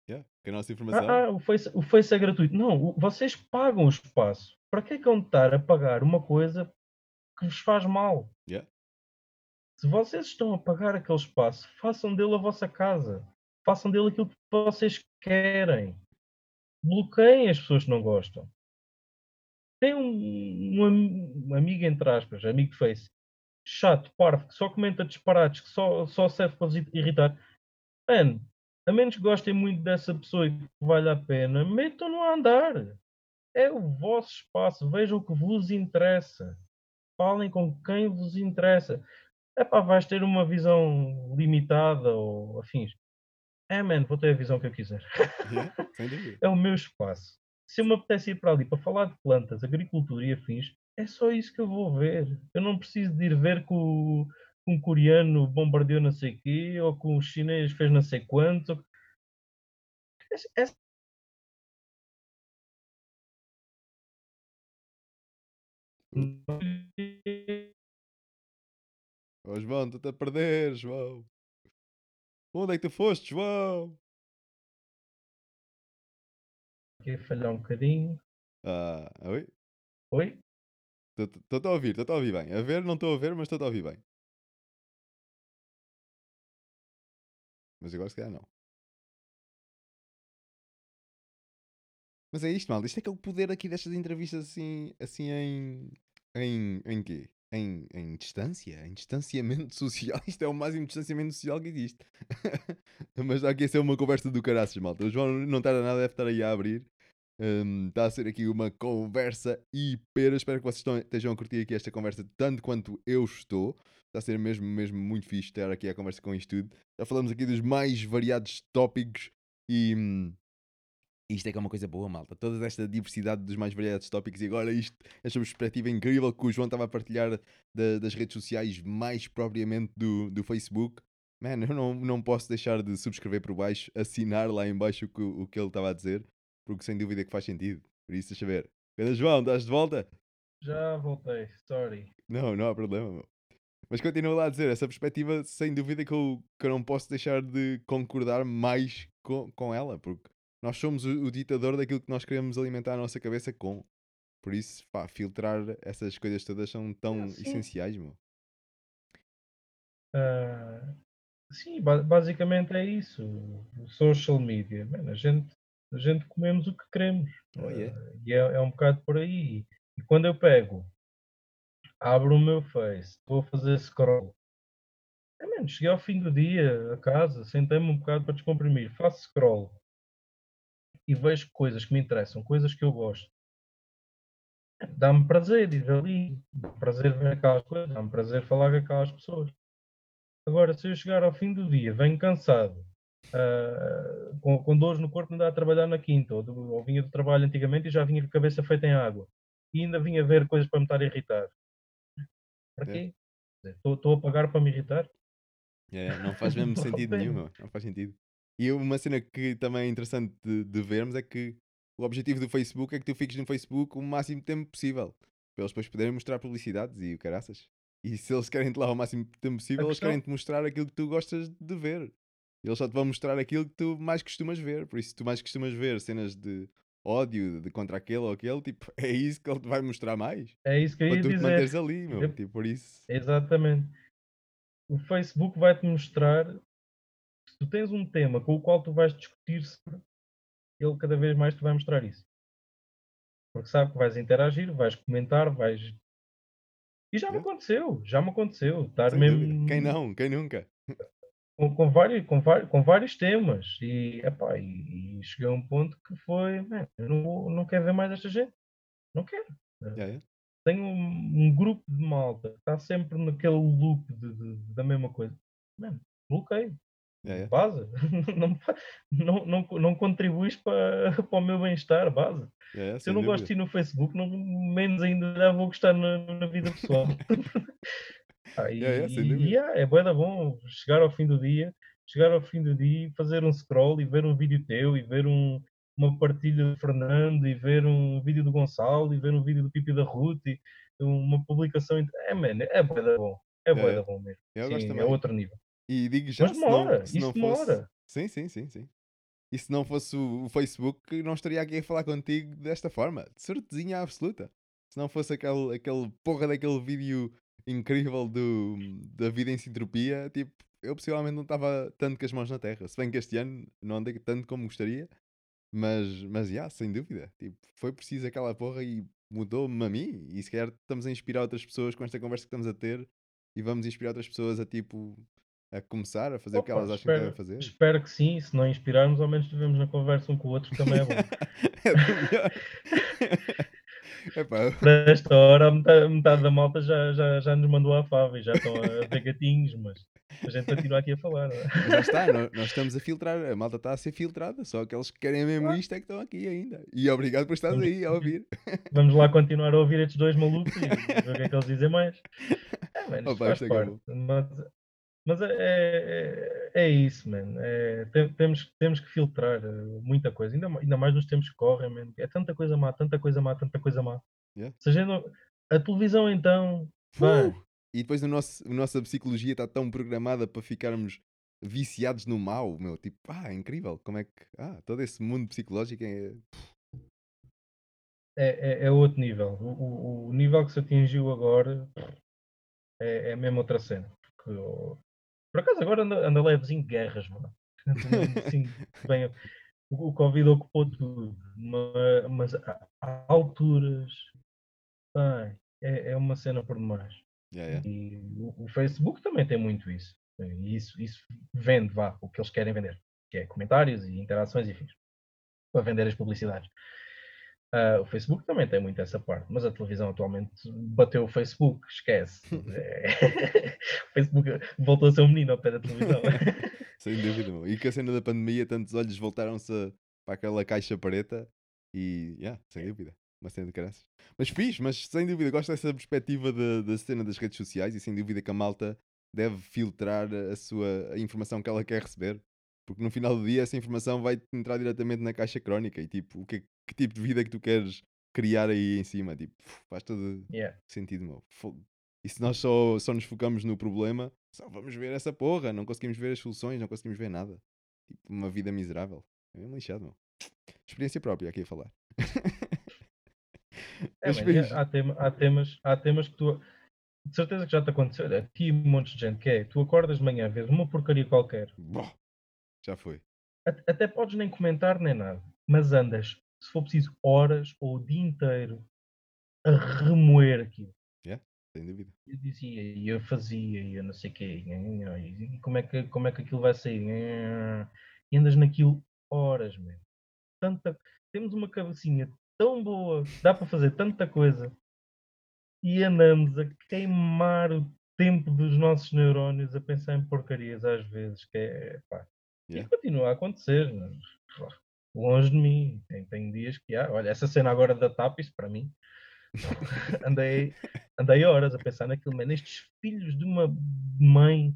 Yeah. Que a nossa informação. Ah, ah, o, face, o Face é gratuito. Não, o, vocês pagam o espaço. Para que é que vão estar a pagar uma coisa que vos faz mal? Yeah. Se vocês estão a pagar aquele espaço, façam dele a vossa casa. Façam dele aquilo que vocês querem. Bloqueiem as pessoas que não gostam. Tem um, um, um amigo, entre aspas, amigo Face, chato, parvo, que só comenta disparates, que só, só serve para irritar. Mano, a menos que gostem muito dessa pessoa e que vale a pena, metam-no a andar. É o vosso espaço, vejam o que vos interessa. Falem com quem vos interessa é pá, vais ter uma visão limitada ou afins. É, man, vou ter a visão que eu quiser. Yeah, é o meu espaço. Se eu me apetece ir para ali para falar de plantas, agricultura e afins, é só isso que eu vou ver. Eu não preciso de ir ver que o, um coreano bombardeou não sei quê, ou que um chinês fez não sei quanto. É, é Oh, João, estou-te a perder, João. Onde é que tu foste, João? Aqui falhar um bocadinho. Ah, oi? Oi? Estou-te a ouvir, estou-te a ouvir bem. A ver, não estou a ver, mas estou-te a ouvir bem. Mas agora se calhar não. Mas é isto, mal. Isto é aquele poder aqui destas entrevistas assim, assim em. Em, em quê? Em, em distância? Em distanciamento social? Isto é o máximo distanciamento social que existe. Mas está aqui a ser uma conversa do caraças, malta. O João não está nada, deve estar aí a abrir. Um, está a ser aqui uma conversa hiper. Espero que vocês estejam a curtir aqui esta conversa tanto quanto eu estou. Está a ser mesmo, mesmo muito fixe estar aqui a conversa com isto tudo. Já falamos aqui dos mais variados tópicos e. Hum, isto é que é uma coisa boa, malta. Toda esta diversidade dos mais variados tópicos e agora isto, esta perspectiva incrível que o João estava a partilhar da, das redes sociais, mais propriamente do, do Facebook. Man, eu não, não posso deixar de subscrever por baixo, assinar lá em baixo o que, o que ele estava a dizer, porque sem dúvida que faz sentido. Por isso, deixa ver. Cadê João? Estás de volta? Já voltei, sorry. Não, não há problema, meu. Mas continuo lá a dizer, essa perspectiva, sem dúvida que eu, que eu não posso deixar de concordar mais com, com ela, porque nós somos o, o, ditador daquilo que nós queremos alimentar a nossa cabeça com. Por isso, pá, filtrar essas coisas todas são tão sim. essenciais, meu. Uh, sim, basicamente é isso. Social media. Man, a, gente, a gente comemos o que queremos. Oh, yeah. uh, e é, é, um bocado por aí. E quando eu pego, abro o meu Face, vou fazer scroll. É, man, cheguei ao fim do dia a casa, sentei-me um bocado para descomprimir, faço scroll e vejo coisas que me interessam, coisas que eu gosto, dá-me prazer ir ali, dá-me prazer ver aquelas coisas, dá-me prazer falar com aquelas pessoas. Agora, se eu chegar ao fim do dia, venho cansado, uh, com, com dores no corpo, andar a trabalhar na quinta, ou, do, ou vinha do trabalho antigamente e já vinha com a cabeça feita em água, e ainda vinha ver coisas para me estar a irritar. Para quê? Estou a pagar para me irritar? É, não faz mesmo sentido nenhum, não faz sentido. E uma cena que também é interessante de, de, vermos é que o objetivo do Facebook é que tu fiques no Facebook o máximo tempo possível. Para eles depois poderem mostrar publicidades e o caraças. E se eles querem-te lá o máximo tempo possível, eles querem-te mostrar aquilo que tu gostas de ver. Eles só te vão mostrar aquilo que tu mais costumas ver. Por isso, se tu mais costumas ver cenas de ódio de contra aquele ou aquele, tipo, é isso que ele te vai mostrar mais. É isso que eu ia para tu dizer. te manteres ali, meu. Tipo, por isso. Exatamente. O Facebook vai-te mostrar tu tens um tema com o qual tu vais discutir ele cada vez mais te vai mostrar isso. Porque sabe que vais interagir, vais comentar, vais. E já me aconteceu, já me aconteceu. Estar mesmo. Quem não? Quem nunca? Com, com, vários, com, vários, com vários temas. E, epá, e, e cheguei a um ponto que foi, man, eu não, não quero ver mais esta gente. Não quero. Yeah, yeah. Tenho um, um, grupo de malta que está sempre naquele loop de, de, da mesma coisa. Man, bloqueio. É, é. Base. Não, não, não, não contribuis para, para o meu bem-estar, base. É, Se eu não dúvida. gosto de ir no Facebook, não, menos ainda vou gostar na, na vida pessoal. ah, e, é, e é bom, bom chegar ao fim do dia, chegar ao fim do dia e fazer um scroll e ver um vídeo teu e ver um, uma partilha do Fernando e ver um vídeo do Gonçalo e ver um vídeo do Pipi da Ruth e uma publicação. É, man, é bom, é bom. É bom, é bom mesmo. Sim, é outro nível. E digo já, Mas se não, se não fosse... Sim, sim, sim, sim. E se não fosse o, Facebook, não estaria aqui a falar contigo desta forma. De certezinha absoluta. Se não fosse aquele, aquele porra daquele vídeo incrível do, da vida em sintropia, tipo, eu possivelmente não estava tanto com as mãos na terra. Se bem que este ano não andei tanto como gostaria. Mas, mas, yeah, sem dúvida. Tipo, foi preciso aquela porra e mudou-me a mim. E se calhar estamos a inspirar outras pessoas com esta conversa que estamos a ter. E vamos inspirar outras pessoas a, tipo, a começar a fazer o que elas acham espero, que devem fazer? Espero que sim, se não inspirarmos, ao menos tivemos na conversa um com o outro, também é bom. é melhor. Epá, Para esta hora, metade, metade da malta já, já, já nos mandou à fava e já estão a ver gatinhos, mas a gente continua aqui a falar. não é? está, nós, nós estamos a filtrar, a malta está a ser filtrada, só aqueles que querem mesmo Claro. isto é que estão aqui ainda. E obrigado por estares Vamos- aí a ouvir. Vamos lá continuar a ouvir estes dois malucos e ver o que é que eles dizem mais. É, mano, isto Opa, faz isto é parte. Mas, mas é, é, é isso, mano. É, tem- temos, temos que filtrar eh, muita coisa, ainda, ainda mais nos tempos que correm, mano. É tanta coisa má, tanta coisa má, tanta coisa má. Yeah. Se a, não- a televisão, então. Uh! E depois a, nosso, a nossa psicologia está tão programada para ficarmos viciados no mal, meu. Tipo, ah, é incrível. Como é que. Ah, todo esse mundo psicológico é. é, é, é outro nível. O, o- o nível que se atingiu agora é, é mesmo outra cena. Porque, por acaso agora anda, anda levezinho de guerras, mano. Assim, bem, o, o Covid ocupou tudo, ma- mas, há, alturas bem, é, é uma cena por demais. Yeah, yeah. E o, o Facebook também tem muito isso. E isso, isso vende, vá, o que eles querem vender, que é comentários e interações e fins, para vender as publicidades. Ah, o Facebook também tem muito essa parte, mas a televisão atualmente bateu o Facebook, esquece. É, o Facebook voltou a ser um menino ao pé da televisão. Sem dúvida, meu. E com a cena da pandemia, tantos olhos voltaram-se para aquela caixa preta e, yeah, sem dúvida, uma cena de caraças. Mas fiz, mas sem dúvida, gosto dessa perspectiva da, da cena das redes sociais e sem dúvida que a malta deve filtrar a sua a informação que ela quer receber. Porque no final do dia essa informação vai entrar diretamente na caixa crónica e tipo, o que, é- que tipo de vida é que tu queres criar aí em cima? Tipo, faz todo Yeah. sentido, meu. E se nós só, só nos focamos no problema, só vamos ver essa porra, não conseguimos ver as soluções, não conseguimos ver nada. Tipo, uma vida miserável. É mesmo lixado, meu. Experiência própria aqui a falar. É, Mas e fixe. há, tema- há temas, há temas que tu. De certeza que já te aconteceu. Olha, Aqui um monte de gente que é. Tu acordas de manhã, vês uma porcaria qualquer. Boh, Já foi. At- Até podes nem comentar nem nada. Mas andas, se for preciso, horas ou o dia inteiro a remoer aquilo. Sem dúvida. Eu dizia, e eu fazia, e eu não sei o quê. E como é, que, como é que aquilo vai sair? E andas naquilo horas, man. Tanta, temos uma cabecinha tão boa, dá para fazer tanta coisa. E andamos a queimar o tempo dos nossos neurónios a pensar em porcarias às vezes, que é, pá. Yeah. E continua a acontecer, mas, longe de mim. Tem, tem dias que há. Olha, essa cena agora da TAP, isso para mim. andei, andei horas a pensar naquilo, man, estes filhos de uma mãe.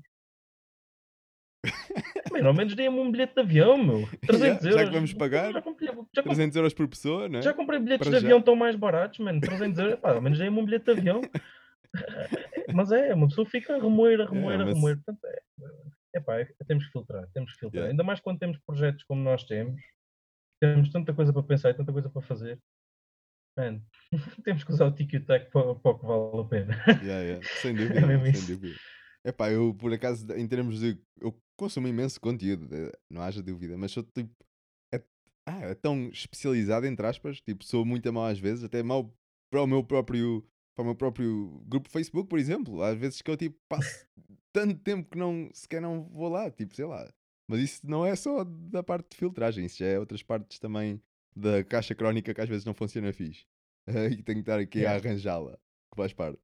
Man, ao menos dei-me um bilhete de avião, meu. 300 Yeah, já que euros. vamos pagar, Já comprei, já comprei- 300 euros por pessoa, não é? já comprei bilhetes Para de já. avião tão mais baratos, mano. 300 euros. Pá, ao menos dei-me um bilhete de avião. Mas é, uma pessoa fica a remoer, a remoer, É, a mas- remoer. Portanto, é, é pá, é- temos que filtrar, temos que filtrar. Yeah. Ainda mais quando temos projetos como nós temos, temos tanta coisa para pensar e tanta coisa para fazer. Man, temos que usar o TikTok para, para o que vale a pena. Yeah, yeah. Sem dúvida, É mesmo isso. dúvida. Epá, eu por acaso, em termos de. Eu consumo imenso conteúdo, eh, não haja dúvida, mas sou tipo. É, ah, é tão especializado, entre aspas, tipo, sou muito mal às vezes, até mal para o meu próprio. Para o meu próprio grupo Facebook, por exemplo. Às vezes que eu tipo passo tanto tempo que não sequer não vou lá, tipo, sei lá. Mas isso não é só da parte de filtragem, isso já é outras partes também da caixa crónica que às vezes não funciona fixe. e tenho que estar aqui a Yeah. arranjá-la, que faz parte.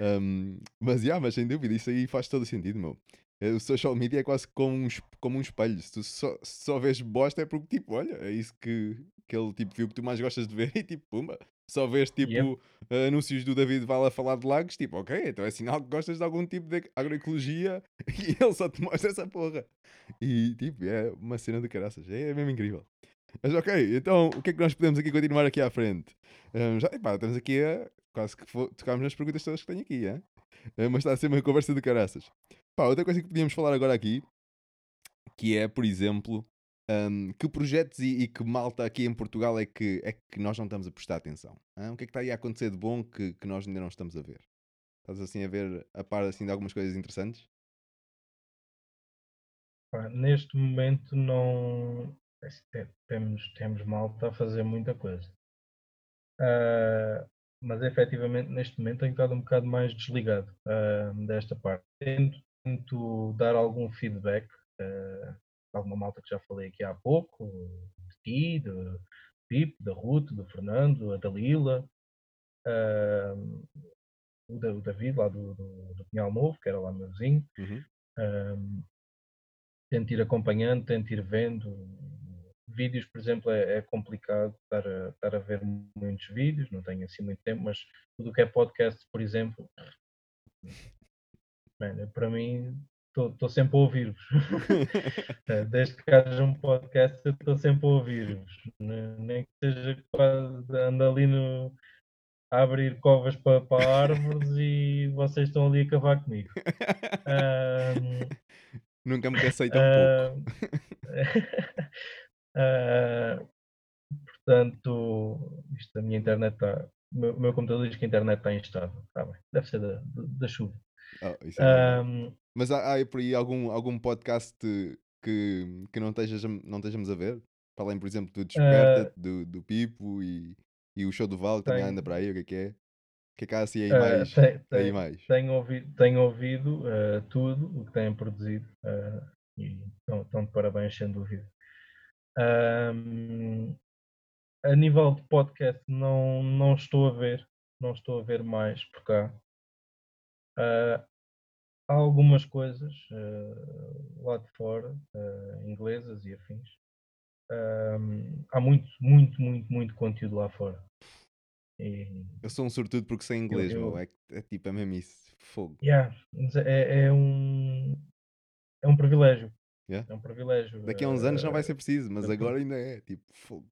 Um, mas, yeah, mas sem dúvida, isso aí faz todo sentido, meu. Eh, O social media é quase como um, como um espelho. Se tu só, só vês bosta é porque, tipo, olha, é isso que aquele tipo viu que tu mais gostas de ver e, tipo, pumba. Só vês, tipo, Yep. anúncios do David Vala a falar de lagos, tipo, ok, então é sinal que gostas de algum tipo de agroecologia e ele só te mostra essa porra. E, tipo, é uma cena de caraças. É mesmo incrível. Mas ok, então o que é que nós podemos aqui continuar aqui à frente? Hum, já, epá, estamos aqui a. Quase que tocámos nas perguntas todas que tenho aqui, hein? Eh, mas está a ser uma conversa de caraças. Pá, outra coisa que podíamos falar agora aqui, que é, por exemplo, hum, que projetos e, e que malta aqui em Portugal é que, é que nós não estamos a prestar atenção? hã? O que é que está aí a acontecer de bom que, que nós ainda não estamos a ver? Estás assim a ver a par assim, de algumas coisas interessantes? Neste momento não é te- temos, temos malta a fazer muita coisa. Ah, mas efetivamente neste momento tenho estado um bocado mais desligado ah, desta parte. Tento, tento dar algum feedback a alguma malta que já falei aqui há pouco, de ti, do Pipo, da Ruth, do Fernando, a Dalila. uh, o, o, David, lá do, do, do Pinhal Novo, que era lá meu vizinho. Uhum. Uh, tento ir acompanhando, tento ir vendo. Vídeos, por exemplo, é, é complicado estar a, estar a ver muitos vídeos, não tenho assim muito tempo, mas tudo que é podcast, por exemplo, man, para mim estou sempre a ouvir-vos. Eh, desde que haja um podcast, eu estou sempre a ouvir-vos. Nem que seja quase ando ali no, a abrir covas para, para árvores e vocês estão ali a cavar comigo. Um, Nunca me cansei tão uh, pouco. uh, portanto, isto, a minha internet está. O meu, meu, computador diz que a internet está instável. Está bem, deve ser da, da chuva. Oh, é um, Mas há, há por aí algum, algum podcast que, que não, estejas, não estejamos a ver? Para além, por exemplo, do Desperta, uh, do, do Pipo e, e o show do Val que também anda para aí, o que é que é? O que é que há assim aí mais? Uh, tem, tem, aí mais? Tenho ouvido, tenho ouvido uh, tudo o que têm produzido e estão, estão de parabéns, sem dúvida. Um, a nível de podcast, não, não estou a ver, não estou a ver mais por cá. Uh, há algumas coisas uh, lá de fora, uh, inglesas e afins. há muito, muito, muito, muito conteúdo lá fora. E, eu sou um sortudo porque sei inglês, eu, eu, é, é, tipo, é mesmo isso. Fogo. Yeah, é, é, um, é um privilégio. Yeah. É um privilégio. Daqui a uns anos não vai ser preciso, mas agora ainda é tipo fogo.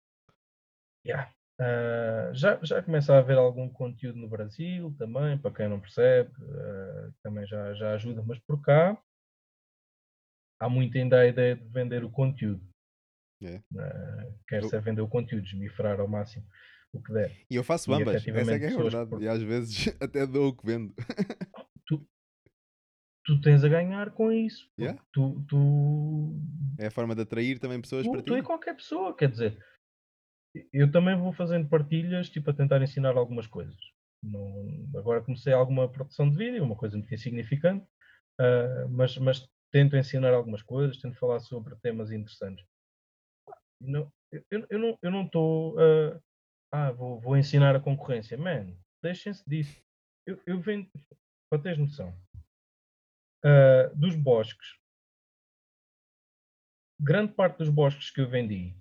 Yeah. Uh, já, já começa a haver algum conteúdo no Brasil também, para quem não percebe, uh, também já, já ajuda, mas por cá há muito ainda a ideia de vender o conteúdo. Yeah. Uh, Quer-se eu... é vender o conteúdo, desmifrar ao máximo o que der. E eu faço ambas, essa é que é verdade. Por... E às vezes até dou o que vendo. tu, tu tens a ganhar com isso. Yeah. Tu, tu... É a forma de atrair também pessoas tu, para ti. Tu e qualquer pessoa, quer dizer eu também vou fazendo partilhas, tipo, a tentar ensinar algumas coisas. Não, agora comecei alguma produção de vídeo, uma coisa muito insignificante, uh, mas, mas tento ensinar algumas coisas, tento falar sobre temas interessantes. Não, eu, eu, não, estou. Uh, ah, vou, vou ensinar a concorrência. Man, deixem-se disso. Eu, eu vendo, para teres noção, uh, dos bosques, grande parte dos bosques que eu vendi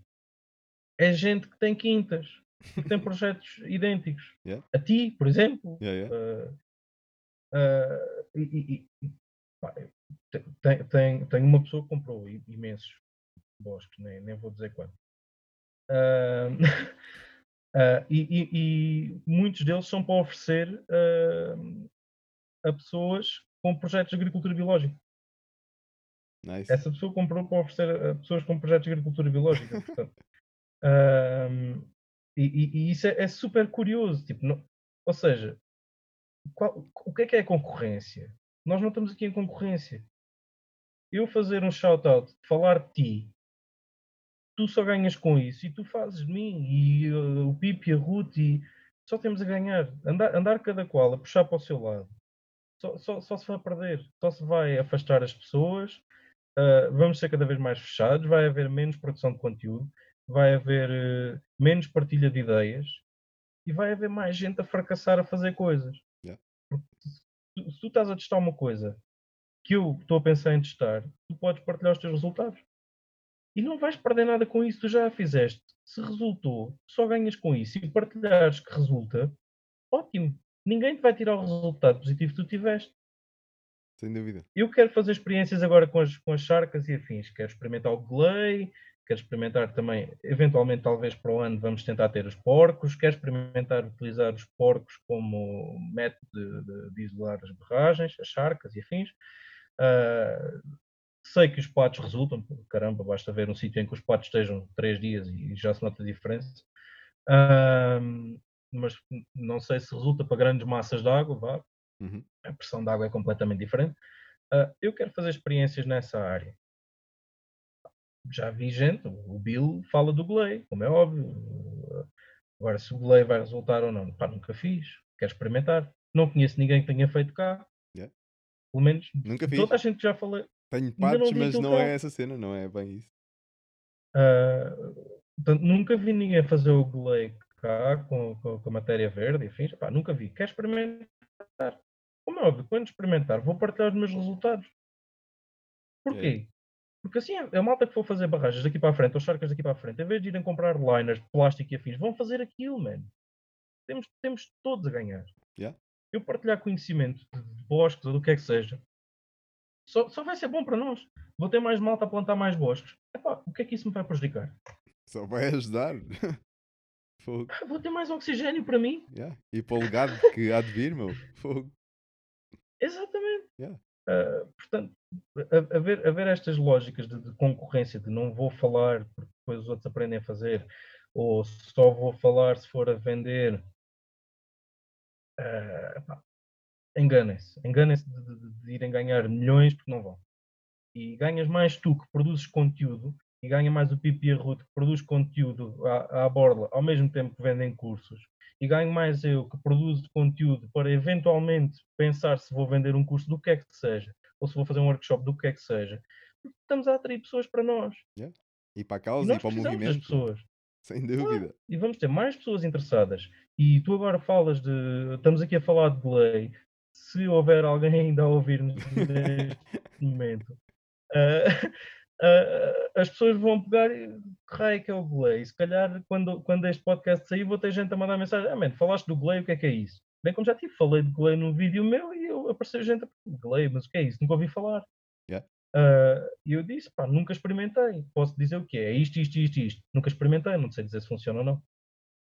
é gente que tem quintas, que tem projetos idênticos. Yeah. A ti, por exemplo. Yeah, yeah. Uh, uh, e, e, pá, tem, tem, tem uma pessoa que comprou imensos bosques, nem, nem vou dizer quanto. Uh, e, e, muitos deles são para oferecer a pessoas com projetos de agricultura biológica. Nice. Essa pessoa comprou para oferecer a pessoas com projetos de agricultura biológica. Portanto, um, e, e, isso é, é, super curioso. Tipo, não, ou seja, qual, o que é que é concorrência? Nós não estamos aqui em concorrência. Eu fazer um shout-out, falar de ti, tu só ganhas com isso e tu fazes de mim e uh, o Pipe e a Ruth e só temos a ganhar. Andar, andar cada qual a puxar para o seu lado. Só, só, só se vai perder, só se vai afastar as pessoas, uh, vamos ser cada vez mais fechados, vai haver menos produção de conteúdo vai haver uh, menos partilha de ideias e vai haver mais gente a fracassar a fazer coisas. Yeah. Se, se, tu estás a testar uma coisa que eu estou a pensar em testar, tu podes partilhar os teus resultados. E não vais perder nada com isso, tu já a fizeste. Se resultou, só ganhas com isso. E partilhares que resulta, ótimo. Ninguém te vai tirar o resultado positivo que tu tiveste. Sem dúvida. Eu quero fazer experiências agora com as, com as charcas e afins. Quero experimentar o Glay, quer experimentar também, eventualmente, talvez para o ano, vamos tentar ter os porcos, quer experimentar utilizar os porcos como método de, de, de isolar as barragens, as charcas e afins. Uh, sei que os patos resultam, caramba, basta ver um sítio em que os patos estejam três dias e já se nota a diferença. Uh, mas não sei se resulta para grandes massas de água, vá. Uhum. a pressão de água é completamente diferente. Uh, eu quero fazer experiências nessa área já vi gente, o Bill fala do Glay, como é óbvio. Agora, se o Glay vai resultar ou não, pá, nunca fiz. Quero experimentar. Não conheço ninguém que tenha feito cá. Yeah. Pelo menos nunca fiz. toda a gente que já falei. Tenho partes, mas não é essa cena, não é bem isso. Uh, portanto, nunca vi ninguém fazer o Glay cá com, com, com a matéria verde e afins. Pá, nunca vi. Quer experimentar? Como é óbvio, quando experimentar, vou partilhar os meus resultados. Porquê? Porque assim, a a malta que for fazer barragens daqui para a frente, ou charcas daqui para a frente, em vez de irem comprar liners de plástico e afins, vão fazer aquilo, man. Temos, temos todos a ganhar. Yeah. Eu partilhar conhecimento de de bosques ou do que é que seja, só, só vai ser bom para nós. Vou ter mais malta a plantar mais bosques. Epá, o que é que isso me vai prejudicar? Só vai ajudar. Fogo. Ah, Vou ter mais oxigênio para mim. Yeah. E para o legado que há de vir, meu. Fogo. Exatamente. Yeah. Ah, portanto, a, ver, estas lógicas de, de concorrência, de não vou falar porque depois os outros aprendem a fazer, ou só vou falar se for a vender, epá, enganem-se. Enganem-se de, de- de irem ganhar milhões porque não vão. E ganhas mais tu que produzes conteúdo e ganha mais o Pipi e a Ruth que produz conteúdo à, à borla ao mesmo tempo que vendem cursos e ganho mais eu que produzo conteúdo para eventualmente pensar se vou vender um curso do que é que seja ou se vou fazer um workshop do que é que seja. Porque estamos a atrair pessoas para nós. E para a E causa e nós para o precisamos das movimento. pessoas. Sem dúvida. E vamos ter mais pessoas interessadas. E tu agora falas de. Estamos aqui a falar de delay. Se houver alguém ainda a ouvir-nos neste momento, ah, ah, as pessoas vão pegar. e, Que raio é que é o delay? Se calhar, quando, quando este podcast sair, vou ter gente a mandar mensagem: Ah, man, falaste do delay, o que é que é isso? Bem como já tive, falei de delay num vídeo meu e eu apareceu gente a delay, mas o que é isso? Nunca ouvi falar. Yeah. Ah, E eu disse, pá, nunca experimentei. Posso dizer o que é? É isto, isto, isto, isto. Nunca experimentei, não sei dizer se funciona ou não.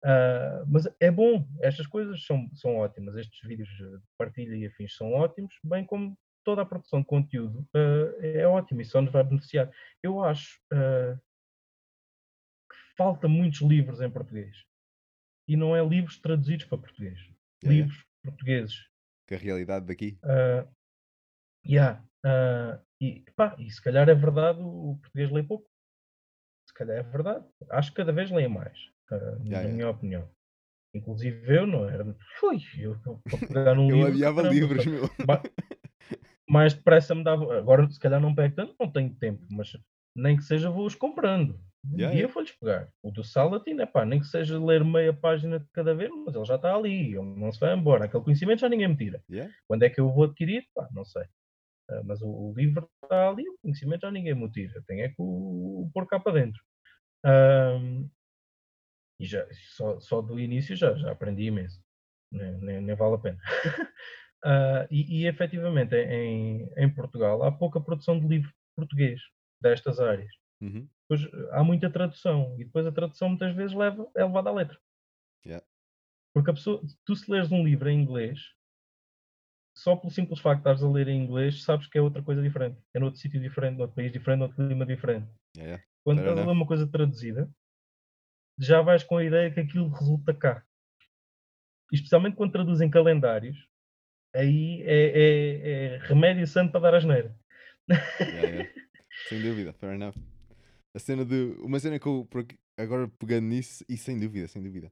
Ah, mas é bom, estas coisas são, são ótimas. Estes vídeos de partilha e afins são ótimos, bem como toda a produção de conteúdo ah, é ótima e só nos vai beneficiar. Eu acho ah, que falta muitos livros em português. E não é livros traduzidos para português. Yeah, yeah. livros portugueses. Que a realidade daqui. Ah, yeah, ah, e, pá, e se calhar é verdade, o o português lê pouco. Se calhar é verdade. Acho que cada vez leem mais, na Yeah, yeah. minha opinião. Inclusive eu não era. Fui, eu para pegar num Eu livro. adiava caramba, livros, meu. ba- mais depressa me dava. Agora se calhar não pego tanto, não tenho tempo, mas nem que seja vou-os comprando. Yeah, e yeah. eu vou-lhes pegar. O do Salatin, é pá, nem que seja ler meia página de cada vez, mas ele já está ali, ele não se vai embora. Aquele conhecimento já ninguém me tira. Yeah. Quando é que eu vou adquirir? Pá, não sei. Ah, mas o, o livro está ali, o conhecimento já ninguém me tira. Tem é que o, o pôr cá para dentro. Ahm, e já, só, só do início já, já aprendi imenso. Nem, nem, nem vale a pena. Ah, e, e efetivamente em, em Portugal há pouca produção de livro português destas áreas. Uhum. Depois há muita tradução e depois a tradução muitas vezes leva, é levada à letra. Yeah. Porque a pessoa, tu se leres um livro em inglês, só pelo simples facto de estares a ler em inglês, sabes que é outra coisa diferente. É noutro sítio diferente, noutro país diferente, noutro clima diferente. Yeah, yeah. Quando estás a ler uma coisa traduzida, já vais com a ideia que aquilo resulta cá. E especialmente quando traduzem calendários, aí é, é- é remédio santo para dar asneira. Yeah, yeah. Sem dúvida, fair enough. A cena de. Uma cena que eu. Agora pegando nisso, e sem dúvida, sem dúvida.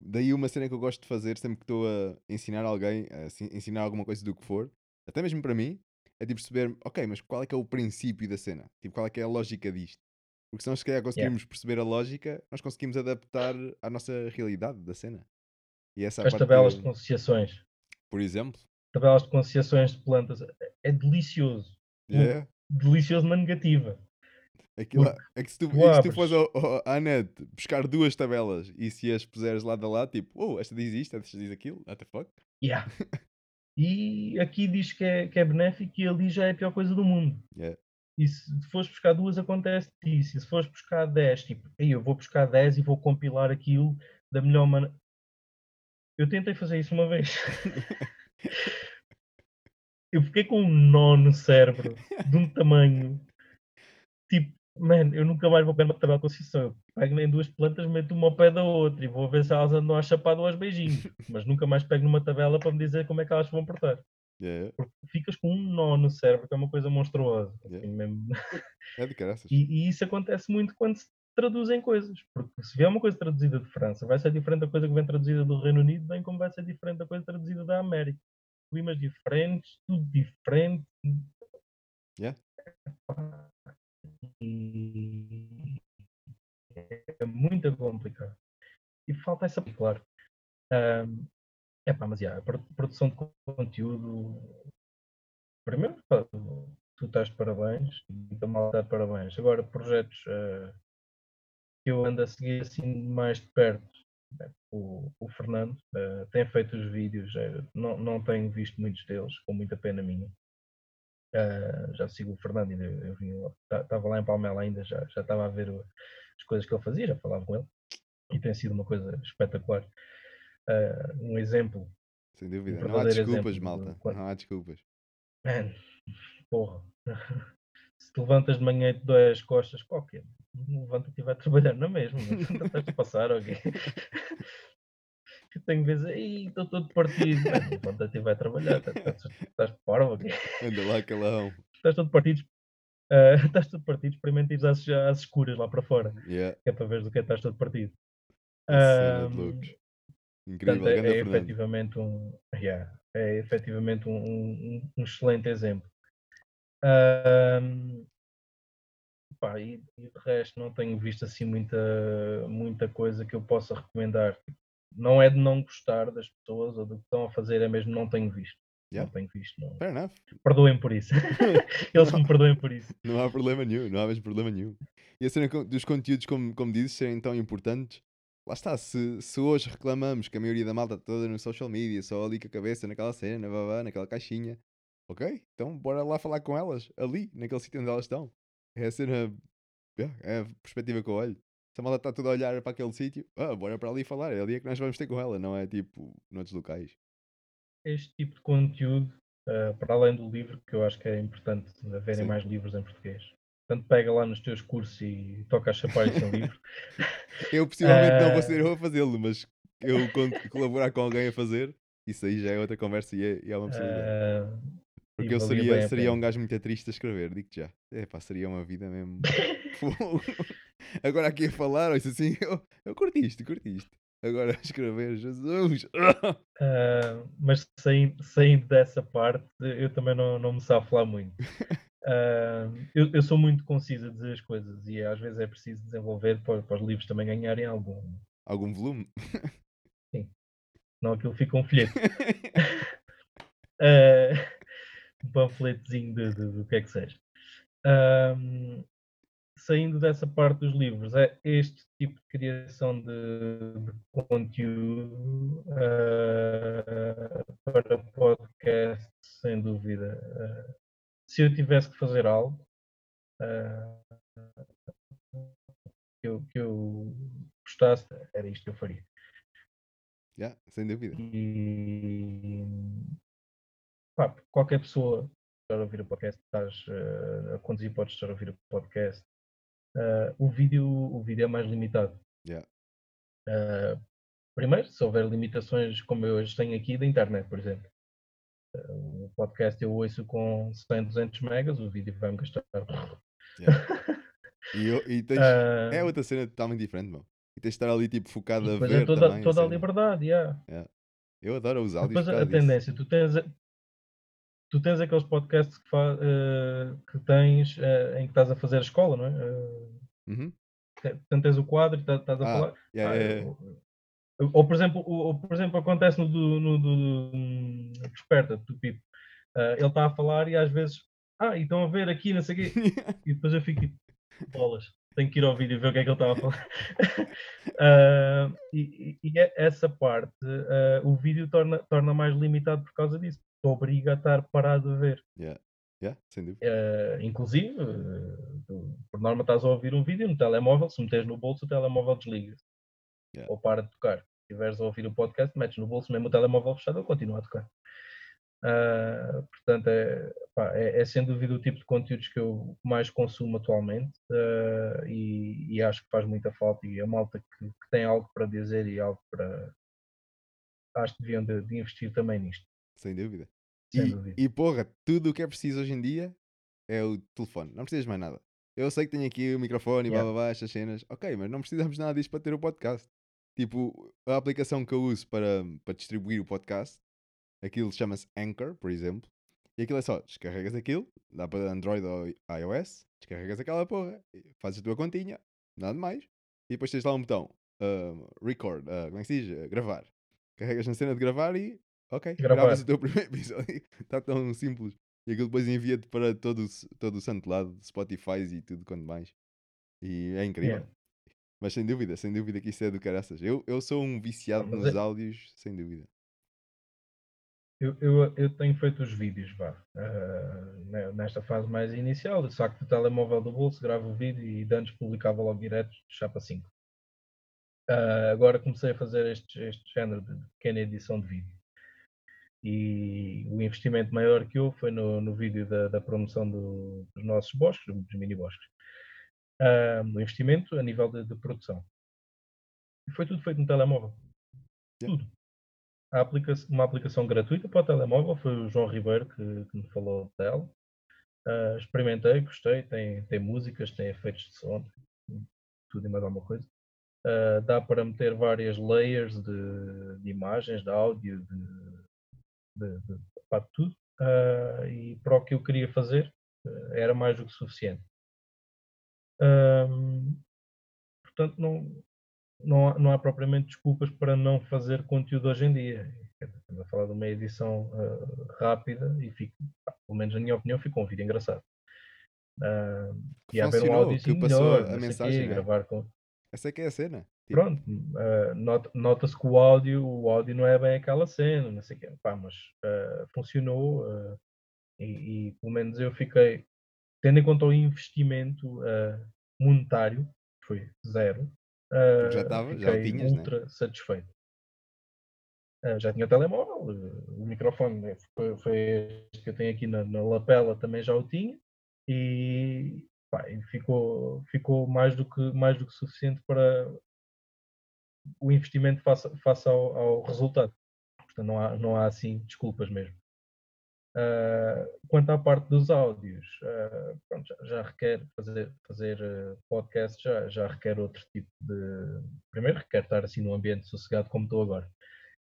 Daí uma cena que eu gosto de fazer sempre que estou a ensinar alguém, a ensinar alguma coisa do que for, até mesmo para mim, é tipo perceber, ok, mas qual é que é o princípio da cena? Tipo, qual é que é a lógica disto? Porque se nós se calhar conseguimos perceber a lógica, nós conseguimos adaptar à nossa realidade da cena. E essa é As tabelas de conciliações. Por exemplo. Tabelas de conciliações de plantas. é- É delicioso. Yeah. Delicioso na negativa. Aquilo, Porque é que se tu, tu é se fores ao, ao- à net buscar duas tabelas e se as puseres lado a lado, tipo, oh, esta diz isto, esta diz aquilo, what the fuck? Yeah. E aqui diz que é, que é benéfico e ali já é a pior coisa do mundo. Yeah. E se fores buscar duas, acontece isso. E se fores buscar 10, tipo, "Ei, eu vou buscar 10 e vou compilar aquilo da melhor maneira. Eu tentei fazer isso uma vez. eu fiquei com um nó no cérebro de um tamanho. Tipo, man, eu nunca mais vou pegar uma tabela concessão. Eu pego em duas plantas, meto uma ao pé da outra e vou ver se elas andam a chapar ou aos beijinhos. Mas nunca mais pego numa tabela para me dizer como é que elas vão portar. Yeah, Porque ficas com um nó no cérebro, que é uma coisa monstruosa. assim, Yeah. é de caraças. E, e isso acontece muito quando se traduzem coisas. Porque se vier uma coisa traduzida de França, vai ser diferente da coisa que vem traduzida do Reino Unido, bem como vai ser diferente da coisa traduzida da América. Climas diferentes, tudo diferente. Yeah. É muito complicado. e falta essa, claro. Um, é pá, mas já, a produção de conteúdo. Primeiro, pá, tu estás de parabéns e da malta de parabéns. Agora, projetos uh, que eu ando a seguir assim mais de perto. O, o, Fernando uh, tem feito os vídeos, uh, não, não tenho visto muitos deles, com muita pena minha. Uh, já sigo o Fernando, eu, eu estava lá em Palmela ainda, já, já estava a ver o, as coisas que ele fazia, já falava com ele, e tem sido uma coisa espetacular. Uh, um exemplo. Sem dúvida, um não há desculpas, malta, de, não há desculpas. Man, porra, se te levantas de manhã e te dói as costas, qualquer, levanta-te e vai trabalhar na mesma, estás a passar, ok? que tenho vezes, aí estou todo partido. Levanta-te e vai trabalhar, estás, estás de forma. Okay? Anda lá, calão. Estás todo partido. Uh, estás todo partido, experimenta ir às, às escuras lá para fora. Yeah. Que é para ver do que é estás todo partido. Um, Incrível, portanto, é, é efetivamente um, yeah, é efetivamente um, um, um excelente exemplo. Um, pá, e, e, de resto não tenho visto assim muita, muita coisa que eu possa recomendar não é de não gostar das pessoas ou do que estão a fazer, é mesmo não tenho visto. Yeah. Não tenho visto. Não. Fair enough. Perdoem por isso. Eles me perdoem por isso. Não há problema nenhum, não há mesmo problema nenhum. E a cena dos conteúdos, como, como dizes, serem tão importantes, lá está, se, se hoje reclamamos que a maioria da malta toda no social media, só ali com a cabeça naquela cena, babá, naquela caixinha, ok? Então bora lá falar com elas, ali, naquele sítio onde elas estão. É a cena, é a perspectiva que eu olho se a malta está toda a olhar para aquele sítio, ah, bora para ali falar, é ali é que nós vamos ter com ela, não é tipo noutros locais. Este tipo de conteúdo, uh, para além do livro, que eu acho que é importante haverem Sim. mais livros em português. Portanto, pega lá nos teus cursos e toca a chapar esse livro. eu possivelmente uh... não vou ser eu a fazê-lo, mas eu colaborar com alguém a fazer, isso aí já é outra conversa e é, e é uma possibilidade. Uh... Porque eu seria, seria um gajo muito triste a escrever, digo já. É pá, seria uma vida mesmo. Agora aqui a falar, isso assim, eu, eu curti isto, curti isto. Agora a escrever, Jesus! Uh, mas saindo, saindo dessa parte, eu também não, não me sabe falar muito. Uh, eu, eu, sou muito conciso a dizer as coisas e às vezes é preciso desenvolver para, para os livros também ganharem algum... Algum volume? Sim. Não aquilo fica um folheto. uh, um panfletozinho do que é que seja. Um, saindo dessa parte dos livros, é este tipo de criação de, de conteúdo uh, para podcast, sem dúvida. Uh, se eu tivesse que fazer algo uh, que, eu, que eu gostasse, era isto que eu faria. Yeah, sem dúvida. E pá, qualquer pessoa estar a ouvir o podcast, estás uh, a conduzir, podes estar a ouvir o podcast, uh, o, vídeo, o vídeo é mais limitado. Yeah. Uh, primeiro, se houver limitações como eu hoje tenho aqui da internet, por exemplo. O podcast eu ouço com 100, 200 megas, o vídeo vai-me gastar. Yeah. e, eu, e tens, é outra cena totalmente diferente, mano. E tens de estar ali tipo focado a é ver. É toda, também, toda a liberdade, yeah. yeah. Eu adoro os áudios. Depois a, a tendência, tu tens, tu tens aqueles podcasts que, uh, que tens uh, em que estás a fazer a escola, não é? Uh, uhum. Portanto, tens o quadro e estás, a ah, falar. Yeah, ah, yeah, ou, ou, por exemplo, ou, por exemplo, acontece no do, no do, do Desperta, do Pipo. ele está a falar e às vezes, ah, e estão a ver aqui, não sei o quê. e depois eu fico tipo, bolas. Tenho que ir ao vídeo e ver o que é que ele estava a falar. e, e, e, essa parte, o vídeo torna, torna mais limitado por causa disso te obriga a estar parado a ver. Yeah. Yeah, sem dúvida. Uh, inclusive, uh, por norma estás a ouvir um vídeo no telemóvel, se meteres no bolso, o telemóvel desliga. Yeah. Ou para de tocar. Se estiveres a ouvir o podcast, metes no bolso mesmo o telemóvel fechado, ele continua a tocar. Uh, portanto, é, pá, é, é, sem dúvida o tipo de conteúdos que eu mais consumo atualmente e, e, acho que faz muita falta. E a malta que, que, tem algo para dizer e algo para. Acho que deviam de, de investir também nisto. Sem dúvida. Sem e, dúvida. e porra, tudo o que é preciso hoje em dia é o telefone. Não precisas mais nada. Eu sei que tenho aqui o microfone e yeah. blá blá blá, estas cenas. Ok, mas não precisamos nada disto para ter o podcast. Tipo, a aplicação que eu uso para, para distribuir o podcast, aquilo chama-se Anchor, por exemplo. E aquilo é só, descarregas aquilo, dá para Android ou iOS, descarregas aquela porra, fazes a tua continha, nada mais. E depois tens lá um botão uh, record, uh, como é que se diz? Uh, gravar. Carregas na cena de gravar e, ok, gravas o teu primeiro episódio. Está tão simples. E aquilo depois envia-te para todo, o- todo o santo lado, Spotify e tudo quanto mais. E é incrível. Yeah. Mas sem dúvida, sem dúvida que isso é do caraças. Eu, eu sou um viciado Mas nos é- áudios, sem dúvida. Eu, eu, eu tenho feito os vídeos, vá, ne- nesta fase mais inicial, eu saco o telemóvel do bolso, gravo o vídeo e antes publicava logo direto chapa 5. Ah, agora comecei a fazer este, este género de pequena edição de vídeo. E o investimento maior que houve foi no, no vídeo da, da promoção do- dos nossos bosques, dos mini bosques. Ah, no investimento a nível de, de produção. E foi tudo feito no telemóvel. Yeah. Tudo. A aplica uma aplicação gratuita para o telemóvel, foi o João Ribeiro que, que me falou dela. Ah, experimentei, gostei, tem, tem músicas, tem efeitos de som, tudo e mais alguma coisa. Ah, dá para meter várias layers de, de imagens, de áudio, de, de, de, de tudo. Ah, e para o que eu queria fazer, ah, era mais do que suficiente. Ahm, portanto, não, não, há, não há propriamente desculpas para não fazer conteúdo hoje em dia. Estamos a falar de uma edição ah, rápida e fica, pá, pelo menos na minha opinião, ficou um vídeo engraçado. Ah, e haver um áudio que passou melhor, a não sei mensagem, quê, né? gravar com. Essa é que é a cena. Pronto, nota- nota-se que o áudio, o áudio não é bem aquela cena, não sei o quê. Pá, mas ah, funcionou ah, e, e pelo menos eu fiquei, tendo em conta o investimento monetário, que foi zero, já ah, tava- já tinhas, né? ultra satisfeito. Ah, já tinha o telemóvel, o microfone né, foi, foi este que eu tenho aqui na, na lapela, também já o tinha, e, pá, ficou, ficou mais, do que, mais do que suficiente para o investimento face, face ao, ao resultado. Portanto, não há, não há assim desculpas mesmo. Ah, quanto à parte dos áudios, ah, pronto, já, já requer fazer, fazer ah, podcast, já, já requer outro tipo de. Primeiro, requer estar assim num ambiente sossegado como estou agora.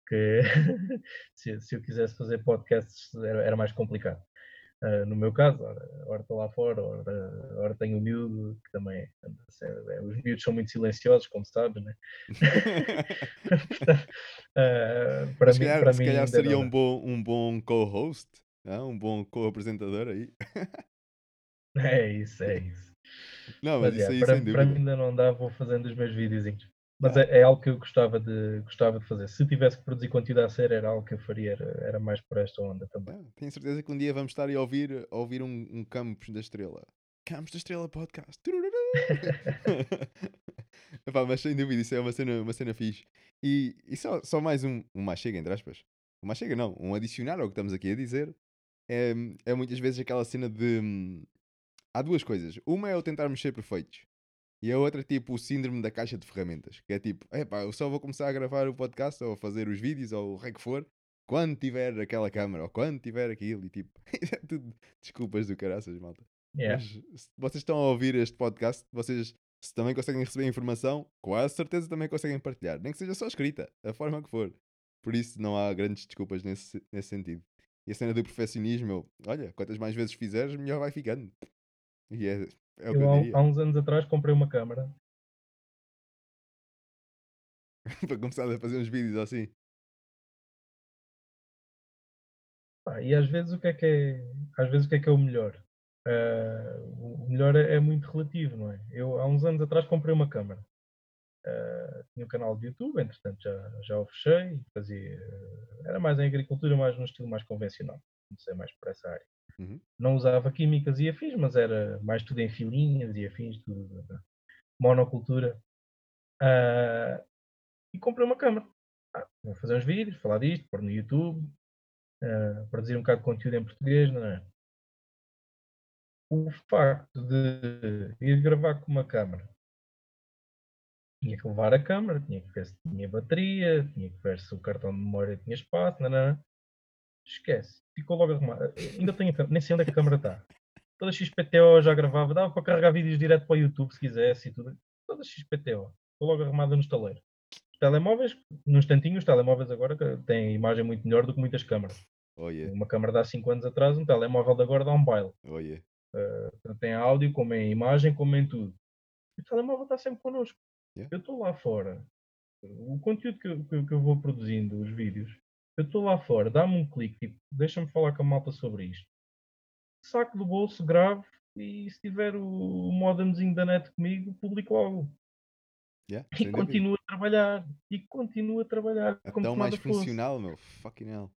Que se, se eu quisesse fazer podcasts era, era mais complicado. Ah, no meu caso, ora, ora estou lá fora, ora, ora tenho o miúdo, que também. anda a ser- é, Os miúdos são muito silenciosos, como sabes, né? Ah, para se mim, calhar, para se mim calhar seria não um dá. bom, um bom co-host, ah, um bom co-apresentador aí. É isso, é isso. Não, mas Mas isso é, aí para, para mim ainda não dá, vou fazendo os meus videozinhos. Mas é, é algo que eu gostava de, gostava de fazer. Se tivesse que produzir conteúdo a sério, era algo que eu faria, era, era mais por esta onda também. Ah, tenho certeza que um dia vamos estar a ouvir, a ouvir um, um Campos da Estrela. Campos da Estrela Podcast. Epá, mas sem dúvida, isso é uma cena, uma cena fixe. E, e só, só mais um, um mais chega, entre aspas. Um mais chega, não. Um adicionar ao que estamos aqui a dizer. É, é muitas vezes aquela cena de. hum, Há duas coisas. Uma é o tentarmos ser perfeitos. E a outra, tipo, o síndrome da caixa de ferramentas. Que é tipo, epá, eu só vou começar a gravar o podcast ou a fazer os vídeos ou o que que for quando tiver aquela câmera ou quando tiver aquilo. E tipo, é tudo desculpas do caraças, malta. Yeah. Mas se vocês estão a ouvir este podcast, vocês se também conseguem receber informação, quase certeza também conseguem partilhar. Nem que seja só escrita, a forma que for. Por isso não há grandes desculpas nesse, nesse sentido. E a cena do perfeccionismo, eu, olha, quantas mais vezes fizeres, melhor vai ficando. E é, é Eu, eu há, há uns anos atrás comprei uma câmara. Para começar a fazer uns vídeos assim. Pá, e às vezes o que é que é, às vezes o que é que é o melhor? Ah, o melhor é, é muito relativo, não é? Eu há uns anos atrás comprei uma câmara. Ah, tinha um canal de YouTube, entretanto já, já o fechei, fazia, era mais em agricultura, mais num estilo mais convencional. Comecei mais por essa área. Uhum. Não usava químicas e afins, mas era mais tudo em filinhas e afins, tudo monocultura. Ah, e comprei uma câmara. Ah, vou fazer uns vídeos, falar disto, pôr no YouTube, ah, produzir um bocado de conteúdo em português, não é? O facto de ir gravar com uma câmara, tinha que levar a câmara, tinha que ver se tinha bateria, tinha que ver se o cartão de memória tinha espaço, não, não. Esquece, ficou logo arrumado. Ainda tenho, a câmera, nem sei onde é que a câmara está. Toda XPTO já gravava, dava para carregar vídeos direto para o YouTube se quisesse e tudo. Toda XPTO, ficou logo arrumada no estaleiro. Os telemóveis, num instantinho, os telemóveis agora têm imagem muito melhor do que muitas câmaras. Oh yeah, Uma câmara de há 5 anos atrás, um telemóvel de agora dá um baile. oh yeah. Tanto em áudio, como em imagem, como em tudo. E o telemóvel está sempre connosco. Yeah. Eu estou lá fora o conteúdo que eu- que eu vou produzindo, os vídeos, eu estou lá fora, dá-me um clique, tipo, deixa-me falar com a malta sobre isto. Saco do bolso, gravo e se tiver o, o modemzinho da net comigo, publico logo. Yeah, E continuo a trabalhar. E continuo a trabalhar. É como tão mais nada fosse. funcional, meu. Fucking hell.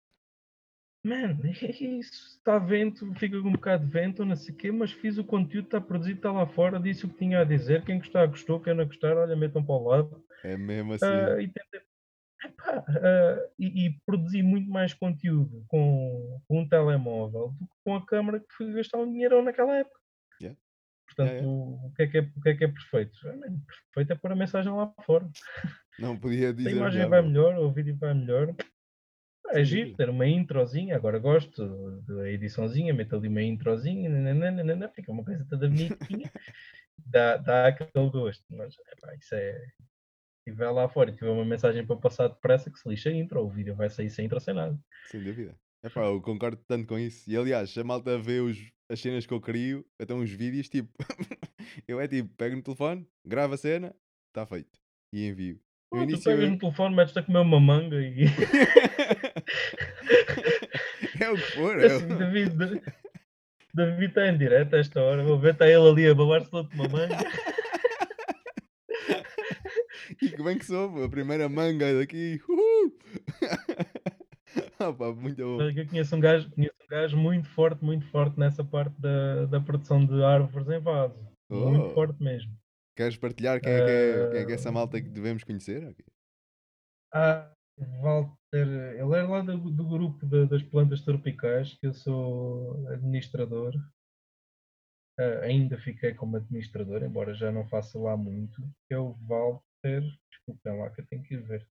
Man, é isso. Está vento, fica com um bocado de vento, não sei o quê, mas fiz o conteúdo, está produzido, está lá fora, disse o que tinha a dizer. Quem gostar, gostou. Quem não gostar, olha, metam para o lado. É mesmo assim. Ah, e, tentei, Epá, ah, e, e produzi muito mais conteúdo com, com um telemóvel do que com a câmara que fui gastar um dinheiro naquela época. Yeah. Portanto, Yeah, yeah. O, o que é que é, o que é que é perfeito? Ah, Perfeito é pôr a mensagem lá fora. Não podia A dizer imagem melhor, vai melhor, o vídeo vai melhor. É Sem giro ter uma introzinha, agora gosto da ediçãozinha, meto ali uma introzinha, nananana, fica uma coisa toda bonitinha, dá, dá aquele gosto, mas epá, isso é. Tiver lá fora e tiver uma mensagem para passar depressa, que se lixa a intro, o vídeo vai sair sem intro, sem nada. Sem dúvida. Epá, eu concordo tanto com isso. E aliás, a malta vê os, as cenas que eu crio, até uns vídeos, tipo, eu é tipo, pego no telefone, gravo a cena, está feito. E envio. Pô, tu pegas eu- no telefone, metes-te a comer uma manga e. é o que for. É assim. David, David está em direto a esta hora, vou ver, está ele ali a babar-se de uma manga. E que bem que soube, a primeira manga daqui. Uhul! Opa, muito bom. Eu conheço um, gajo, conheço um gajo muito forte, muito forte nessa parte da, da produção de árvores em vaso. Oh. Muito forte mesmo. Queres partilhar quem é, que é, quem é que é Ah. essa malta que devemos conhecer? Ok. Ah, Walter, ele é lá do, do grupo da- das plantas tropicais, que eu sou administrador. Ah, ainda fiquei como administrador, embora já não faça lá muito. É o Walter, desculpem lá que eu tenho que ir ver.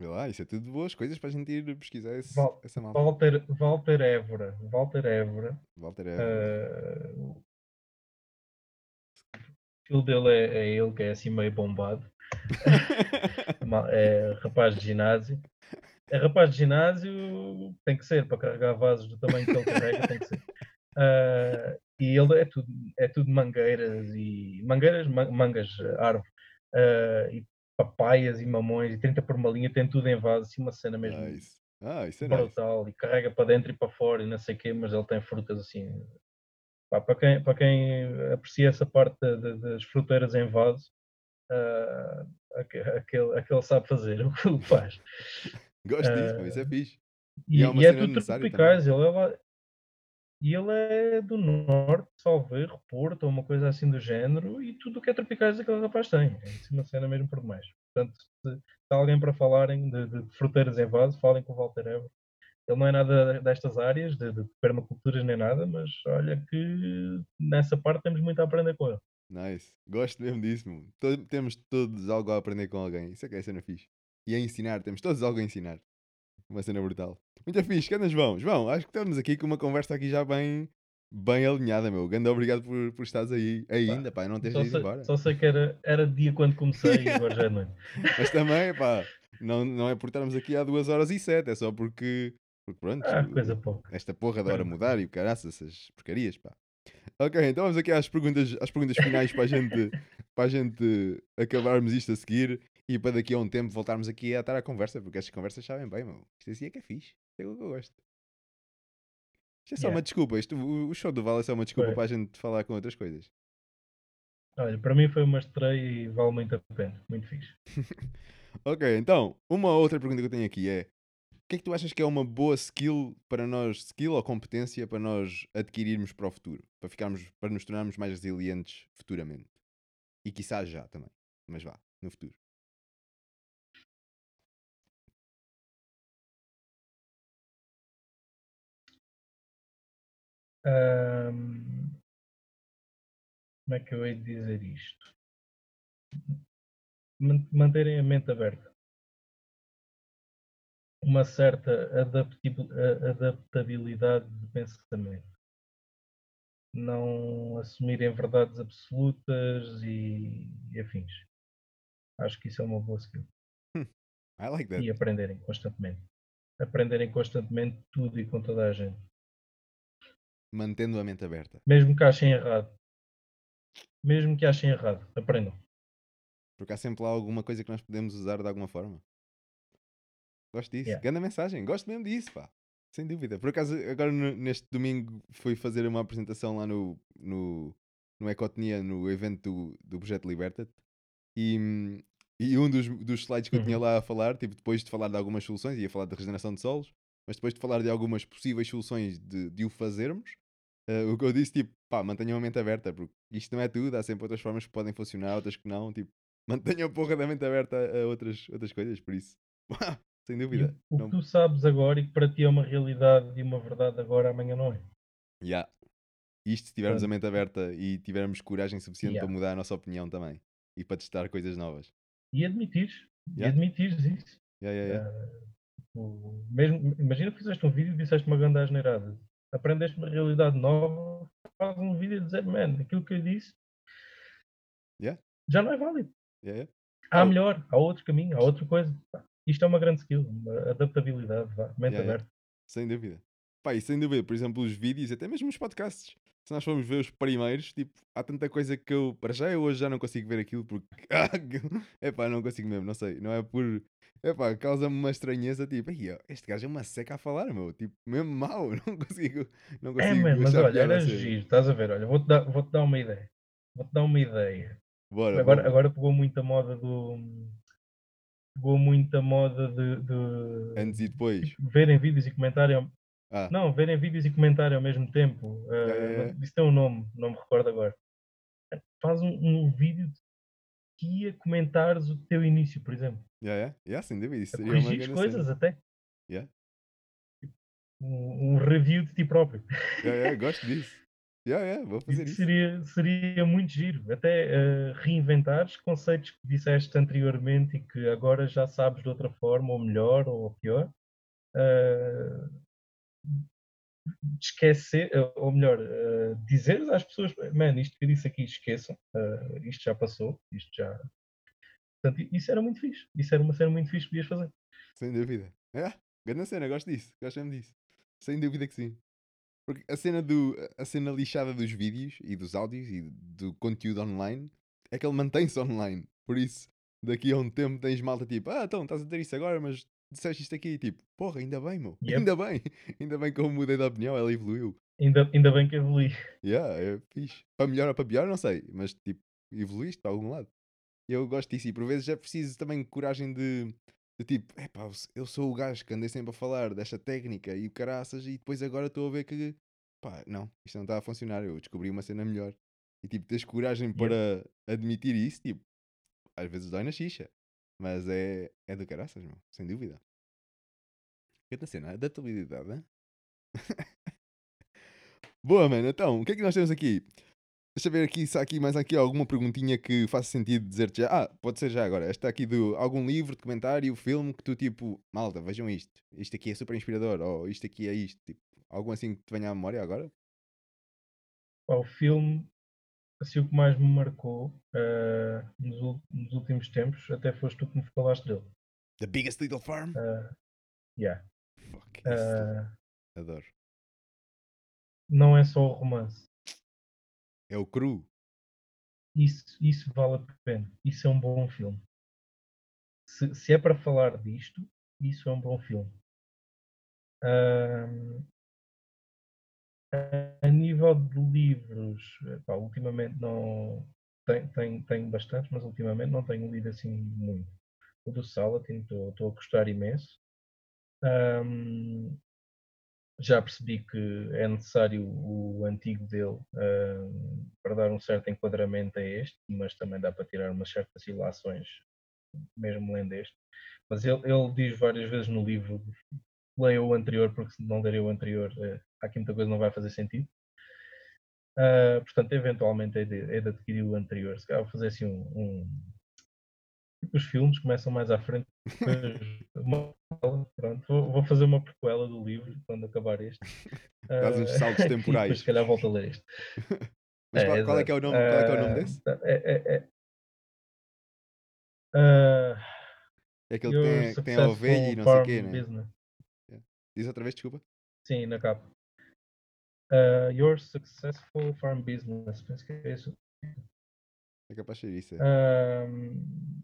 Vê lá, isso é tudo boas coisas para a gente ir pesquisar esse- Val- essa malta. Walter, Walter Évora. Walter Évora. Walter é. Ah, o estilo dele é, é ele que é assim meio bombado. É rapaz de ginásio. É rapaz de ginásio, tem que ser, para carregar vasos do tamanho que ele carrega, tem que ser. Ah, e ele é tudo, é tudo mangueiras e mangueiras, ma- mangas, árvore, ah, e papaias e mamões, e 30 por uma linha, tem tudo em vaso, assim uma cena mesmo Nice. Ah, isso é nice. brutal e carrega para dentro e para fora e não sei o quê, mas ele tem frutas assim. Pá, para, quem, para quem aprecia essa parte da- da- das fruteiras em vaso, ah, aque- aquele, aquele sabe fazer o que ele faz. Gosto disso, pô, isso é Ah, fixe. E, E é e é cena tudo tropicais, ele é. E ele é do norte, Salveiro, Porto, ou uma coisa assim do género, e tudo o que é tropicais aquele rapaz tem. É assim uma cena mesmo por demais. Portanto, se, há alguém para falarem de, de fruteiras em vaso, falem com o Walter Ever. Ele não é nada destas áreas, de, de permaculturas nem nada, mas olha que nessa parte temos muito a aprender com ele. Nice. Gosto mesmo disso, meu. To- temos todos algo a aprender com alguém. Isso é que é cena fixe. E a ensinar, temos todos algo a ensinar. Uma cena brutal. Muito fixe. Que andas, João? João, acho que estamos aqui com uma conversa aqui já bem, bem alinhada, meu. Grande obrigado por, por estares aí ainda, pá, não teres Só ido sei, embora. só sei que era, era dia quando comecei e agora já é noite. Mas também, pá, não, não é por estarmos aqui há duas horas e sete, é só porque, porque pronto, Ah, coisa pouca. esta porra da hora mudar e o caraças, essas porcarias, pá. Ok, então vamos aqui às perguntas, às perguntas finais para a gente, para a gente acabarmos isto a seguir e para daqui a um tempo voltarmos aqui a estar à conversa, porque estas conversas sabem bem, meu. Isto assim é que é fixe. Isto é o que eu gosto. Isto é só Yeah. uma desculpa. Isto, o, o show do Vale é só uma desculpa Foi. para a gente falar com outras coisas. Olha, para mim foi uma estreia e vale muito a pena. Muito fixe. Ok, então, uma outra pergunta que eu tenho aqui é: o que é que tu achas que é uma boa skill para nós, skill ou competência para nós adquirirmos para o futuro? Para, ficarmos, para nos tornarmos mais resilientes futuramente? E quiçá já também. Mas vá, no futuro. Como é que eu hei de dizer isto? Man- Manterem a mente aberta. Uma certa adaptabilidade de pensamento. Não assumirem verdades absolutas e, e afins. Acho que isso é uma boa skill. I like that. E aprenderem constantemente. Aprenderem constantemente tudo e com toda a gente. Mantendo a mente aberta. Mesmo que achem errado. Mesmo que achem errado, aprendam. Porque há sempre lá alguma coisa que nós podemos usar de alguma forma. Gosto disso. Yeah. Grande mensagem. Gosto mesmo disso, pá. Sem dúvida. Por acaso, agora neste domingo fui fazer uma apresentação lá no, no, no Ecotonia, no evento do, do Projeto Liberta e, e um dos, dos slides que eu tinha Uhum. lá a falar, tipo, depois de falar de algumas soluções, ia falar de regeneração de solos, mas depois de falar de algumas possíveis soluções de, de o fazermos, eh, o que eu disse, tipo, pá, mantenham a mente aberta, porque isto não é tudo, há sempre outras formas que podem funcionar, outras que não, tipo, mantenham a porra da mente aberta a outras, outras coisas, por isso, sem E dúvida. o não- que tu sabes agora e que para ti é uma realidade e uma verdade agora, amanhã não é. Yeah. Isto se tivermos a Portanto, mente aberta e tivermos coragem suficiente Yeah. para mudar a nossa opinião também e para testar coisas novas. E admitires. E Yeah. admitires isso. Yeah, yeah, yeah. Ah, o- mesmo, imagina que fizeste um vídeo e disseste uma grande asneirada. Aprendeste uma realidade nova, faz um vídeo e dizer, man, aquilo que eu disse Yeah. já não é válido. Yeah, yeah. Há Oh. melhor, há outro caminho, há outra coisa. Isto é uma grande skill, uma adaptabilidade, vá, mente aberta. Sem dúvida. Pá, e sem dúvida, por exemplo, os vídeos, até mesmo os podcasts. Se nós formos ver os primeiros, tipo, há tanta coisa que eu, para já, eu hoje já não consigo ver aquilo porque, é pá, não consigo mesmo, não sei, não é por, é pá, causa-me uma estranheza, tipo, "Ei, ó, este gajo é uma seca a falar, meu, tipo, mesmo mau, não consigo, não É, consigo man, mas achar olha, era sério. giro, estás a ver? Olha, vou-te dar, vou dar uma ideia. Vou-te dar uma ideia. Bora, Agora, bora. agora pegou muito a moda do. Pegou muito a moda de, de Antes e depois. tipo, verem vídeos e comentarem. Ah, Não, verem vídeos e comentarem ao mesmo tempo. Yeah, yeah. Isso tem um nome, não me recordo agora. Faz um, um vídeo de que ia comentares o teu início, por exemplo. yeah, yeah, yeah, sem dúvida, isso A seria uma corrigir grande coisas cena. até. Yeah. Um, um review de ti próprio. Yeah, yeah, gosto disso. Yeah, yeah, vou fazer Isso seria, seria muito giro. Até eh, reinventares conceitos que disseste anteriormente e que agora já sabes de outra forma, ou melhor, ou pior. Eh, esquecer, ou melhor, eh, dizeres às pessoas, man, isto que eu disse aqui, esqueçam, eh, isto já passou, isto já. Portanto, isso era muito fixe. Isso era uma cena muito fixe que podias fazer. Sem dúvida. É, grande cena, gosto disso. Gosto disso. Sem dúvida que sim. Porque a cena, do, a cena lixada dos vídeos e dos áudios e do conteúdo online é que ele mantém-se online. Por isso, daqui a um tempo tens malta tipo, ah, então estás a dizer isso agora, mas disseste isto aqui. Tipo, porra, ainda bem, meu. Yep. Ainda bem. Ainda bem que eu mudei de opinião, ela evoluiu. Ainda, ainda bem que evolui. Yeah, é fixe. Para melhor ou para pior, não sei. Mas tipo, evoluíste para algum lado. Eu gosto disso. E por vezes é preciso também coragem de, de tipo, epá, eu sou o gajo que andei sempre a falar desta técnica e o caraças, e depois agora estou a ver que, pá, não, isto não está a funcionar. Eu descobri uma cena melhor. E tipo, tens coragem para admitir isso, tipo, às vezes dói na xixa. Mas é, é do caraças, meu, sem dúvida. Que cena, adaptabilidade, hein? Boa, mano. Então, o que é que nós temos aqui? Deixa eu ver aqui se há aqui mais aqui alguma perguntinha que faça sentido dizer-te já. Ah, pode ser já agora. Esta aqui do algum livro, documentário, filme que tu tipo, malta, vejam isto. Isto aqui é super inspirador. Ou isto aqui é isto. Tipo, algum assim que te venha à memória agora? O filme, assim, o que mais me marcou eh, nos, nos últimos tempos, até foste tu que me falaste dele. The Biggest Little Farm? Eh, yeah. Fuck, Eh, adoro. não é só o romance. É o cru. Isso, isso vale a pena. Isso é um bom filme. Se, se é para falar disto, isso é um bom filme. Ahm, a, nível de livros, epá, ultimamente não tenho, tenho, tenho bastantes, mas ultimamente não tenho lido assim muito. O do Salatin estou a gostar imenso. Ahm, já percebi que é necessário o antigo dele ahm, para dar um certo enquadramento a este, mas também dá para tirar umas certas ilações, mesmo lendo este. Mas ele, ele diz várias vezes no livro: leia o anterior, porque se não lerem o anterior, eh, há aqui muita coisa não vai fazer sentido. Ah, portanto, eventualmente é de, é de adquirir o anterior. Se calhar vou fazer assim um. um- os filmes começam mais à frente. uma pronto, vou, vou fazer uma prequela do livro quando acabar este. Dás uns Ah, saltos e temporais. depois, se calhar, volto a ler este. Mas qual, qual é que é o nome, qual é que é o nome Ah, desse? é- é- é- Ah, É aquele que tem, tem a ovelha e não sei o quê, né? Business. Diz outra vez, desculpa. Sim, na capa. Ah, Your Successful Farm Business. Penso que é isso. É capaz de ser isso. É. Ahm,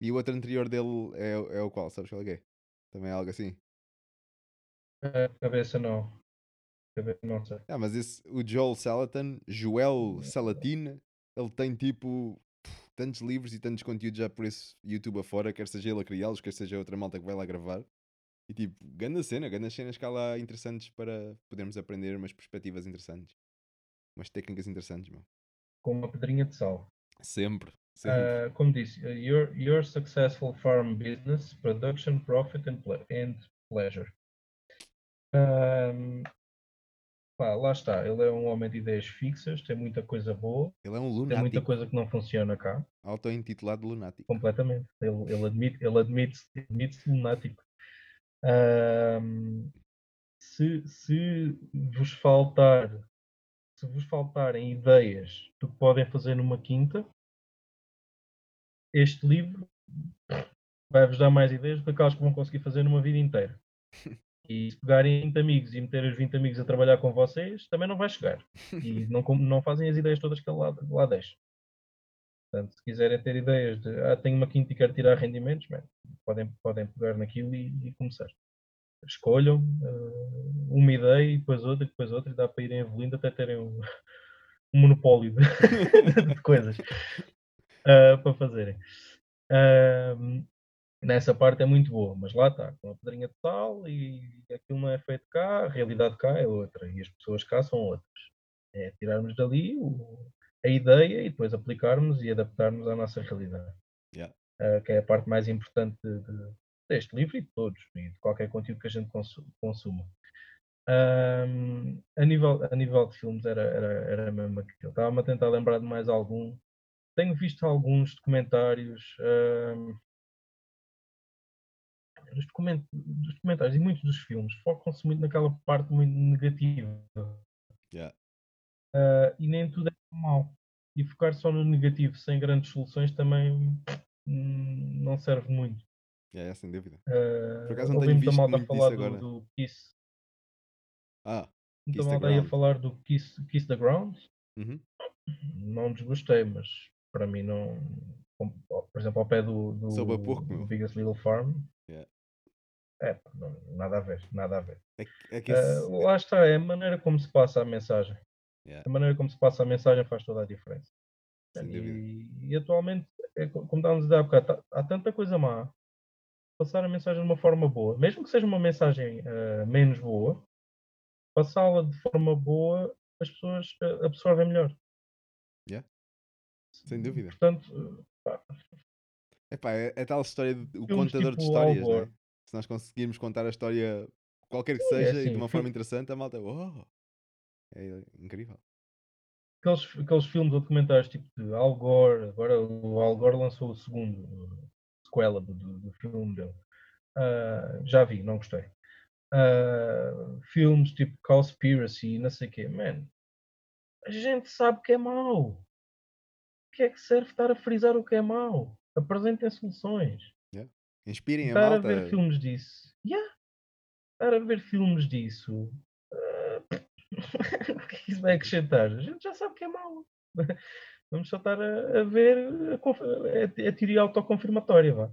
E o outro anterior dele é, o- é o qual? Sabes qual é que é? Também é algo assim. a cabeça não. Cabe- Não sei. Ah, mas esse, o Joel Salatin, Joel Salatin, ele tem tipo tantos livros e tantos conteúdos já por esse YouTube afora, quer seja ele a criá-los, quer seja outra malta que vai lá gravar. E tipo, grande cena, grandes cenas que há lá interessantes para podermos aprender umas perspectivas interessantes. Umas técnicas interessantes, meu. Com uma pedrinha de sal. Sempre, sempre. Ah, como disse, uh, your, your successful farm business, production, profit and, ple- and pleasure. Ahm, pá, lá está, ele é um homem de ideias fixas, tem muita coisa boa, ele é um tem muita lunático, coisa que não funciona cá, auto-intitulado lunático. completamente. Ele, ele admite, ele admite-se admite lunático. Ahm, se, se vos faltar, se vos faltarem ideias do que podem fazer numa quinta, este livro vai-vos dar mais ideias do que aquelas que vão conseguir fazer numa vida inteira. E se pegarem 20 amigos e meter os 20 amigos a trabalhar com vocês, também não vai chegar. E não, não fazem as ideias todas que ele lá, lá deixa. Portanto, se quiserem ter ideias de ah, tenho uma quinta e quero tirar rendimentos, podem, podem pegar naquilo e, e começar. Escolham ah, uma ideia e depois outra, e depois outra, e dá para irem evoluindo até terem um, um monopólio de, de coisas ah, para fazerem. Ahm, nessa parte é muito boa, mas lá está, com a pedrinha de sal e aquilo não é feito cá, a realidade cá é outra e as pessoas cá são outras. É tirarmos dali o- a ideia e depois aplicarmos e adaptarmos à nossa realidade, Yeah. Ah, que é a parte mais importante de- de- deste livro e de todos, e de qualquer conteúdo que a gente consu- consuma. Ahm, a, nível, a nível de filmes era, era, era mesmo aquilo. Estava-me a tentar lembrar de mais algum. Tenho visto alguns documentários. dos, document- dos documentários e muitos dos filmes focam-se muito naquela parte muito negativa. Yeah. Ah, e nem tudo é mau. E focar só no negativo sem grandes soluções também hum, não serve muito. Yeah, é, sem dúvida. Ah, Por acaso não tenho visto malta a muito falar do, agora. do Kiss. Ah, Kiss the malta aí a falar do Kiss, Kiss the Ground. uhum. Não desgostei, mas para mim não. Por exemplo, ao pé do, do, Soube a pouco, do. Biggest Little Farm. Yeah. É, não- nada a ver, nada a ver. é, é esse, lá está, é a maneira como se passa a mensagem. Yeah. A maneira como se passa a mensagem faz toda a diferença. E, e atualmente, é co- como estávamos a dizer há bocado, tá- há tanta coisa má. Passar a mensagem de uma forma boa, mesmo que seja uma mensagem ah, menos boa, passá-la de forma boa, as pessoas ah, absorvem melhor. Sem dúvida. Portanto, pá, Epá, é, é tal história do o Filmes contador de tipo Al histórias, é? Gore. Se nós conseguirmos contar a história, qualquer que é seja, e de assim, uma forma interessante, a malta, oh, é incrível. aqueles, aqueles filmes ou documentários tipo de Al Gore, agora o Al Gore lançou o segundo, uh, sequela do, do, filme dele. Ah, já vi, não gostei. Ah, filmes tipo Conspiracy, não sei o quê, man, a gente sabe que é mau. O que é que serve estar a frisar o que é mau? Apresentem soluções. Inspirem a Estar a malta. ver filmes disso. Yeah. Estar a ver filmes disso. o que é que isso vai acrescentar? A gente já sabe que é mau. Vamos só estar a, a ver a, a, a teoria autoconfirmatória. Vá.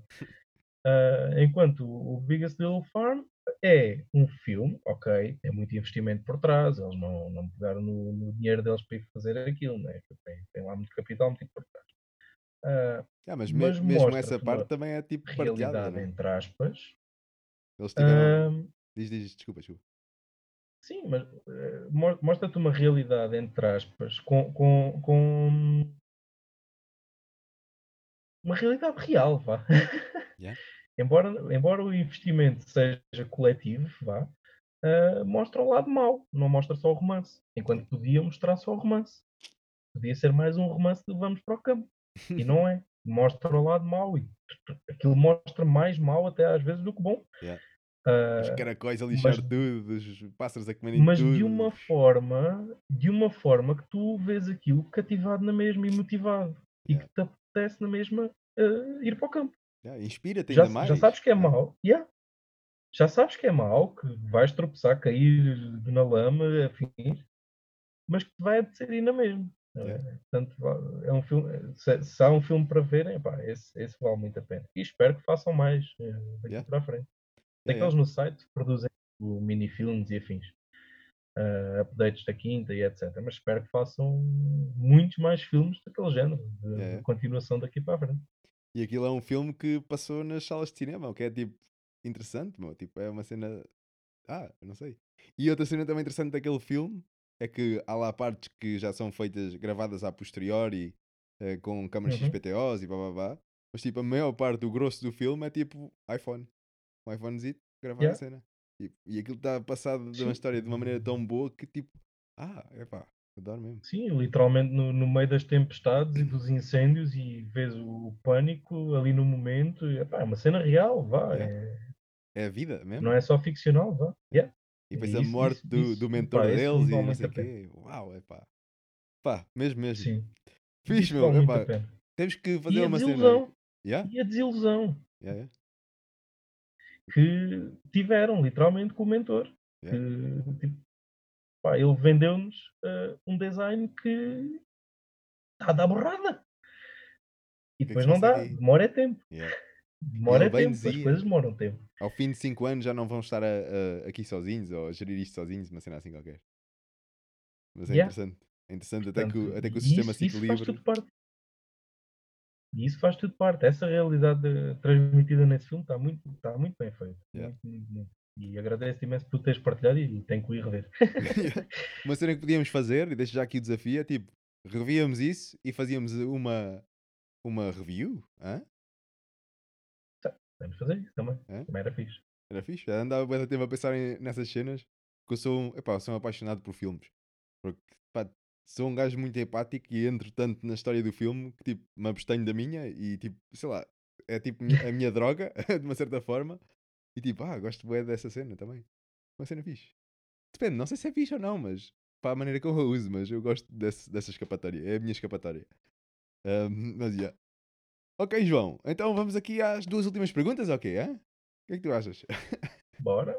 Ah, enquanto o Biggest Little Farm é um filme, ok, tem muito investimento por trás, eles não, não pegaram no, no dinheiro deles para ir fazer aquilo, né? tem, tem lá muito capital por trás. Ah, Ah, mas, me- mas mesmo essa parte também é tipo partilhada. realidade, Não? é? entre aspas, Eles tiveram. ah, Diz, diz, desculpa, desculpa. Sim, mas eh, mo- mostra-te uma realidade, entre aspas, com, com, com uma realidade real, vá. Yeah. embora, embora o investimento seja coletivo, vá, eh, mostra o lado mau, não mostra só o romance. Enquanto podia mostrar só o romance. Podia ser mais um romance de vamos para o campo. E não é. Mostra o lado mau. E aquilo mostra mais mau até às vezes do que bom. Yeah. Ah, Os caracóis a mas- lixar tudo, os pássaros a comerem mas tudo. de uma forma de uma forma que tu vês aquilo cativado na mesma e motivado e Yeah. que te apetece na mesma eh, ir para o campo Yeah, Inspira-te já, ainda mais. já sabes que é Yeah. mau yeah. já sabes que é mau que vais tropeçar, cair na lama afins, mas que te vai apetecer ir na mesma Yeah. É, portanto, é um filme, se, se, há um filme para verem, pá, esse, esse vale muito a pena. E espero que façam mais uh, daqui yeah. para a frente. Aqueles no site produzem mini-filmes e afins. Uh, updates da quinta e etc. Mas espero que façam muitos mais filmes daquele género, de, de continuação daqui para a frente. E aquilo é um filme que passou nas salas de cinema, o que é tipo interessante, meu. Tipo, é uma cena. Ah, não sei. E outra cena também interessante daquele filme é que há lá partes que já são feitas, gravadas a posteriori, uh, com câmaras uhum. XPTOs e blá blá blá. Mas tipo, a maior parte, o grosso do filme é tipo iPhone. Um iPhonezito, gravar yeah. a cena. Tipo, e aquilo está passado de uma história de uma maneira tão boa que tipo, ah, é pá, adoro mesmo. Sim, literalmente no, no meio das tempestades e dos incêndios e vês o pânico ali no momento. E, epá, é uma cena real, vá. Yeah. É... é a vida mesmo. Não é só ficcional, vá. Yeah. E depois a morte isso, do, isso, do mentor pá, deles e não sei o quê. Uau, é pá. Pá, mesmo mesmo. Sim. Fiz, meu. É pá. Temos que fazer uma cena. Yeah? E a desilusão. Yeah, yeah. Que tiveram, literalmente, com o mentor. Que, tipo, pá, ele vendeu-nos uh, um design que está a dar borrada. E depois não dá, demora é tempo. Demora tempo, dizia, as coisas demoram tempo. Ao fim de 5 anos já não vão estar a, a, aqui sozinhos ou a gerir isto sozinhos, uma cena assim qualquer. Mas é yeah. interessante. É interessante Portanto, até, que, até que o sistema isso, se equilibre. Isso faz tudo parte. E isso faz tudo parte. Essa realidade transmitida nesse filme está muito, está muito bem feita. Yeah. E agradeço imenso por teres partilhado e tenho que ir rever. uma cena que podíamos fazer, e deixo já aqui o desafio, é tipo, revíamos isso e fazíamos uma, uma review, hein? Podemos fazer isso também. É? Também era fixe. Era fixe. Já andava bem tempo a pensar em, nessas cenas. Porque eu sou, epá, sou um apaixonado por filmes. Porque pá, sou um gajo muito empático e entro tanto na história do filme que tipo, me abstenho da minha e tipo, sei lá, é tipo a minha droga, de uma certa forma. E tipo, ah, gosto bem dessa cena também. Uma cena fixe. Depende, não sei se é fixe ou não, mas para a maneira que eu a uso, mas eu gosto desse, dessa escapatória. É a minha escapatória. Um, mas yeah. Ok, João. Então vamos aqui às duas últimas perguntas, ok? Hein? O que é que tu achas? Bora.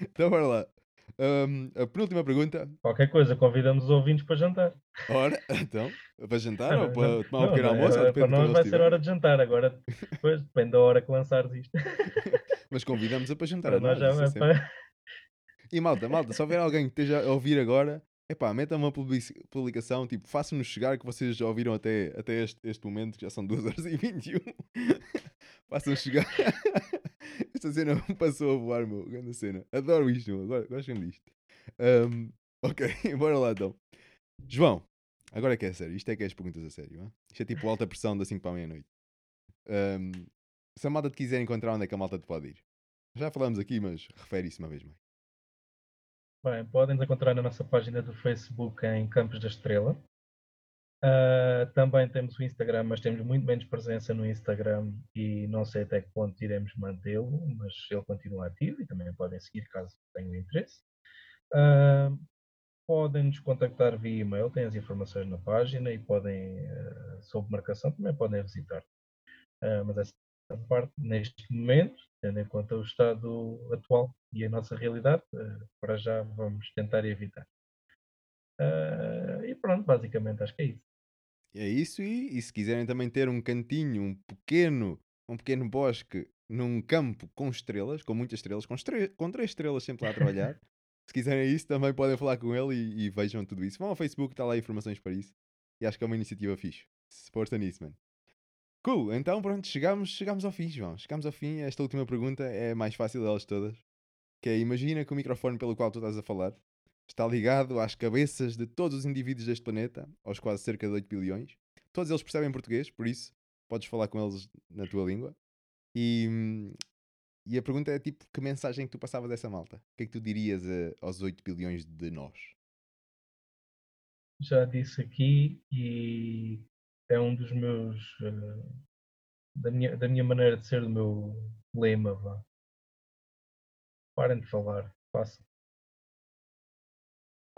então bora lá. Um, a penúltima pergunta. Qualquer coisa, convidamos os ouvintes para jantar. Ora, então, para jantar ou para tomar um pequeno almoço? É, para nós vai ser hora de jantar, agora depois depende da hora que lançares isto. Mas convidamos a para jantar. Para nós, nós já é para... E malta, malta, se houver alguém que esteja a ouvir agora Epá, metam uma publicação, tipo, façam-nos chegar que vocês já ouviram até, até este, este momento, que já são 2 horas e 21. façam chegar. Esta cena passou a voar, meu. Grande cena. Adoro isto, meu. Agora, gosto disto. Um, ok, bora lá então. João, agora é que é sério. Isto é que é as perguntas a sério. Hein? Isto é tipo alta pressão da 5 para a meia-noite. Um, se a malta te quiser encontrar, onde é que a malta te pode ir? Já falamos aqui, mas refere isso uma vez mais. Bem, podem nos encontrar na nossa página do Facebook em Campos da Estrela. Uh, também temos o Instagram, mas temos muito menos presença no Instagram e não sei até que ponto iremos mantê-lo, mas ele continua ativo e também podem seguir caso tenham interesse. Uh, podem nos contactar via e-mail, têm as informações na página e podem, uh, sob marcação, também podem visitar. Mas essa parte, neste momento, tendo em conta o estado atual e a nossa realidade, para já vamos tentar evitar. Uh, e pronto, basicamente acho que é isso. É isso, e, e, se quiserem também ter um cantinho, um pequeno, um pequeno bosque num campo com estrelas, com muitas estrelas, com, estre com três estrelas sempre lá a trabalhar, se quiserem isso, também podem falar com ele e, e, vejam tudo isso. Vão ao Facebook, está lá informações para isso. E acho que é uma iniciativa fixe. Se força nisso, mano. Cool, então pronto, chegamos, chegamos ao fim, João. Chegamos ao fim. Esta última pergunta é a mais fácil delas todas. Que é, imagina que o microfone pelo qual tu estás a falar está ligado às cabeças de todos os indivíduos deste planeta, aos quase cerca de 8 bilhões. Todos eles percebem português, por isso podes falar com eles na tua língua. E, e a pergunta é tipo, que mensagem que tu passavas a essa malta? O que é que tu dirias a, aos 8 bilhões de nós? Já disse aqui e é um dos meus. Uh, da, minha, da minha maneira de ser, do meu lema. Vá. Parem de falar, façam.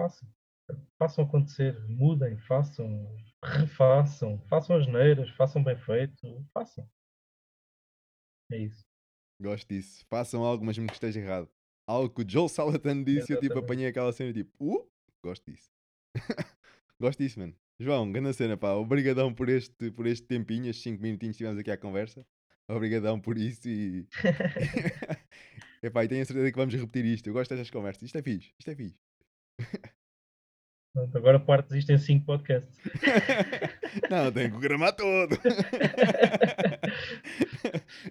Façam. Façam acontecer, mudem, façam, refaçam, façam as neiras, façam bem feito, façam. É isso. Gosto disso. Façam algo, mas mesmo que esteja errado. Algo que o Joel Salatin disse e eu tipo apanhei aquela cena tipo, uh, gosto disso. Gosto disso, mano. João, grande cena, pá. Obrigadão por este, por este tempinho, estes 5 minutinhos que tivemos aqui à conversa. Obrigadão por isso e. Epá, e tenho a certeza que vamos repetir isto. Eu gosto destas conversas. Isto é fixe. Isto é fixe. Agora partes isto em 5 podcasts. Não, tenho que gramar todo.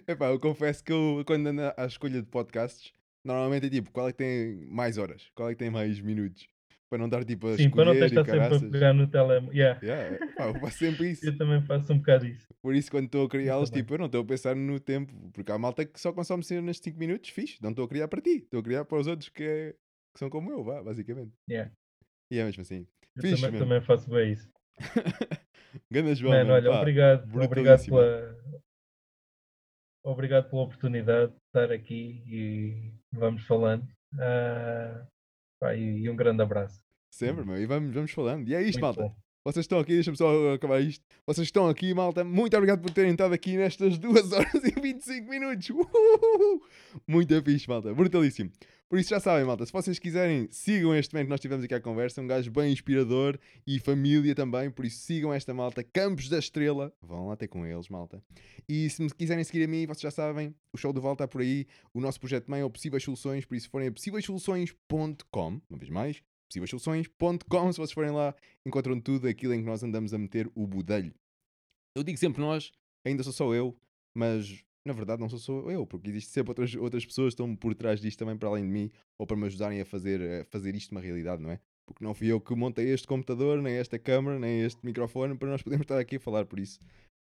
Epá, eu confesso que eu, quando ando à escolha de podcasts, normalmente é tipo, qual é que tem mais horas? Qual é que tem mais minutos? Para não dar tipo a Sim, para não ter de estar sempre a pegar no telemóvel. Yeah. Yeah, pá, eu faço sempre isso. Eu também faço um bocado isso. Por isso, quando estou a criá-los, tipo, eu não estou a pensar no tempo, porque há malta que só consome cenas nestes 5 minutos, fixe, não estou a criar para ti, estou a criar para os outros que, é- que são como eu, vá, basicamente. Yeah. E é mesmo assim. Eu Fixe, também, também faço bem isso. Ganda João, Mano, olha, pá, obrigado, obrigado pela. Obrigado pela oportunidade de estar aqui e vamos falando. Ah, pá, e, e um grande abraço. Sempre, meu, e vamos, vamos falando. E é isto, Muito malta. bom. Vocês estão aqui, deixa-me só acabar isto. Vocês estão aqui, malta. Muito obrigado por terem estado aqui nestas 2 horas e 25 minutos. Muito fixe, malta. Brutalíssimo. Por isso já sabem, malta. Se vocês quiserem, sigam este momento que nós tivemos aqui à conversa. Um gajo bem inspirador e família também. Por isso sigam esta malta. Campos da Estrela. Vão lá ter com eles, malta. E se me quiserem seguir a mim, vocês já sabem, o show do Val está por aí. O nosso projeto mãe é o Possíveis Soluções. Por isso, forem a possíveissoluções.com, uma vez mais, possíveissoluções.com, se vocês forem lá, encontram tudo aquilo em que nós andamos a meter o budelho. Eu digo sempre nós, ainda sou só eu, mas na verdade não sou só eu, porque existe sempre outras, outras pessoas que estão por trás disto também para além de mim, ou para me ajudarem a fazer, a fazer isto uma realidade, não é? Porque não fui eu que montei este computador, nem esta câmera, nem este microfone, para nós podermos estar aqui a falar, por isso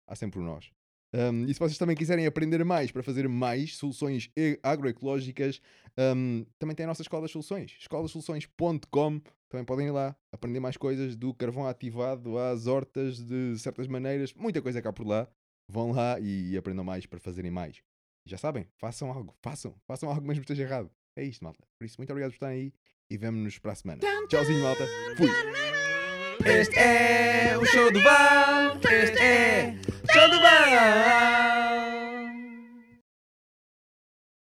há sempre o nós. Um, e se vocês também quiserem aprender mais para fazer mais soluções agroecológicas, um, também tem a nossa Escola das Soluções, escolasoluções.com. Também podem ir lá aprender mais coisas do carvão ativado às hortas de certas maneiras, muita coisa cá por lá. Vão lá e aprendam mais para fazerem mais. Já sabem, façam algo, façam, façam algo mesmo que esteja errado. É isto, malta. Por isso, muito obrigado por estarem aí e vemo-nos para a semana. Tchauzinho, malta. Fui. Este é o show do Val. Este é o show do Val.